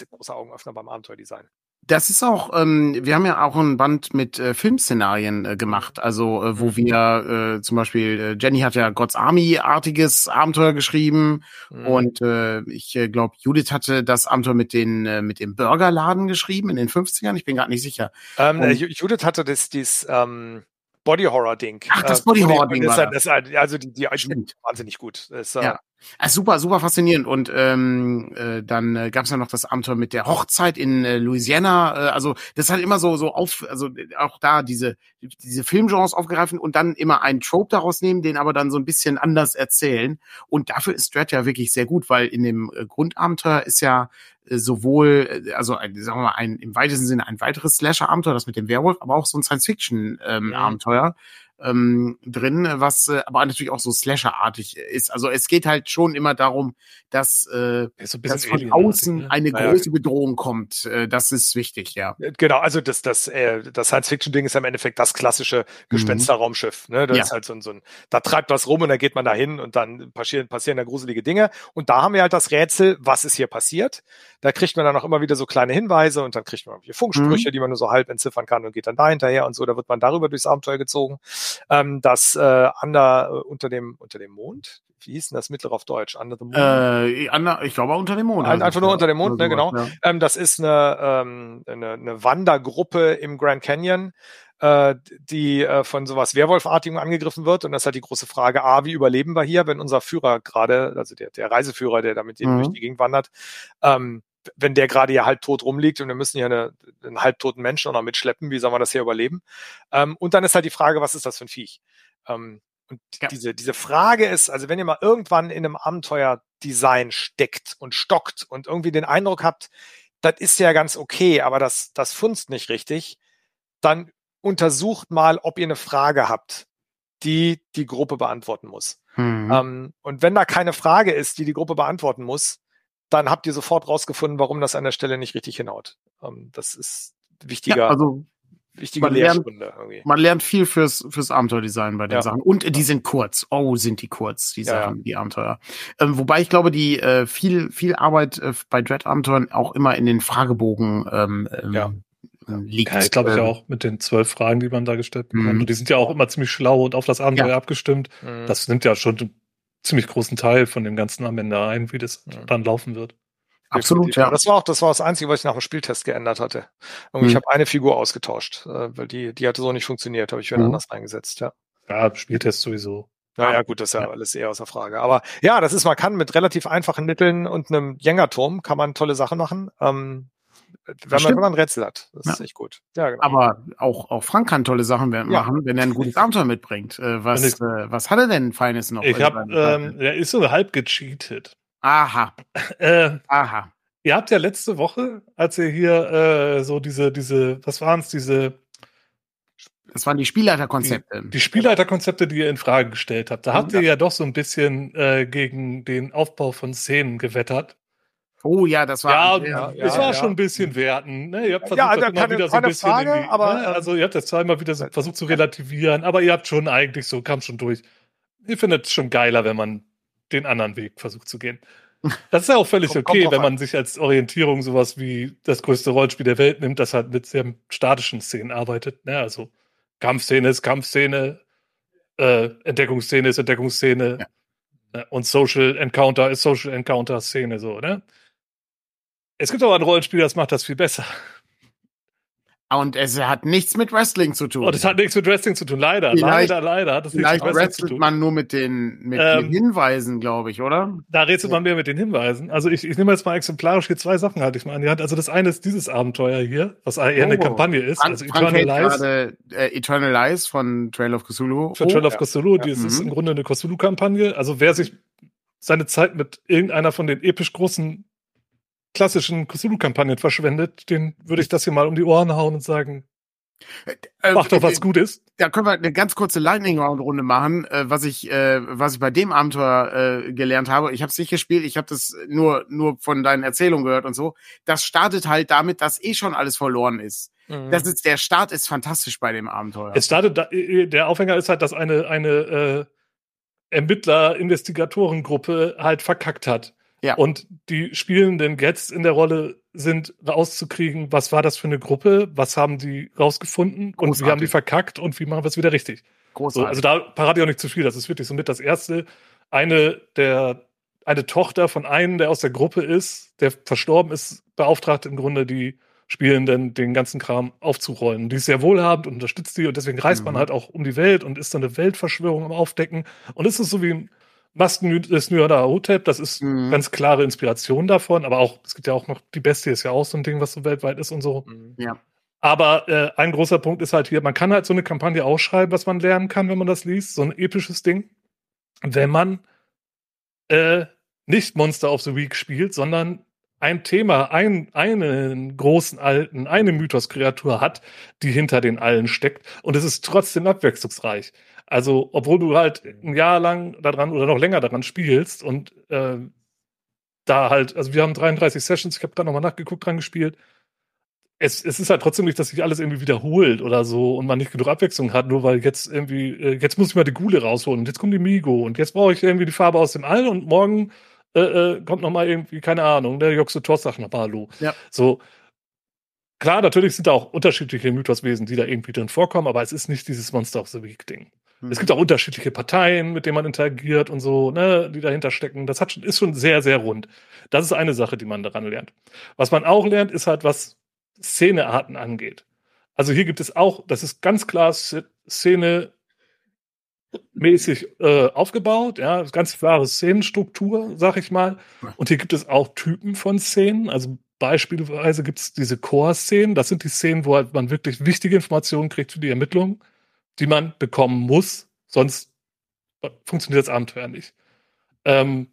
der große Augenöffner beim Abenteuerdesign. Das ist auch, ähm, wir haben ja auch ein Band mit äh, Filmszenarien äh, gemacht, also äh, wo mhm. wir äh, zum Beispiel, äh, Jenny hat ja God's Army-artiges Abenteuer geschrieben mhm. und äh, ich äh, glaube, Judith hatte das Abenteuer mit den äh, mit dem Burgerladen geschrieben in den 50ern, ich bin gerade nicht sicher. Ähm, und, Judith hatte das, dies, ähm, Body Horror Ding. Ach, das Body Horror Ding. Ist, war das. Also die, die wahnsinnig gut. Das, äh, ja. Also super, super faszinierend. Und ähm, äh, dann äh, gab es ja noch das Abenteuer mit der Hochzeit in äh, Louisiana. Äh, also das hat immer so so auf, also auch da diese diese Filmgenres aufgreifen und dann immer einen Trope daraus nehmen, den aber dann so ein bisschen anders erzählen. Und dafür ist Dread ja wirklich sehr gut, weil in dem äh, Grundabenteuer ist ja äh, sowohl, äh, also ein, sagen wir mal, ein im weitesten Sinne ein weiteres Slasher-Abenteuer, das mit dem Werwolf, aber auch so ein Science-Fiction-Abenteuer. Ähm, ähm, drin, was äh, aber natürlich auch so Slasher-artig ist. Also es geht halt schon immer darum, dass, äh, so dass von außen ne? eine naja. große Bedrohung kommt. Äh, das ist wichtig, ja. Äh, genau, also das, das, äh, das Science-Fiction-Ding ist im Endeffekt das klassische mhm. Gespensterraumschiff. Ne? Das ja. ist halt so ein, so ein, da treibt was rum und da geht man da hin und dann passieren, passieren da gruselige Dinge. Und da haben wir halt das Rätsel, was ist hier passiert. Da kriegt man dann auch immer wieder so kleine Hinweise und dann kriegt man hier Funksprüche, mhm. die man nur so halb entziffern kann und geht dann da hinterher und so. Da wird man darüber durchs Abenteuer gezogen ähm, das äh, under, äh, unter, dem, unter dem Mond, wie hieß denn das mittlere auf Deutsch? Under the Moon? Äh, under, ich glaube unter dem Mond. Ein, einfach nur unter dem Mond, ne, genau. Ja. Ähm, das ist eine, ähm, eine, eine Wandergruppe im Grand Canyon, äh, die äh, von sowas Werwolfartigem angegriffen wird. Und das ist halt die große Frage, A, wie überleben wir hier, wenn unser Führer gerade, also der, der Reiseführer, der damit mhm. durch die Gegend wandert, ähm, wenn der gerade ja halb tot rumliegt und wir müssen hier eine, einen halbtoten Menschen auch noch mitschleppen, wie soll man das hier überleben? Ähm, und dann ist halt die Frage, was ist das für ein Viech? Ähm, und ja. diese, diese Frage ist, also wenn ihr mal irgendwann in einem Abenteuerdesign steckt und stockt und irgendwie den Eindruck habt, das ist ja ganz okay, aber das, das funzt nicht richtig, dann untersucht mal, ob ihr eine Frage habt, die die Gruppe beantworten muss. Mhm. Ähm, und wenn da keine Frage ist, die die Gruppe beantworten muss, dann habt ihr sofort rausgefunden, warum das an der Stelle nicht richtig hinhaut. Ähm, das ist wichtiger. Ja, also wichtige man Lehrstunde lernt, irgendwie. Man lernt viel fürs, fürs Abenteuerdesign bei den ja. Sachen. Und die sind kurz. Oh, sind die kurz, die Sachen, ja, die Abenteuer. Ähm, wobei ich glaube, die äh, viel, viel Arbeit äh, bei Dread-Abenteuern auch immer in den Fragebogen ähm, ähm ja. liegt. Ja, ich glaube ich ähm, auch mit den zwölf Fragen, die man da gestellt bekommt. Mhm. Und die sind ja auch immer ziemlich schlau und auf das Abenteuer abgestimmt. Mhm. Das nimmt ja schon ziemlich großen Teil von dem Ganzen am Ende ein, wie das ja. dann laufen wird. Absolut, ja. Das war auch das war das Einzige, was ich nach dem Spieltest geändert hatte. Und mhm. ich habe eine Figur ausgetauscht, äh, weil die die hatte so nicht funktioniert, habe ich wieder mhm. anders eingesetzt, ja. Ja, Spieltest sowieso. Ja, ja, gut, das ist ja, ja, alles eher außer Frage. Aber ja, das ist, man kann mit relativ einfachen Mitteln und einem Jenga-Turm kann man tolle Sachen machen. Ähm, wenn man, wenn man ein Rätsel hat. Das ja. ist echt gut. Ja, genau. Aber auch, auch Frank kann tolle Sachen machen, ja. wenn er ein gutes Abenteuer mitbringt. Äh, was, ich, äh, was hat er denn Feines noch? Ich hab, ähm, er ist so halb gecheatet. Aha. <laughs> Äh, Aha. Ihr habt ja letzte Woche, als ihr hier äh, so diese, diese, was waren es, diese das waren die Spielleiterkonzepte. Die, die Spielleiterkonzepte, die ihr in Frage gestellt habt. Da habt ihr ja doch so ein bisschen äh, gegen den Aufbau von Szenen gewettert. Oh ja, das war. Ja, ja es war ja. schon ein bisschen werten. Ne? Ihr habt versucht, ja, das immer wieder so ein bisschen. Frage, aber, ne? Also ihr habt das zweimal wieder so versucht zu relativieren, aber ihr habt schon eigentlich so, kam schon durch. Ich finde es schon geiler, wenn man den anderen Weg versucht zu gehen. Das ist ja auch völlig kommt, okay, kommt wenn man sich als Orientierung sowas wie das größte Rollenspiel der Welt nimmt, das halt mit sehr statischen Szenen arbeitet. Ne? Also Kampfszene ist Kampfszene, äh, Entdeckungsszene ist Entdeckungsszene ja. Ne? und Social Encounter ist Social Encounter Szene so, ne? Es gibt aber ein Rollenspiel, das macht das viel besser. Und es hat nichts mit Wrestling zu tun. Und es hat nichts mit Wrestling zu tun, leider. Vielleicht, leider, leider hat es nichts mit Wrestling zu tun. man nur mit den, mit ähm, den Hinweisen, glaube ich, oder? Da rätselt man mehr mit den Hinweisen. Also ich, ich nehme jetzt mal exemplarisch hier zwei Sachen hatte ich mal an die Hand. Also das eine ist dieses Abenteuer hier, was eher oh, eine Kampagne ist. Frank, also Eternal Lies. Gerade, äh, Eternal Lies von Trail of Cthulhu. Für oh, Trail of Cthulhu, ja. die ist, ist mhm. im Grunde eine Cthulhu-Kampagne. Also wer sich seine Zeit mit irgendeiner von den episch großen klassischen Cthulhu-Kampagnen verschwendet, den würde ich das hier mal um die Ohren hauen und sagen, äh, Mach doch was äh, Gutes. Da können wir eine ganz kurze Lightning Round Runde machen, äh, was ich äh, was ich bei dem Abenteuer äh, gelernt habe. Ich habe es nicht gespielt, ich habe das nur nur von deinen Erzählungen gehört und so. Das startet halt damit, dass eh schon alles verloren ist. Mhm. Das ist der Start ist fantastisch bei dem Abenteuer. Es startet da, äh, der Aufhänger ist halt, dass eine eine äh, Ermittler Investigatorengruppe halt verkackt hat. Ja. Und die Spielenden jetzt in der Rolle sind, rauszukriegen, was war das für eine Gruppe, was haben die rausgefunden Großartig. und wie haben die verkackt und wie machen wir es wieder richtig. Großartig. So, also da parade ich auch nicht zu viel. Das ist wirklich so mit das erste. Eine der, eine Tochter von einem, der aus der Gruppe ist, der verstorben ist, beauftragt im Grunde die Spielenden den ganzen Kram aufzurollen. Die ist sehr wohlhabend und unterstützt die und deswegen reist mhm. man halt auch um die Welt und ist dann eine Weltverschwörung am Aufdecken. Und es ist so wie ein Masken des Nürnberger Hotep, das ist mhm. ganz klare Inspiration davon, aber auch, es gibt ja auch noch, die Bestie ist ja auch so ein Ding, was so weltweit ist und so. Mhm. Ja. Aber äh, ein großer Punkt ist halt hier, man kann halt so eine Kampagne ausschreiben, was man lernen kann, wenn man das liest, so ein episches Ding. Wenn man äh, nicht Monster of the Week spielt, sondern ein Thema, ein, einen großen alten, eine Mythos-Kreatur hat, die hinter den allen steckt. Und es ist trotzdem abwechslungsreich. Also, obwohl du halt ein Jahr lang daran oder noch länger daran spielst und äh, da halt, also wir haben 33 Sessions, ich habe gerade nochmal nachgeguckt, dran gespielt. Es, es ist halt trotzdem nicht, dass sich alles irgendwie wiederholt oder so und man nicht genug Abwechslung hat, nur weil jetzt irgendwie, äh, jetzt muss ich mal die Gule rausholen und jetzt kommt die Migo und jetzt brauche ich irgendwie die Farbe aus dem All und morgen äh, äh, kommt nochmal irgendwie, keine Ahnung, der Joxe Toss sagt nochmal Hallo. Ja. So, Klar, natürlich sind da auch unterschiedliche Mythoswesen, die da irgendwie drin vorkommen, aber es ist nicht dieses Monster of the Week Ding. Mhm. Es gibt auch unterschiedliche Parteien, mit denen man interagiert und so, ne, die dahinter stecken. Das hat schon, ist schon sehr, sehr rund. Das ist eine Sache, die man daran lernt. Was man auch lernt, ist halt, was Szenearten angeht. Also hier gibt es auch, das ist ganz klar Szene mäßig äh, aufgebaut, ja, ganz klare Szenenstruktur, sag ich mal. Und hier gibt es auch Typen von Szenen, also Beispielsweise gibt es diese Core-Szenen. Das sind die Szenen, wo halt man wirklich wichtige Informationen kriegt für die Ermittlungen, die man bekommen muss. Sonst funktioniert das Abenteuer nicht. Ähm,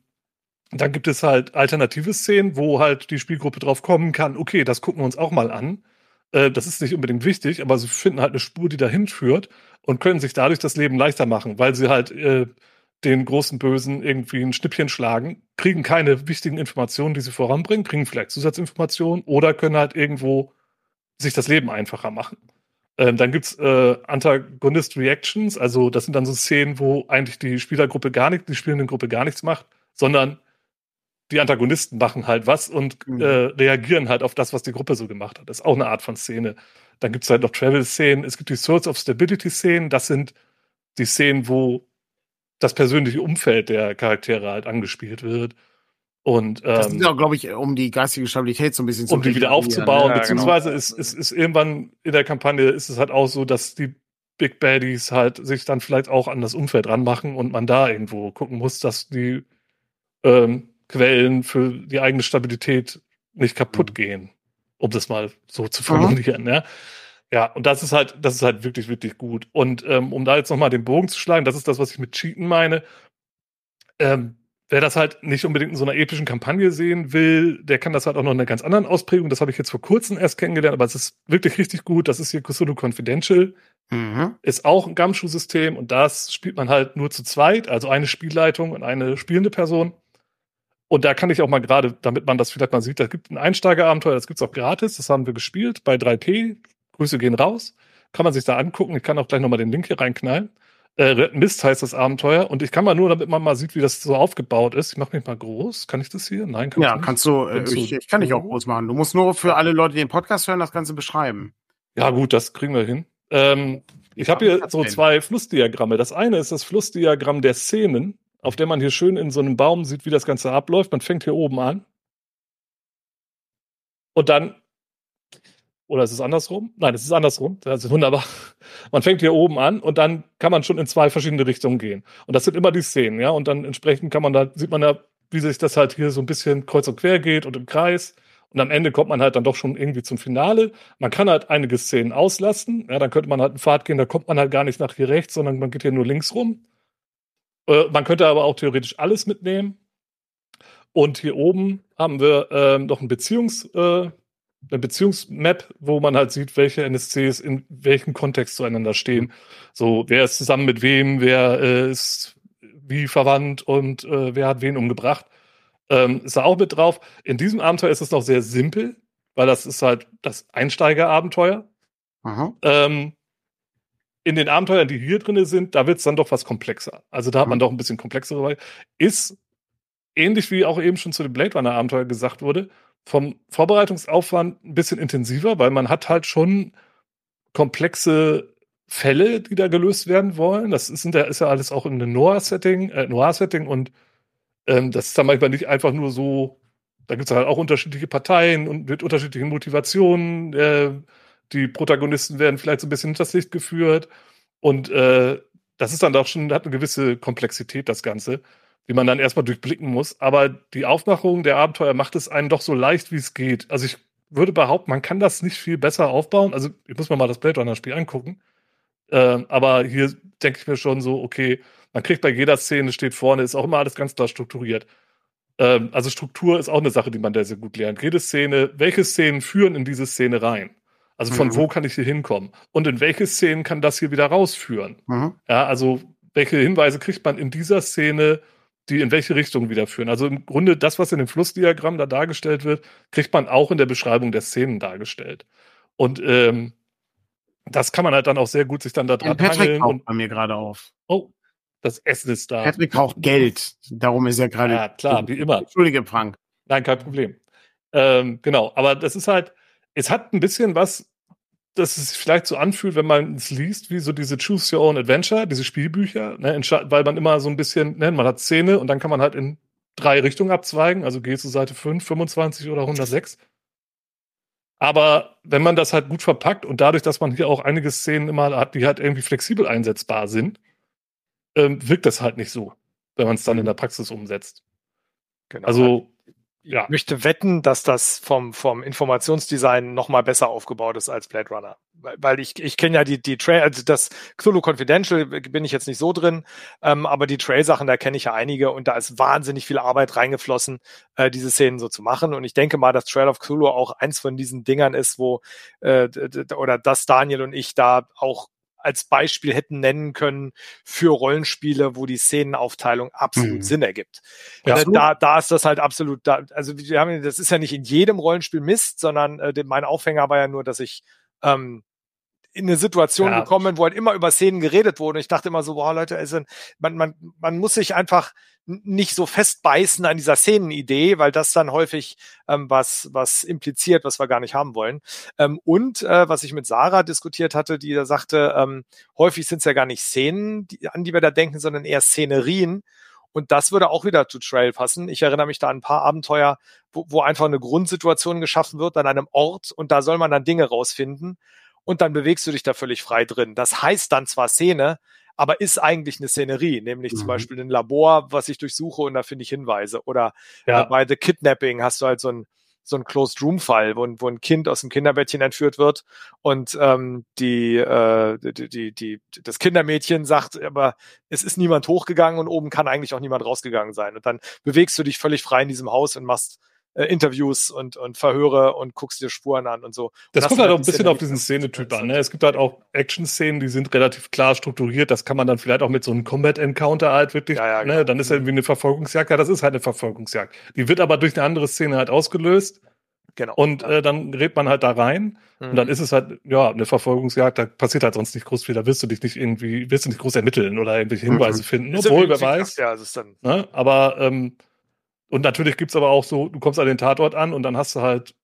dann gibt es halt alternative Szenen, wo halt die Spielgruppe drauf kommen kann, okay, das gucken wir uns auch mal an. Äh, das ist nicht unbedingt wichtig, aber sie finden halt eine Spur, die dahin führt und können sich dadurch das Leben leichter machen, weil sie halt äh, den großen Bösen irgendwie ein Schnippchen schlagen, kriegen keine wichtigen Informationen, die sie voranbringen, kriegen vielleicht Zusatzinformationen oder können halt irgendwo sich das Leben einfacher machen. Ähm, dann gibt's äh, Antagonist Reactions, also das sind dann so Szenen, wo eigentlich die Spielergruppe gar nicht, die spielende Gruppe gar nichts macht, sondern die Antagonisten machen halt was und mhm. äh, reagieren halt auf das, was die Gruppe so gemacht hat. Das ist auch eine Art von Szene. Dann gibt's halt noch Travel-Szenen, es gibt die Source of Stability-Szenen, das sind die Szenen, wo das persönliche Umfeld der Charaktere halt angespielt wird. Und, ähm, das ist auch, glaube ich, um die geistige Stabilität so ein bisschen zu Um die wieder aufzubauen, ja, beziehungsweise genau. ist, ist, ist irgendwann in der Kampagne ist es halt auch so, dass die Big Baddies halt sich dann vielleicht auch an das Umfeld ranmachen und man da irgendwo gucken muss, dass die ähm, Quellen für die eigene Stabilität nicht kaputt mhm. gehen, um das mal so zu formulieren. Mhm. Ja. Ja, und das ist halt, das ist halt wirklich, wirklich gut. Und ähm, um da jetzt nochmal den Bogen zu schlagen, das ist das, was ich mit Cheaten meine. Ähm, wer das halt nicht unbedingt in so einer epischen Kampagne sehen will, der kann das halt auch noch in einer ganz anderen Ausprägung. Das habe ich jetzt vor kurzem erst kennengelernt, aber es ist wirklich richtig gut. Das ist hier Cthulhu Confidential. Mhm. Ist auch ein Gumshoe-System und das spielt man halt nur zu zweit, also eine Spielleitung und eine spielende Person. Und da kann ich auch mal gerade, damit man das vielleicht mal sieht, da gibt ein Einsteigerabenteuer, das gibt's auch gratis, das haben wir gespielt bei 3P, Grüße gehen raus. Kann man sich da angucken. Ich kann auch gleich nochmal den Link hier reinknallen. Äh, Mist heißt das Abenteuer. Und ich kann mal nur, damit man mal sieht, wie das so aufgebaut ist. Ich mache mich mal groß. Kann ich das hier? Nein, kann ja, ich nicht. kannst du. Äh, ich, ich, kann dich auch groß machen. Du musst nur für alle Leute, die den Podcast hören, das Ganze beschreiben. Ja, gut, das kriegen wir hin. Ähm, ich habe hier so zwei Flussdiagramme. Das eine ist das Flussdiagramm der Szenen, auf der man hier schön in so einem Baum sieht, wie das Ganze abläuft. Man fängt hier oben an. Und dann Oder ist es andersrum? Nein, es ist andersrum. Das ist wunderbar. <laughs> Man fängt hier oben an und dann kann man schon in zwei verschiedene Richtungen gehen. Und das sind immer die Szenen, ja. Und dann entsprechend kann man da, sieht man da, wie sich das halt hier so ein bisschen kreuz und quer geht und im Kreis. Und am Ende kommt man halt dann doch schon irgendwie zum Finale. Man kann halt einige Szenen auslassen. Ja, dann könnte man halt einen Pfad gehen, da kommt man halt gar nicht nach hier rechts, sondern man geht hier nur links rum. Äh, man könnte aber auch theoretisch alles mitnehmen. Und hier oben haben wir äh, noch ein Beziehungs, äh, eine Beziehungsmap, wo man halt sieht, welche NSCs in welchem Kontext zueinander stehen. So, wer ist zusammen mit wem, wer äh, ist wie verwandt und äh, wer hat wen umgebracht. Ähm, ist da auch mit drauf. In diesem Abenteuer ist es noch sehr simpel, weil das ist halt das Einsteigerabenteuer. Ähm, in den Abenteuern, die hier drin sind, da wird es dann doch was komplexer. Also da hat man doch ein bisschen komplexere. Ist ähnlich wie auch eben schon zu dem Blade Runner Abenteuer gesagt wurde, vom Vorbereitungsaufwand ein bisschen intensiver, weil man hat halt schon komplexe Fälle, die da gelöst werden wollen. Das ist, ist ja alles auch in einem Noir-Setting, äh, Noir-Setting und ähm, das ist dann manchmal nicht einfach nur so, da gibt es halt auch unterschiedliche Parteien und mit unterschiedlichen Motivationen. Äh, die Protagonisten werden vielleicht so ein bisschen hinters Licht geführt und äh, das ist dann doch schon, hat eine gewisse Komplexität, das Ganze die man dann erstmal durchblicken muss. Aber die Aufmachung der Abenteuer macht es einem doch so leicht, wie es geht. Also ich würde behaupten, man kann das nicht viel besser aufbauen. Also ich muss mir mal das Blade Runner Spiel angucken. Äh, aber hier denke ich mir schon so, okay, man kriegt bei jeder Szene, steht vorne, ist auch immer alles ganz klar strukturiert. Ähm, also Struktur ist auch eine Sache, die man da sehr gut lernt. Jede Szene, welche Szenen führen in diese Szene rein? Also von mhm. wo kann ich hier hinkommen? Und in welche Szenen kann das hier wieder rausführen? Mhm. Ja, also welche Hinweise kriegt man in dieser Szene, die in welche Richtung wieder führen. Also im Grunde das, was in dem Flussdiagramm da dargestellt wird, kriegt man auch in der Beschreibung der Szenen dargestellt. Und ähm, das kann man halt dann auch sehr gut sich dann da dran Patrick und bei mir gerade auf. Oh, das Essen ist da. Patrick braucht Geld. Darum ist er gerade. Ja, klar, wie immer. Entschuldige, Frank. Nein, kein Problem. Ähm, genau, aber das ist halt, es hat ein bisschen was dass es sich vielleicht so anfühlt, wenn man es liest, wie so diese Choose Your Own Adventure, diese Spielbücher, ne, weil man immer so ein bisschen, ne, man hat Szene und dann kann man halt in drei Richtungen abzweigen, also gehst du Seite 5, 25 oder 106. Aber wenn man das halt gut verpackt und dadurch, dass man hier auch einige Szenen immer hat, die halt irgendwie flexibel einsetzbar sind, ähm, wirkt das halt nicht so, wenn man es dann in der Praxis umsetzt. Genau. Also ja. Möchte wetten, dass das vom, vom Informationsdesign noch mal besser aufgebaut ist als Blade Runner. Weil ich, ich kenne ja die, die Trail, also das Cthulhu Confidential bin ich jetzt nicht so drin, ähm, aber die Trail-Sachen, da kenne ich ja einige und da ist wahnsinnig viel Arbeit reingeflossen, äh, diese Szenen so zu machen. Und ich denke mal, dass Trail of Cthulhu auch eins von diesen Dingern ist, wo äh, oder dass Daniel und ich da auch als Beispiel hätten nennen können für Rollenspiele, wo die Szenenaufteilung absolut mhm. Sinn ergibt. Ja, da, da ist das halt absolut, da, also wir haben, das ist ja nicht in jedem Rollenspiel Mist, sondern äh, mein Aufhänger war ja nur, dass ich ähm, in eine Situation ja. gekommen bin, wo halt immer über Szenen geredet wurde. Und ich dachte immer so, boah, Leute, also man, man, man muss sich einfach nicht so festbeißen an dieser Szenenidee, weil das dann häufig ähm, was, was impliziert, was wir gar nicht haben wollen. Ähm, und äh, was ich mit Sarah diskutiert hatte, die da sagte, ähm, häufig sind es ja gar nicht Szenen, die, an die wir da denken, sondern eher Szenerien. Und das würde auch wieder zu Trail passen. Ich erinnere mich da an ein paar Abenteuer, wo, wo einfach eine Grundsituation geschaffen wird an einem Ort und da soll man dann Dinge rausfinden und dann bewegst du dich da völlig frei drin. Das heißt dann zwar Szene, aber ist eigentlich eine Szenerie, nämlich mhm. zum Beispiel ein Labor, was ich durchsuche und da finde ich Hinweise. Oder ja. äh, bei The Kidnapping hast du halt so ein so ein Closed Room Fall, wo, wo ein Kind aus dem Kinderbettchen entführt wird und ähm, die, äh, die, die, die, das Kindermädchen sagt, aber es ist niemand hochgegangen und oben kann eigentlich auch niemand rausgegangen sein. Und dann bewegst du dich völlig frei in diesem Haus und machst äh, Interviews und, und Verhöre und guckst dir Spuren an und so. Das, das kommt halt auch ein bisschen auf diesen Szenetyp an. Ne? Es gibt halt auch Action-Szenen, die sind relativ klar strukturiert. Das kann man dann vielleicht auch mit so einem Combat-Encounter halt wirklich, ja, ja, ne? genau. dann ist ja irgendwie eine Verfolgungsjagd. Ja, das ist halt eine Verfolgungsjagd. Die wird aber durch eine andere Szene halt ausgelöst. Genau. Und äh, dann gerät man halt da rein mhm. und dann ist es halt, ja, eine Verfolgungsjagd, da passiert halt sonst nicht groß viel, da wirst du dich nicht irgendwie, wirst du nicht groß ermitteln oder irgendwelche Hinweise mhm. finden, obwohl, wer weiß. Ja, ist dann. Ne? Aber ähm, und natürlich gibt's aber auch so, du kommst an den Tatort an und dann hast du halt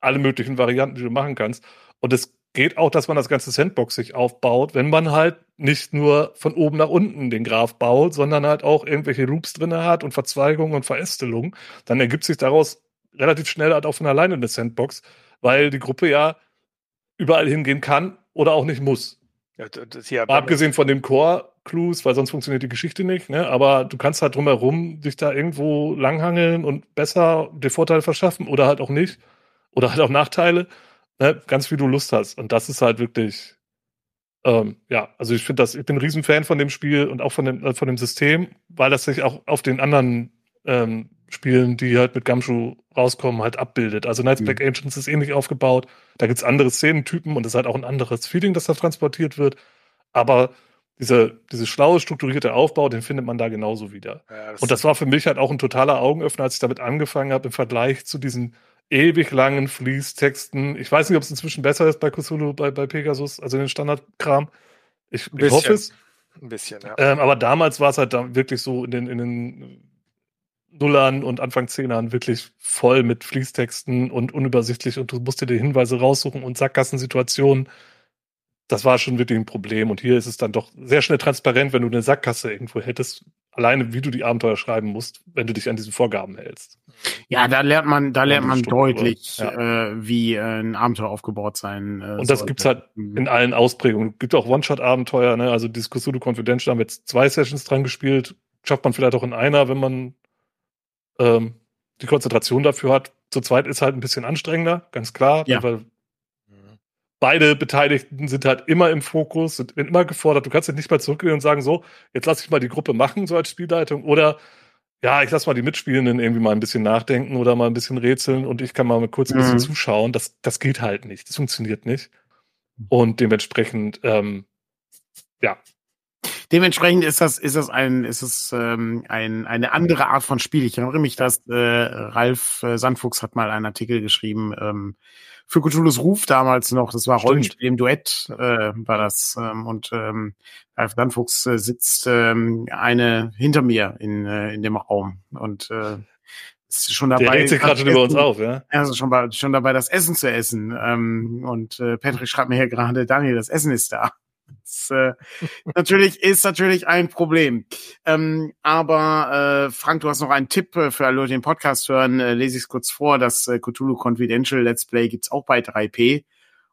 alle möglichen Varianten, die du machen kannst. Und es geht auch, dass man das ganze Sandbox sich aufbaut, wenn man halt nicht nur von oben nach unten den Graph baut, sondern halt auch irgendwelche Loops drinne hat und Verzweigungen und Verästelungen. Dann ergibt sich daraus relativ schnell halt auch von alleine eine Sandbox, weil die Gruppe ja überall hingehen kann oder auch nicht muss. Ja, abgesehen von den Core-Clues, weil sonst funktioniert die Geschichte nicht, ne? Aber du kannst halt drumherum dich da irgendwo langhangeln und besser die Vorteile verschaffen oder halt auch nicht. Oder halt auch Nachteile, ne? Ganz wie du Lust hast. Und das ist halt wirklich, ähm, ja, also ich finde das, ich bin ein Riesenfan von dem Spiel und auch von dem, äh, von dem System, weil das sich auch auf den anderen ähm, Spielen, die halt mit Gumshoe rauskommen, halt abbildet. Also Knights mhm. Black Agents ist ähnlich aufgebaut. Da gibt's andere Szenentypen und es ist halt auch ein anderes Feeling, das da transportiert wird. Aber dieser, diese schlaue, strukturierte Aufbau, den findet man da genauso wieder. Ja, das und das war für mich halt auch ein totaler Augenöffner, als ich damit angefangen habe, im Vergleich zu diesen ewig langen Fließtexten. Ich weiß nicht, ob es inzwischen besser ist bei Cthulhu, bei, bei Pegasus, also den Standardkram. Ich, ich hoffe es. Ein bisschen, ja. Ähm, aber damals war es halt da wirklich so in den, in den Nullern und Anfang Zehnern wirklich voll mit Fließtexten und unübersichtlich und du musst dir die Hinweise raussuchen und Sackgassensituationen. Das war schon wirklich ein Problem. Und hier ist es dann doch sehr schnell transparent, wenn du eine Sackgasse irgendwo hättest, alleine wie du die Abenteuer schreiben musst, wenn du dich an diesen Vorgaben hältst. Ja, da lernt man, da lernt man deutlich, ja. äh, wie äh, ein Abenteuer aufgebaut sein. Äh, und das sollte. gibt's halt in allen Ausprägungen. Es gibt auch One-Shot-Abenteuer, ne? Also dieses Cthulhu Confidential haben wir jetzt zwei Sessions dran gespielt. Schafft man vielleicht auch in einer, wenn man ähm, die Konzentration dafür hat. Zu zweit ist halt ein bisschen anstrengender, ganz klar, ja. weil beide Beteiligten sind halt immer im Fokus, sind immer gefordert. Du kannst dich nicht mal zurückgehen und sagen, so, jetzt lass ich mal die Gruppe machen, so als Spielleitung, oder ja, ich lass mal die Mitspielenden irgendwie mal ein bisschen nachdenken oder mal ein bisschen rätseln und ich kann mal kurz ein bisschen mhm. zuschauen. Das, das geht halt nicht. Das funktioniert nicht. Und dementsprechend, ähm, ja, Dementsprechend ist das, ist das ein, ist es ähm, ein, eine andere Art von Spiel. Ich erinnere mich, dass äh, Ralf äh, Sandfuchs hat mal einen Artikel geschrieben ähm, für Cthulhu's Ruf damals noch. Das war Rollenspiel im Duett, äh, war das. Ähm, und ähm, Ralf Sandfuchs äh, sitzt ähm, eine hinter mir in, äh, in dem Raum und äh, ist schon dabei. Der regt sich gerade schon über uns auf, ja? Er ist schon, bei, schon dabei, das Essen zu essen. Ähm, und äh, Patrick schreibt mir hier gerade, Daniel, das Essen ist da. Das, äh, natürlich <laughs> ist natürlich ein Problem. Ähm, aber äh, Frank, du hast noch einen Tipp äh, für alle Leute, die den Podcast hören. Äh, lese ich es kurz vor. Das äh, Cthulhu Confidential Let's Play gibt's auch bei 3P.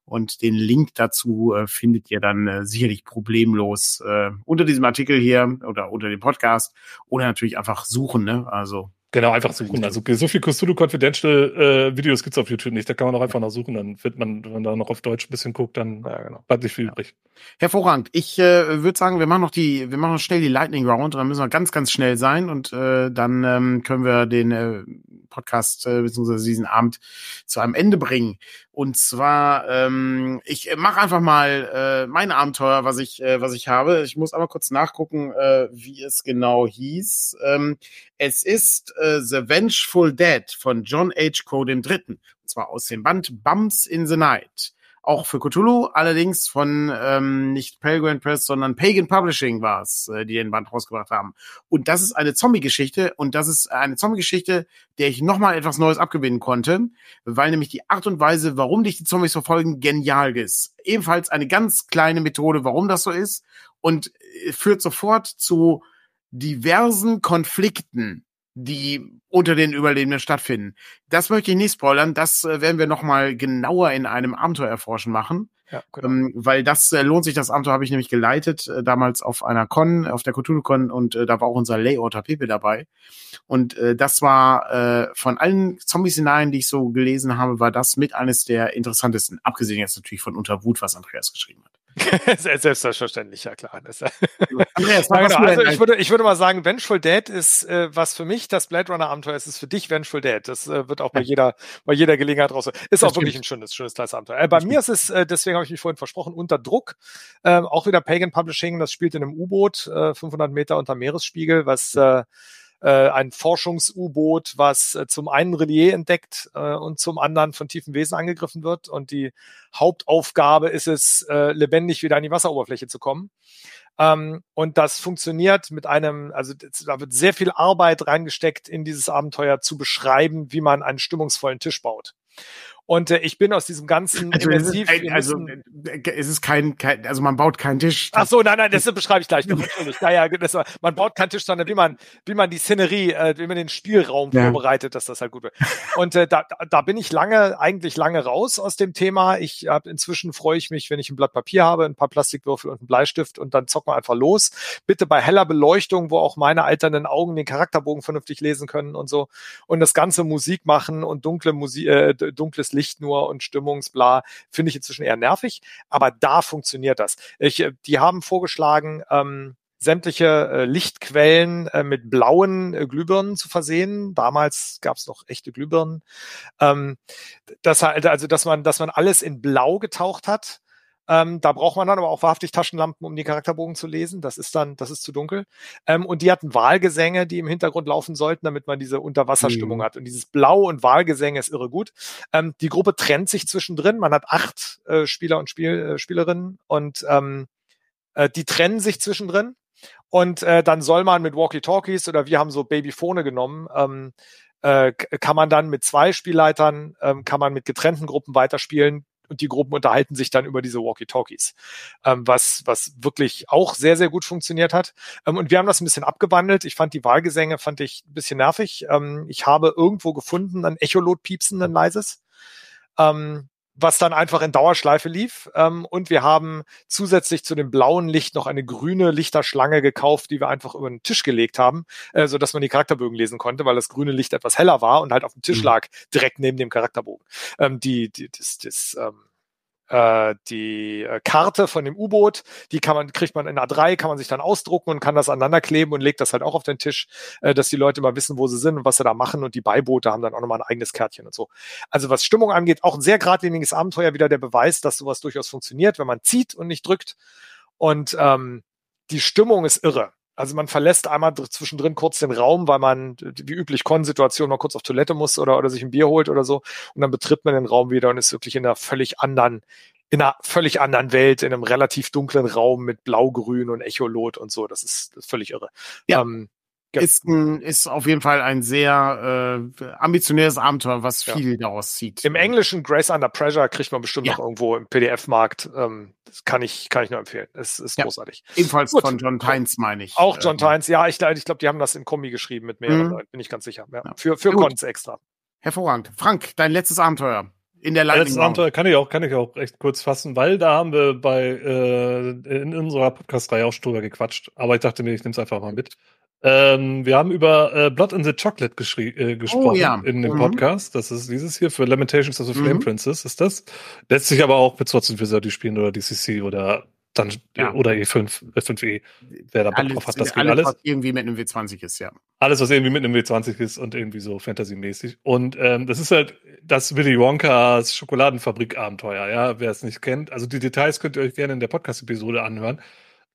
Und den Link dazu äh, findet ihr dann äh, sicherlich problemlos äh, unter diesem Artikel hier oder unter dem Podcast oder natürlich einfach suchen. Ne? Also Genau, einfach suchen. Also so viel Cthulhu Confidential äh, Videos gibt's auf YouTube nicht. Da kann man auch einfach noch suchen. Dann wird man, wenn man da noch auf Deutsch ein bisschen guckt, dann ja, genau. bleibt nicht viel übrig. Hervorragend. Ich äh, würde sagen, wir machen noch die, wir machen noch schnell die Lightning Round und dann müssen wir ganz, ganz schnell sein und äh, dann ähm, können wir den äh, Podcast äh, bzw. diesen Abend zu einem Ende bringen. Und zwar, ähm, ich mache einfach mal äh, mein Abenteuer, was ich, äh, was ich habe. Ich muss aber kurz nachgucken, äh, wie es genau hieß. Ähm, es ist äh, The Vengeful Dead von John H. Code Dritten. Und zwar aus dem Band Bumps in the Night auch für Cthulhu, allerdings von ähm, nicht Pelgrim Press, sondern Pagan Publishing war es, äh, die den Band rausgebracht haben. Und das ist eine Zombie-Geschichte und das ist eine Zombie-Geschichte, der ich nochmal etwas Neues abgewinnen konnte, weil nämlich die Art und Weise, warum dich die Zombies verfolgen, genial ist. Ebenfalls eine ganz kleine Methode, warum das so ist und äh, führt sofort zu diversen Konflikten die unter den Überlebenden stattfinden. Das möchte ich nicht spoilern. Das äh, werden wir noch mal genauer in einem Abenteuer erforschen machen. Ja, genau. ähm, weil das äh, lohnt sich. Das Abenteuer habe ich nämlich geleitet, äh, damals auf einer Con, auf der Cthulhu-Con und äh, da war auch unser Layouter Pepe dabei. Und äh, das war äh, von allen Zombie-Szenarien, die ich so gelesen habe, war das mit eines der interessantesten. Abgesehen jetzt natürlich von Unterwut, was Andreas geschrieben hat. <laughs> Selbstverständlich, ja klar. <laughs> Andreas, ja, genau. also ich würde, ich würde mal sagen, Vengeful Dead ist, äh, was für mich das Blade Runner Abenteuer ist, ist für dich Vengeful Dead. Das äh, wird auch bei jeder, bei jeder Gelegenheit raus. Ist das auch stimmt. wirklich ein schönes, schönes kleines Abenteuer. Äh, bei mir ist es, äh, deswegen habe ich mich vorhin versprochen, unter Druck. Äh, auch wieder Pagan Publishing, das spielt in einem U-Boot, äh, 500 Meter unter Meeresspiegel, was äh, ein Forschungs-U-Boot, was äh, zum einen Relier entdeckt äh, und zum anderen von tiefen Wesen angegriffen wird. Und die Hauptaufgabe ist es, lebendig wieder an die Wasseroberfläche zu kommen. Ähm, und das funktioniert mit einem, also da wird sehr viel Arbeit reingesteckt in dieses Abenteuer zu beschreiben, wie man einen stimmungsvollen Tisch baut. Und äh, ich bin aus diesem ganzen also immersiv. Es ist, also es ist kein, kein, also man baut keinen Tisch. Ach so, nein, nein, das beschreibe ich gleich. Natürlich. Naja, das, man baut keinen Tisch, sondern wie man, wie man die Szenerie, äh, wie man den Spielraum ja. vorbereitet, dass das halt gut wird. Und äh, da, da bin ich lange, eigentlich lange raus aus dem Thema. Ich habe inzwischen freue ich mich, wenn ich ein Blatt Papier habe, ein paar Plastikwürfel und einen Bleistift und dann zocken wir einfach los. Bitte bei heller Beleuchtung, wo auch meine alternden Augen den Charakterbogen vernünftig lesen können und so. Und das ganze Musik machen und dunkle Musik, äh, dunkles Licht nur und Stimmungsbla, finde ich inzwischen eher nervig. Aber da funktioniert das. Ich, äh, die haben vorgeschlagen, ähm, sämtliche äh, Lichtquellen äh, mit blauen äh, Glühbirnen zu versehen. Damals gab es noch echte Glühbirnen. Ähm, das, also, dass man, dass man alles in Blau getaucht hat. Ähm, da braucht man dann aber auch wahrhaftig Taschenlampen, um die Charakterbogen zu lesen. Das ist dann, das ist zu dunkel. Ähm, und die hatten Wahlgesänge, die im Hintergrund laufen sollten, damit man diese Unterwasserstimmung mhm. hat. Und dieses Blau und Wahlgesänge ist irre gut. Ähm, die Gruppe trennt sich zwischendrin. Man hat acht äh, Spieler und Spiel, äh, Spielerinnen und ähm, äh, die trennen sich zwischendrin. Und äh, dann soll man mit Walkie-Talkies oder wir haben so Babyphone genommen, ähm, äh, kann man dann mit zwei Spielleitern, ähm, kann man mit getrennten Gruppen weiterspielen und die Gruppen unterhalten sich dann über diese Walkie-Talkies, ähm, was, was wirklich auch sehr, sehr gut funktioniert hat. Ähm, und wir haben das ein bisschen abgewandelt. Ich fand die Wahlgesänge fand ich ein bisschen nervig. Ähm, ich habe irgendwo gefunden ein Echolot-Piepsen, ein leises. Ähm, was dann einfach in Dauerschleife lief. Ähm, und wir haben zusätzlich zu dem blauen Licht noch eine grüne Lichterschlange gekauft, die wir einfach über den Tisch gelegt haben, äh, so dass man die Charakterbögen lesen konnte, weil das grüne Licht etwas heller war und halt auf dem Tisch mhm. lag, direkt neben dem Charakterbogen. Ähm, die, die, das, das, ähm, äh, die äh, Karte von dem U-Boot, die kann man, kriegt man in A3, kann man sich dann ausdrucken und kann das aneinander kleben und legt das halt auch auf den Tisch, äh, dass die Leute mal wissen, wo sie sind und was sie da machen und die Beiboote haben dann auch nochmal ein eigenes Kärtchen und so. Also was Stimmung angeht, auch ein sehr geradliniges Abenteuer, wieder der Beweis, dass sowas durchaus funktioniert, wenn man zieht und nicht drückt. Und ähm, die Stimmung ist irre. Also man verlässt einmal zwischendrin kurz den Raum, weil man wie üblich Konnsituation mal kurz auf Toilette muss oder, oder sich ein Bier holt oder so. Und dann betritt man den Raum wieder und ist wirklich in einer völlig anderen, in einer völlig anderen Welt, in einem relativ dunklen Raum mit Blau-Grün und Echolot und so. Das ist, das ist völlig irre. Ja. Ähm, ist, ein, ist auf jeden Fall ein sehr äh, ambitioniertes Abenteuer, was viel ja. daraus zieht. Im Englischen Grace Under Pressure kriegt man bestimmt ja. noch irgendwo im PDF-Markt. Ähm, das kann ich, kann ich nur empfehlen. Es ist großartig. Ebenfalls Gut. von John Tynes, meine ich. Auch John ähm. Tynes, ja, ich, ich glaube, die haben das in Kombi geschrieben mit mehreren mhm. Leuten, bin ich ganz sicher. Für, für Cons extra. Hervorragend. Frank, dein letztes Abenteuer in der Lightning Letztes Abenteuer kann ich auch, kann ich auch echt kurz fassen, weil da haben wir bei äh, in unserer Podcast-Reihe auch schon drüber gequatscht. Aber ich dachte mir, ich nehme es einfach mal mit. Ähm, wir haben über äh, Blood in the Chocolate äh, gesprochen oh, ja. in dem mhm. Podcast. Das ist dieses hier für Lamentations of the Flame mhm. Princess, ist das. Lässt sich aber auch mit trotzdem für die spielen oder DCC oder dann ja. oder E5, F5E, wer da Bock drauf hat, das geht alles. Was irgendwie mit einem W20 ist, ja. Alles, was irgendwie mit einem W20 ist und irgendwie so Fantasy-mäßig. Und ähm, das ist halt das Willy Wonkas Schokoladenfabrik-Abenteuer, ja, wer es nicht kennt. Also die Details könnt ihr euch gerne in der Podcast-Episode anhören.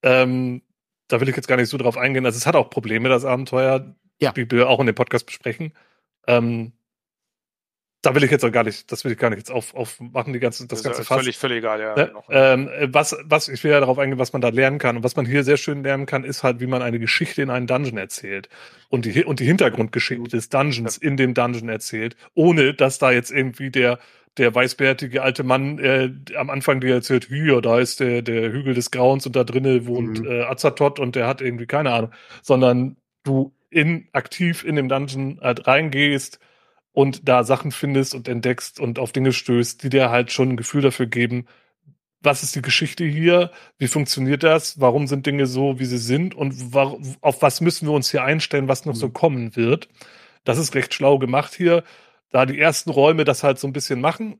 Ähm, da will ich jetzt gar nicht so drauf eingehen. Also es hat auch Probleme, das Abenteuer, ja. die wir auch in dem Podcast besprechen. Ähm, da will ich jetzt auch gar nicht, das will ich gar nicht jetzt auf, aufmachen, die ganze, das, das ganze Fass. Völlig, völlig egal, ja. Ne? Ähm, was, was, ich will ja darauf eingehen, was man da lernen kann. Und was man hier sehr schön lernen kann, ist halt, wie man eine Geschichte in einen Dungeon erzählt. Und die, und die Hintergrundgeschichte des Dungeons ja. in dem Dungeon erzählt, ohne dass da jetzt irgendwie der, der weißbärtige alte Mann äh, am Anfang dir erzählt, hier, da ist der, der Hügel des Grauens und da drinnen wohnt mhm. äh, Azatot und der hat irgendwie keine Ahnung, sondern du in aktiv in dem Dungeon halt reingehst und da Sachen findest und entdeckst und auf Dinge stößt, die dir halt schon ein Gefühl dafür geben, was ist die Geschichte hier, wie funktioniert das, warum sind Dinge so, wie sie sind und auf was müssen wir uns hier einstellen, was noch so mhm. kommen wird. Das ist recht schlau gemacht hier da die ersten Räume das halt so ein bisschen machen.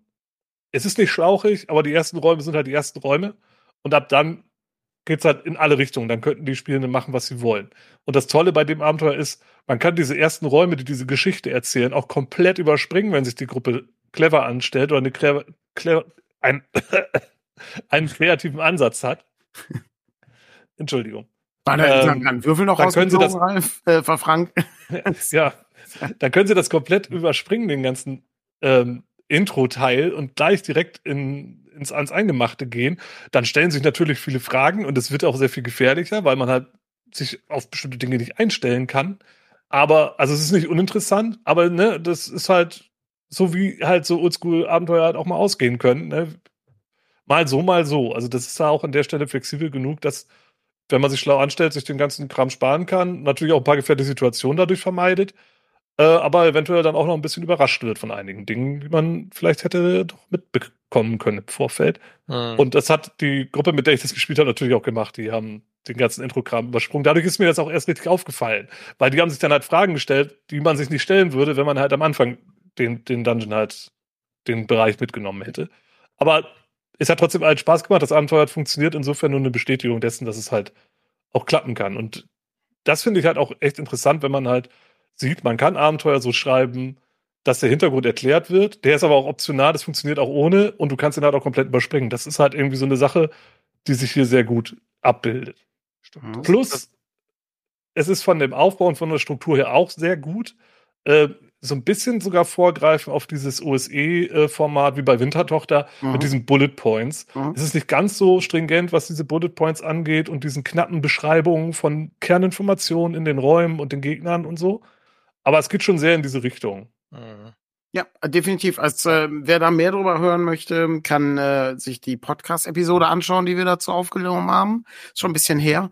Es ist nicht schlauchig, aber die ersten Räume sind halt die ersten Räume. Und ab dann geht's halt in alle Richtungen. Dann könnten die Spielenden machen, was sie wollen. Und das Tolle bei dem Abenteuer ist, man kann diese ersten Räume, die diese Geschichte erzählen, auch komplett überspringen, wenn sich die Gruppe clever anstellt oder eine clever, clever ein, <laughs> einen kreativen Ansatz hat. Entschuldigung. War da ähm, ein Würfel noch dann können Sie das, Ralf, äh, <laughs> ja, dann können Sie das komplett überspringen, den ganzen, ähm, Intro-Teil und gleich direkt in, ins ans Eingemachte gehen, dann stellen sich natürlich viele Fragen und es wird auch sehr viel gefährlicher, weil man halt sich auf bestimmte Dinge nicht einstellen kann. Aber, also es ist nicht uninteressant, aber ne, das ist halt so wie halt so Oldschool-Abenteuer halt auch mal ausgehen können. Ne? Mal so, mal so. Also das ist ja auch an der Stelle flexibel genug, dass, wenn man sich schlau anstellt, sich den ganzen Kram sparen kann, natürlich auch ein paar gefährliche Situationen dadurch vermeidet, äh, aber eventuell dann auch noch ein bisschen überrascht wird von einigen Dingen, die man vielleicht hätte doch mitbekommen können im Vorfeld. Mhm. Und das hat die Gruppe, mit der ich das gespielt habe, natürlich auch gemacht. Die haben den ganzen Intro-Kram übersprungen. Dadurch ist mir das auch erst richtig aufgefallen, weil die haben sich dann halt Fragen gestellt, die man sich nicht stellen würde, wenn man halt am Anfang den, den Dungeon halt, den Bereich mitgenommen hätte. Aber es hat trotzdem halt Spaß gemacht, das Abenteuer hat funktioniert, insofern nur eine Bestätigung dessen, dass es halt auch klappen kann. Und das finde ich halt auch echt interessant, wenn man halt sieht, man kann Abenteuer so schreiben, dass der Hintergrund erklärt wird. Der ist aber auch optional, das funktioniert auch ohne und du kannst ihn halt auch komplett überspringen. Das ist halt irgendwie so eine Sache, die sich hier sehr gut abbildet. Stimmt. Plus, es ist von dem Aufbau und von der Struktur her auch sehr gut. Äh, so ein bisschen sogar vorgreifen auf dieses OSE-Format wie bei Wintertochter mhm. mit diesen Bullet Points. Mhm. Es ist nicht ganz so stringent, was diese Bullet Points angeht und diesen knappen Beschreibungen von Kerninformationen in den Räumen und den Gegnern und so. Aber es geht schon sehr in diese Richtung. Mhm. Ja, definitiv. Also äh, wer da mehr drüber hören möchte, kann äh, sich die Podcast-Episode anschauen, die wir dazu aufgenommen haben. Ist schon ein bisschen her.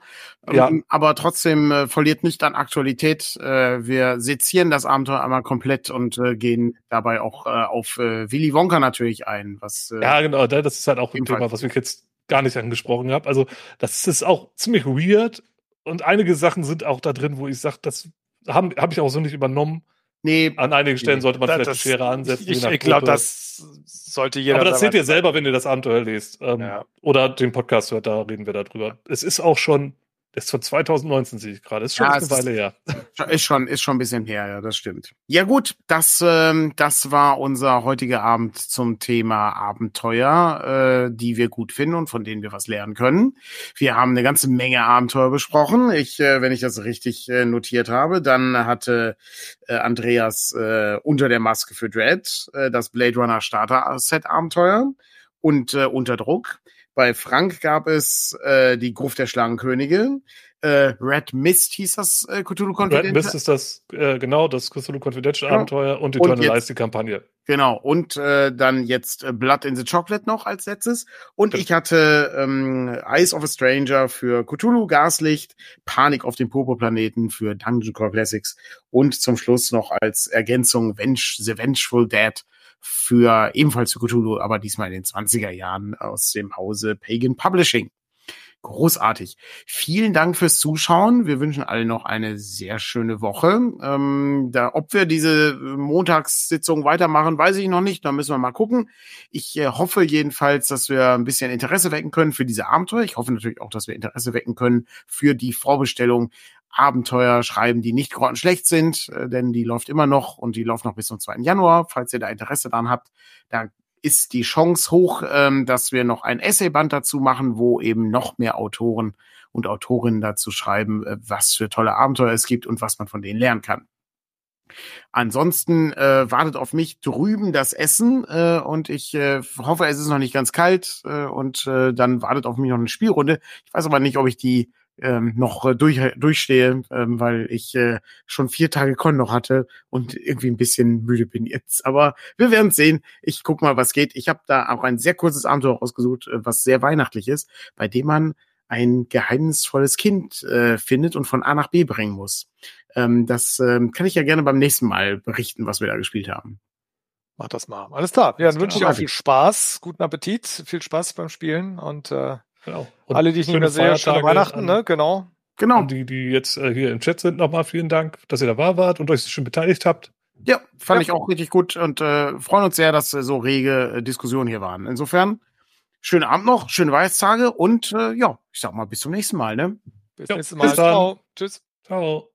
Ja. Ähm, aber trotzdem äh, verliert nicht an Aktualität. Äh, wir sezieren das Abenteuer einmal komplett und äh, gehen dabei auch äh, auf äh, Willy Wonka natürlich ein. Was, äh, ja, genau, das ist halt auch ein Thema, was ich jetzt gar nicht angesprochen habe. Also das ist auch ziemlich weird und einige Sachen sind auch da drin, wo ich sage, das habe hab ich auch so nicht übernommen. Nee. An einigen Stellen sollte man das, vielleicht das, Schere ansetzen. Ich, ich glaube, das sollte jeder. Aber das seht ihr selber, wenn ihr das Abenteuer lest. Ähm, ja. Oder den Podcast hört, da reden wir darüber. Es ist auch schon ist von 2019, sehe ich gerade. Ist schon ja, eine Weile her. Ist schon, ist schon ein bisschen her, ja, das stimmt. Ja, gut, das, ähm, das war unser heutiger Abend zum Thema Abenteuer, äh, die wir gut finden und von denen wir was lernen können. Wir haben eine ganze Menge Abenteuer besprochen. Ich, äh, wenn ich das richtig äh, notiert habe, dann hatte äh, Andreas äh, unter der Maske für Dread äh, das Blade Runner Starter Set Abenteuer und äh, unter Druck. Bei Frank gab es äh, die Gruft der Schlangenkönige. Äh, Red Mist hieß das äh, Cthulhu Confidential. Red Mist ist das, äh, genau, das Cthulhu Confidential genau. Abenteuer und Eternalize die Kampagne. Genau, und äh, dann jetzt äh, Blood in the Chocolate noch als letztes. Und Stimmt. ich hatte ähm, Eyes of a Stranger für Cthulhu Gaslicht, Panik auf dem Purpurplaneten für Dungeon Core Classics und zum Schluss noch als Ergänzung Venge The Vengeful Dead für ebenfalls für Cthulhu, aber diesmal in den 20er Jahren aus dem Hause Pagan Publishing. Großartig. Vielen Dank fürs Zuschauen. Wir wünschen allen noch eine sehr schöne Woche. Ähm, da, ob wir diese Montagssitzung weitermachen, weiß ich noch nicht. Da müssen wir mal gucken. Ich äh, hoffe jedenfalls, dass wir ein bisschen Interesse wecken können für diese Abenteuer. Ich hoffe natürlich auch, dass wir Interesse wecken können für die Vorbestellung Abenteuer schreiben, die nicht grottenschlecht sind, äh, denn die läuft immer noch und die läuft noch bis zum 2. Januar. Falls ihr da Interesse dran habt, da ist die Chance hoch, ähm, dass wir noch ein Essayband dazu machen, wo eben noch mehr Autoren und Autorinnen dazu schreiben, äh, was für tolle Abenteuer es gibt und was man von denen lernen kann. Ansonsten äh, wartet auf mich drüben das Essen äh, und ich äh, hoffe, es ist noch nicht ganz kalt äh, und äh, dann wartet auf mich noch eine Spielrunde. Ich weiß aber nicht, ob ich die ähm, noch äh, durch, durchstehe, ähm, weil ich äh, schon vier Tage Con noch hatte und irgendwie ein bisschen müde bin jetzt. Aber wir werden sehen. Ich guck mal, was geht. Ich habe da auch ein sehr kurzes Abenteuer ausgesucht, äh, was sehr weihnachtlich ist, bei dem man ein geheimnisvolles Kind äh, findet und von A nach B bringen muss. Ähm, das ähm, kann ich ja gerne beim nächsten Mal berichten, was wir da gespielt haben. Mach das mal. Alles klar. Ja, dann wünsche ich auch viel Spaß, guten Appetit, viel Spaß beim Spielen und äh, Genau. Und Alle, die ich nicht mehr sehe, schöne Weihnachten, ne? Genau. Genau. Und die, die jetzt äh, hier im Chat sind, nochmal vielen Dank, dass ihr dabei wart und euch schon beteiligt habt. Ja, fand ja. ich auch richtig gut und äh, freuen uns sehr, dass äh, so rege äh, Diskussionen hier waren. Insofern, schönen Abend noch, schöne Weißtage und äh, ja, ich sag mal, bis zum nächsten Mal, ne? Bis ja, nächstes Mal. Bis Ciao. Tschüss. Ciao.